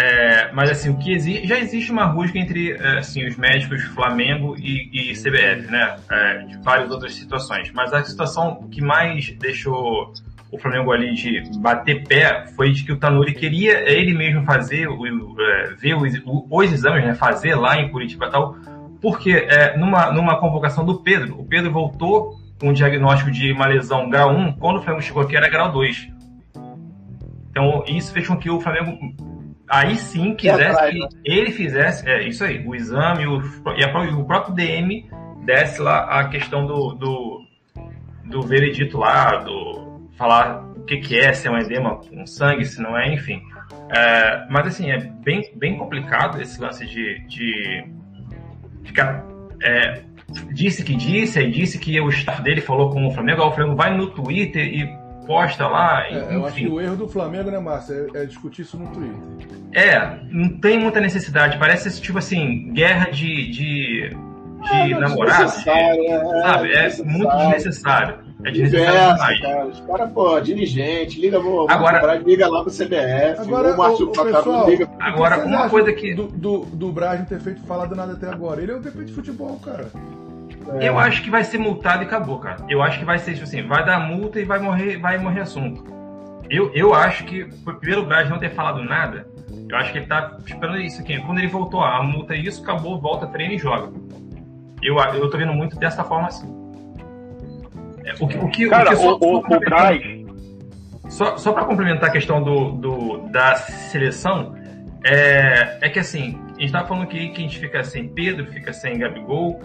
É, mas assim, o que existe, já existe uma rusga entre é, assim, os médicos Flamengo e, e CBF, né? É, de várias outras situações. Mas a situação que mais deixou o Flamengo ali de bater pé foi de que o Tanuri queria ele mesmo fazer, o, é, ver os, os, exames, né, fazer lá em Curitiba e tal, porque é, numa, numa convocação do Pedro, o Pedro voltou com um diagnóstico de uma lesão grau 1, quando o Flamengo chegou aqui era grau 2. Então isso fez com que o Flamengo aí sim quisesse que né? ele fizesse, é isso aí, o exame o, e, a, o próprio DM desse lá a questão do, do, do veredito lá, do falar o que, que é, se é um edema com sangue, se não é, enfim. É, mas assim, é bem, bem complicado esse lance de, de ficar. É, disse que disse, aí disse que o staff dele falou com o Flamengo, o Flamengo vai no Twitter e posta lá. É, eu acho que o erro do Flamengo, né, Márcio, é, é, discutir isso no Twitter. É, não tem muita necessidade. Parece esse tipo assim, guerra de, de, de é, namorados. É, sabe? É muito desnecessário. É desnecessário cara. Os caras, pô, dirigente, liga, vou, agora, liga lá pro CBF, agora, o Márcio pessoal, liga. Agora, uma coisa que. Do, do, do Braz não ter feito falado nada até agora. Ele é um VP de futebol, cara. É. Eu acho que vai ser multado e acabou, cara. Eu acho que vai ser, tipo assim, vai dar multa e vai morrer, vai morrer assunto. Eu, eu acho que, primeiro o Braz não ter falado nada, eu acho que ele tá esperando isso aqui. Quando ele voltou, a multa é isso, acabou, volta, treina e joga. Eu, eu tô vendo muito dessa forma assim. O que, o que, Cara, o, que só, o, o Braz. Só, só para complementar a questão do, do, da seleção, é, é que assim, a gente tava falando que, que a gente fica sem Pedro, fica sem Gabigol.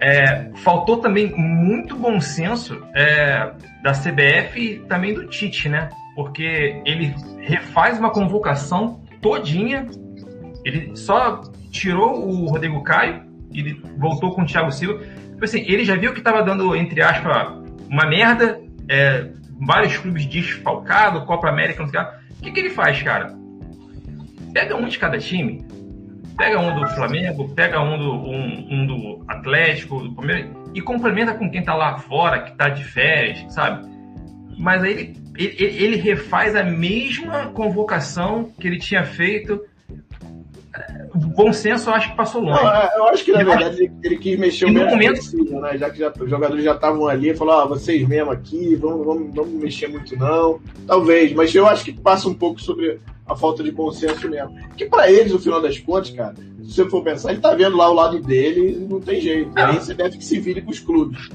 É, faltou também muito bom senso é, da CBF e também do Tite, né? Porque ele refaz uma convocação todinha, ele só tirou o Rodrigo Caio, ele voltou com o Thiago Silva. Tipo assim, ele já viu que estava dando, entre aspas, uma merda, é, vários clubes desfalcados, Copa América, não sei o que. O que, que ele faz, cara? Pega um de cada time, pega um do Flamengo, pega um do, um, um do Atlético, do Palmeiras, e complementa com quem tá lá fora, que tá de férias, sabe? Mas aí ele, ele, ele refaz a mesma convocação que ele tinha feito o bom senso eu acho que passou longe. Não, é, eu acho que na verdade ele, ele quis mexer o mesmo momento... possível, né? Já que já, os jogadores já estavam ali, falou, ah, vocês mesmo aqui, vamos, vamos, vamos mexer muito não. Talvez, mas eu acho que passa um pouco sobre a falta de bom senso mesmo. Que para eles, no final das contas, cara, se você for pensar, ele tá vendo lá o lado dele e não tem jeito. Aí você deve que se vire com os clubes.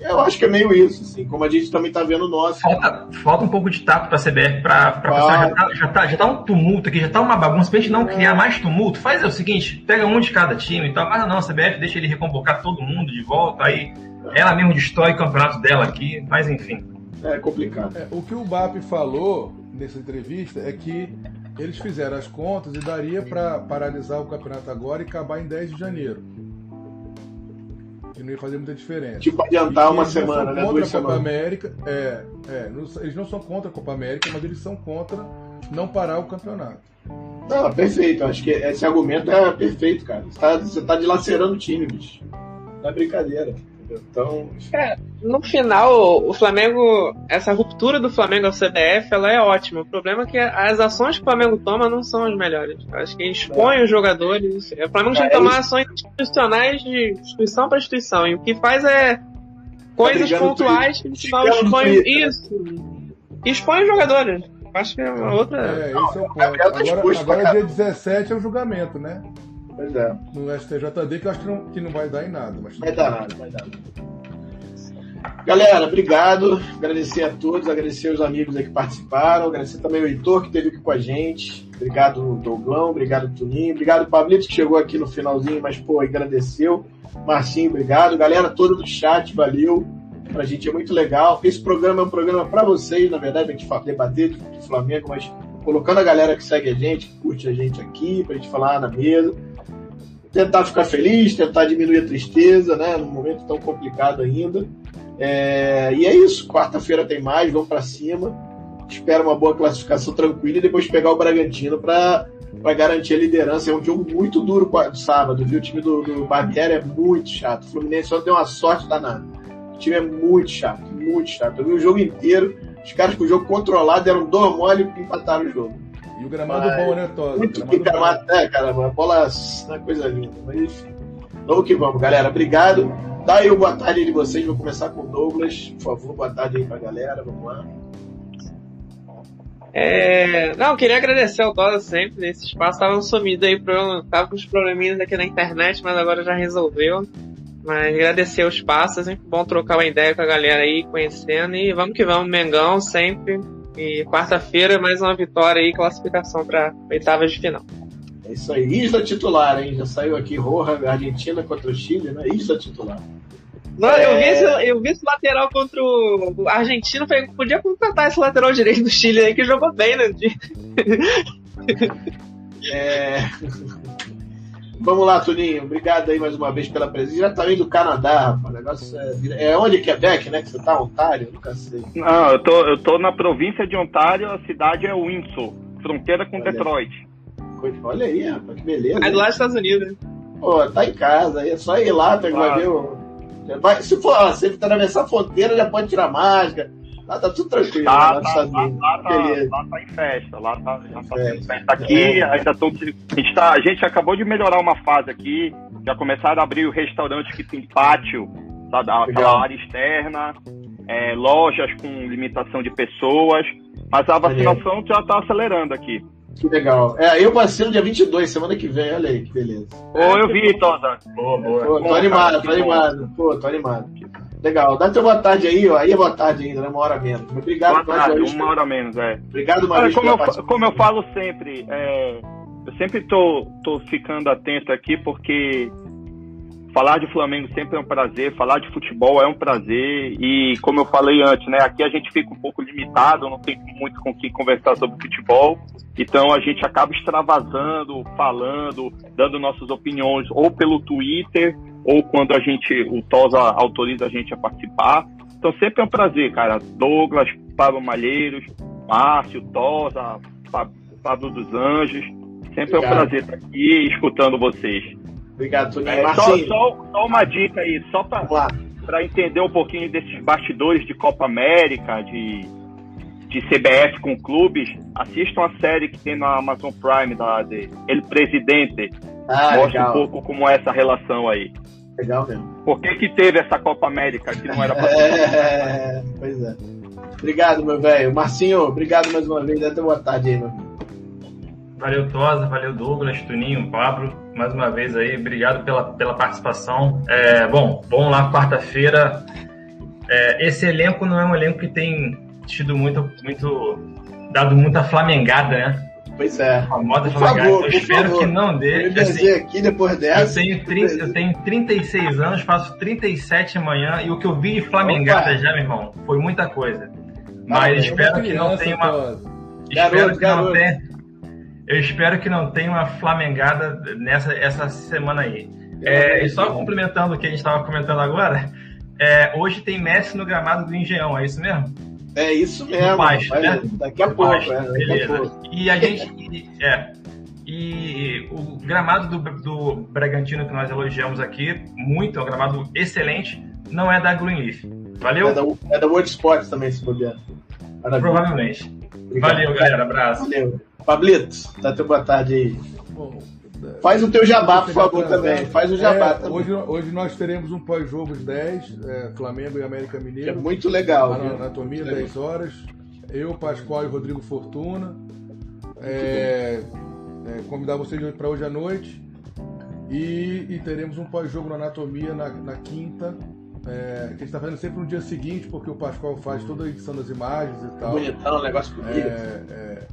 Eu acho que é meio isso, assim, como a gente também tá vendo o nosso. Falta, falta um pouco de tato pra CBF, pra, pra pensar, já tá, já, tá, já tá um tumulto aqui, já tá uma bagunça, pra gente não criar mais tumulto, faz o seguinte, pega um de cada time e tal, mas não, a CBF deixa ele reconvocar todo mundo de volta, aí ela mesmo destrói o campeonato dela aqui, mas enfim. É complicado. É, o que o BAP falou nessa entrevista é que eles fizeram as contas e daria para paralisar o campeonato agora e acabar em 10 de janeiro. Que não ia fazer muita diferença. Tipo, adiantar uma semana, né? Contra a Copa semanas. América. É, é, eles não são contra a Copa América, mas eles são contra não parar o campeonato. Não, perfeito. Acho que esse argumento é perfeito, cara. Você tá, você tá dilacerando o time, bicho. Não é brincadeira. Então, É, no final, o Flamengo, essa ruptura do Flamengo ao CBF, ela é ótima. O problema é que as ações que o Flamengo toma não são as melhores. Acho que expõe os jogadores. O Flamengo tinha que É, tomar ações institucionais de instituição para instituição. E o que faz é coisas no pontuais que no final expõe isso. Expõe os jogadores. Eu Acho que é uma outra. É, esse é o ponto. Gabriel tá Agora, agora dia caramba. 17 é o julgamento, né? Pois é. No STJD, que eu acho que não, que não vai dar em nada. Mas Vai dar nada, vai dar. Galera, obrigado. Agradecer a todos, agradecer os amigos aí que participaram, agradecer também o Heitor que esteve aqui com a gente. Obrigado, Douglão, obrigado, Tuninho, obrigado, Pablito, que chegou aqui no finalzinho, mas pô, agradeceu. Marcinho, obrigado. Galera toda do chat, valeu. Pra gente é muito legal. Esse programa é um programa pra vocês, na verdade, pra gente debater do Flamengo, mas colocando a galera que segue a gente, que curte a gente aqui, pra gente falar na mesa tentar ficar feliz, tentar diminuir a tristeza, né? Num momento tão complicado ainda. É, e é isso. Quarta-feira tem mais, vamos para cima. Espero uma boa classificação tranquila e depois pegar o Bragantino para garantir a liderança. É um jogo muito duro sábado, viu? O time do, do Barbieri é muito chato. O Fluminense só deu uma sorte danada. O time é muito chato, muito chato. Eu vi o jogo inteiro. Os caras com o jogo controlado deram dois mole e empataram o jogo. E o gramado Vai. bom, né, Todd? Muito Gramado que gramado, é, caramba, a bola é uma coisa linda, mas enfim. Vamos que vamos, galera. Obrigado. Dá aí o boa tarde aí de vocês. Vou começar com o Douglas. Por favor, boa tarde aí pra galera. Vamos lá. É, não, eu queria agradecer ao Tosa sempre. Esse espaço tava sumido aí, pro, tava com uns probleminhas aqui na internet, mas agora já resolveu. Mas agradecer o espaço, é sempre bom trocar uma ideia com a galera aí, conhecendo. E vamos que vamos, Mengão sempre. E quarta-feira mais uma vitória aí, classificação para oitavas de final. É isso aí. Isla titular, hein? Já saiu aqui Roja, Argentina contra o Chile, né? Isla titular. Não, eu, vi É. esse, eu vi esse lateral contra o argentino, falei, podia contratar esse lateral direito do Chile aí que jogou bem dia. É... Vamos lá, Tuninho. Obrigado aí mais uma vez pela presença. Já tá vindo do Canadá, rapaz. O negócio é... é onde? Quebec, né? Que você tá? Ontário? Nunca sei. Não, eu tô, eu tô na província de Ontário, a cidade é Windsor, fronteira com Olha. Detroit. Olha aí, rapaz. Que beleza. Aí do lado dos Estados Unidos, né? Pô, tá em casa, aí é só ir lá, tá, vai Claro. ver o. vai- se for, ó, se atravessar a fronteira, já pode tirar máscara. Lá tá tudo tranquilo, lá Tá, nos tá, lá, lá tá, lá tá em festa, lá tá, já tá Festa. aqui, ainda tô, a, gente tá, a gente acabou de melhorar uma fase aqui, já começaram a abrir o restaurante que tem pátio, sabe, a- aquela área externa, é, lojas com limitação de pessoas, mas a vacinação já tá acelerando aqui. Que legal. É, eu vacilo dia 22, semana que vem, olha aí, que beleza. Ô, eu vi, Tosa. Boa, boa. Pô, tô animado, cara, tô animado. Pô, tô animado. Legal, dá teu boa tarde aí, ó. Aí é boa tarde ainda, né? Uma hora menos. Obrigado, Boa tarde, uma hora menos, é. Obrigado, Olha, Maurício. como, eu, como eu falo sempre, é, eu sempre tô, tô ficando atento aqui porque falar de Flamengo sempre é um prazer, falar de futebol é um prazer e como eu falei antes, né, aqui a gente fica um pouco limitado, não tem muito com quem conversar sobre futebol, então a gente acaba extravasando, falando, dando nossas opiniões ou pelo Twitter ou quando a gente, o Tosa autoriza a gente a participar. Então sempre é um prazer, cara. Douglas, Pablo Malheiros, Márcio, Tosa, Pa- Pablo dos Anjos. Sempre é um Obrigado. prazer estar aqui escutando vocês. Obrigado, Toninho. É, só, Marcinho, só, só uma dica aí, só para entender um pouquinho desses bastidores de Copa América, de, de CBF com clubes, assistam a série que tem na Amazon Prime, da, de El Presidente. Ah, Mostra um legal. pouco como é essa relação aí. Legal mesmo. Por que, que teve essa Copa América que não era ter? É, pois é. Obrigado, meu velho. Marcinho, obrigado mais uma vez. Teu boa tarde aí, meu. Valeu, Tosa, valeu, Douglas, Tuninho, Pablo, mais uma vez aí, obrigado pela, pela participação. É, bom, vamos lá, quarta-feira, é, esse elenco não é um elenco que tem tido muito, muito dado muita flamengada, né? Pois é. A moda Por flamengada. favor, eu espero favor. que não dê. Eu Assim, aqui depois dessa. eu tenho, 30, eu tenho 36 anos, faço 37 amanhã e o que eu vi de flamengada Opa. já, meu irmão, foi muita coisa. Mas Parabéns. espero que não tenha uma. Tosa. Espero Garoto, que não garoto. tenha. Eu espero que não tenha uma flamengada nessa essa semana aí. É, e só complementando o que a gente estava comentando agora, é, hoje tem Messi no gramado do Engenhão, é isso mesmo? É isso mesmo. Baixo, né? Daqui a pouco, Baixo, é, daqui a beleza. pouco. E a gente. É. E o gramado do, do Bragantino que nós elogiamos aqui, muito, é um gramado excelente, não é da Greenleaf. Valeu? É da, é da World Sports também, se bobear. Provavelmente. Obrigado. Valeu, galera. Abraço. Valeu. Pablito, dá teu boa tarde aí. Bom, Faz o teu jabá, por favor, também. Faz o jabá É, também. Hoje, hoje nós teremos um pós-jogo às 10, é, Flamengo e América É Mineiro. muito legal. Anatomia, Muito legal. 10 horas. Eu, Pascoal e Rodrigo Fortuna. É, é, convidar vocês para hoje à noite. E, e teremos um pós-jogo na Anatomia na, na quinta. É, que a gente está fazendo sempre no dia seguinte, porque o Pascoal faz toda a edição das imagens e tal. Bonitão, um negócio bonito. É,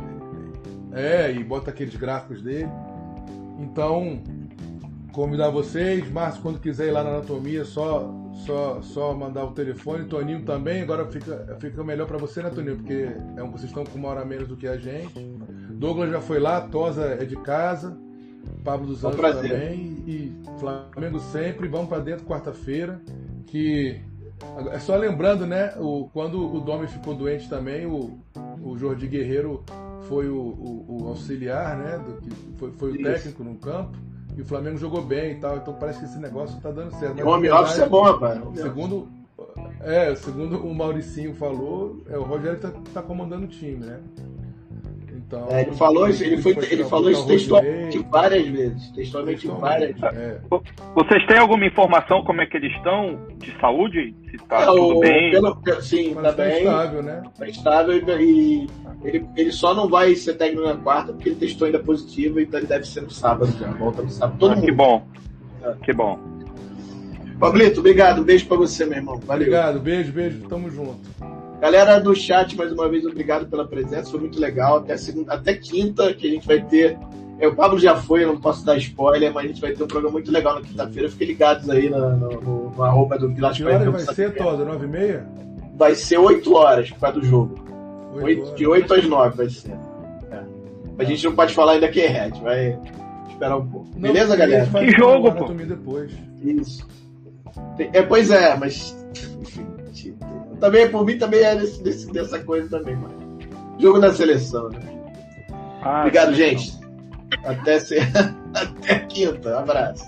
é, é, e bota aqueles gráficos dele. Então, convidar vocês. Márcio, quando quiser ir lá na anatomia, só, só, só mandar o telefone. Toninho também. Agora fica, fica melhor para você, né, Toninho? Porque é um, vocês estão com uma hora menos do que a gente. Douglas já foi lá, Tosa é de casa. Pablo dos É Anjos também. E Flamengo sempre. Vamos para dentro quarta-feira. Que. É só lembrando, né? O, quando o Domi ficou doente também, o, o Jordi Guerreiro foi o, o- o auxiliar, né? Do, que foi, foi o técnico no campo. E o Flamengo jogou bem e tal. Então parece que esse negócio tá dando certo. Mas, Home na office é bom, rapaz. Home. Segundo, é, segundo o Mauricinho falou, é, o Rogério tá, tá comandando o time, né? Então, É, ele falou isso, ele, foi, ele falou isso textualmente várias vezes. Textualmente várias vezes. É, Vocês têm alguma informação como é que eles estão de saúde? Se tá É, tudo o- bem? pelo- sim, mas tá tá bem. estável, né? Tá estável e, e ele, ele só não vai ser técnico na quarta porque ele testou ainda positivo, então ele deve ser no sábado já. Volta no sábado. Todo Ah, mundo. que bom. É. Que bom. Pablito, obrigado. Um beijo pra você, meu irmão. Valeu. Obrigado, beijo, beijo, tamo junto. Galera do chat, mais uma vez, obrigado pela presença. Foi muito legal. Até, segunda, até quinta, que a gente vai ter. É, o Pablo já foi, eu não posso dar spoiler, mas a gente vai ter um programa muito legal na quinta-feira. Fiquem ligados aí no, no, no, no arroba do Pilates Que pra hora ver o vai ser. Tosa? 9 e meia? Vai ser 8 horas por causa do jogo. Oito Oito- horas. de 8 às 9 vai ser. É. A gente não pode falar ainda que é Red, vai esperar um pouco. Não, Beleza, galera? Que jogo, pô? depois. Isso. É, pois é, mas. Enfim, também, por mim, também é desse, desse- dessa coisa também, mano. Jogo da seleção, né? Ah, Obrigado, gente. Até, se... Até quinta. Abraço.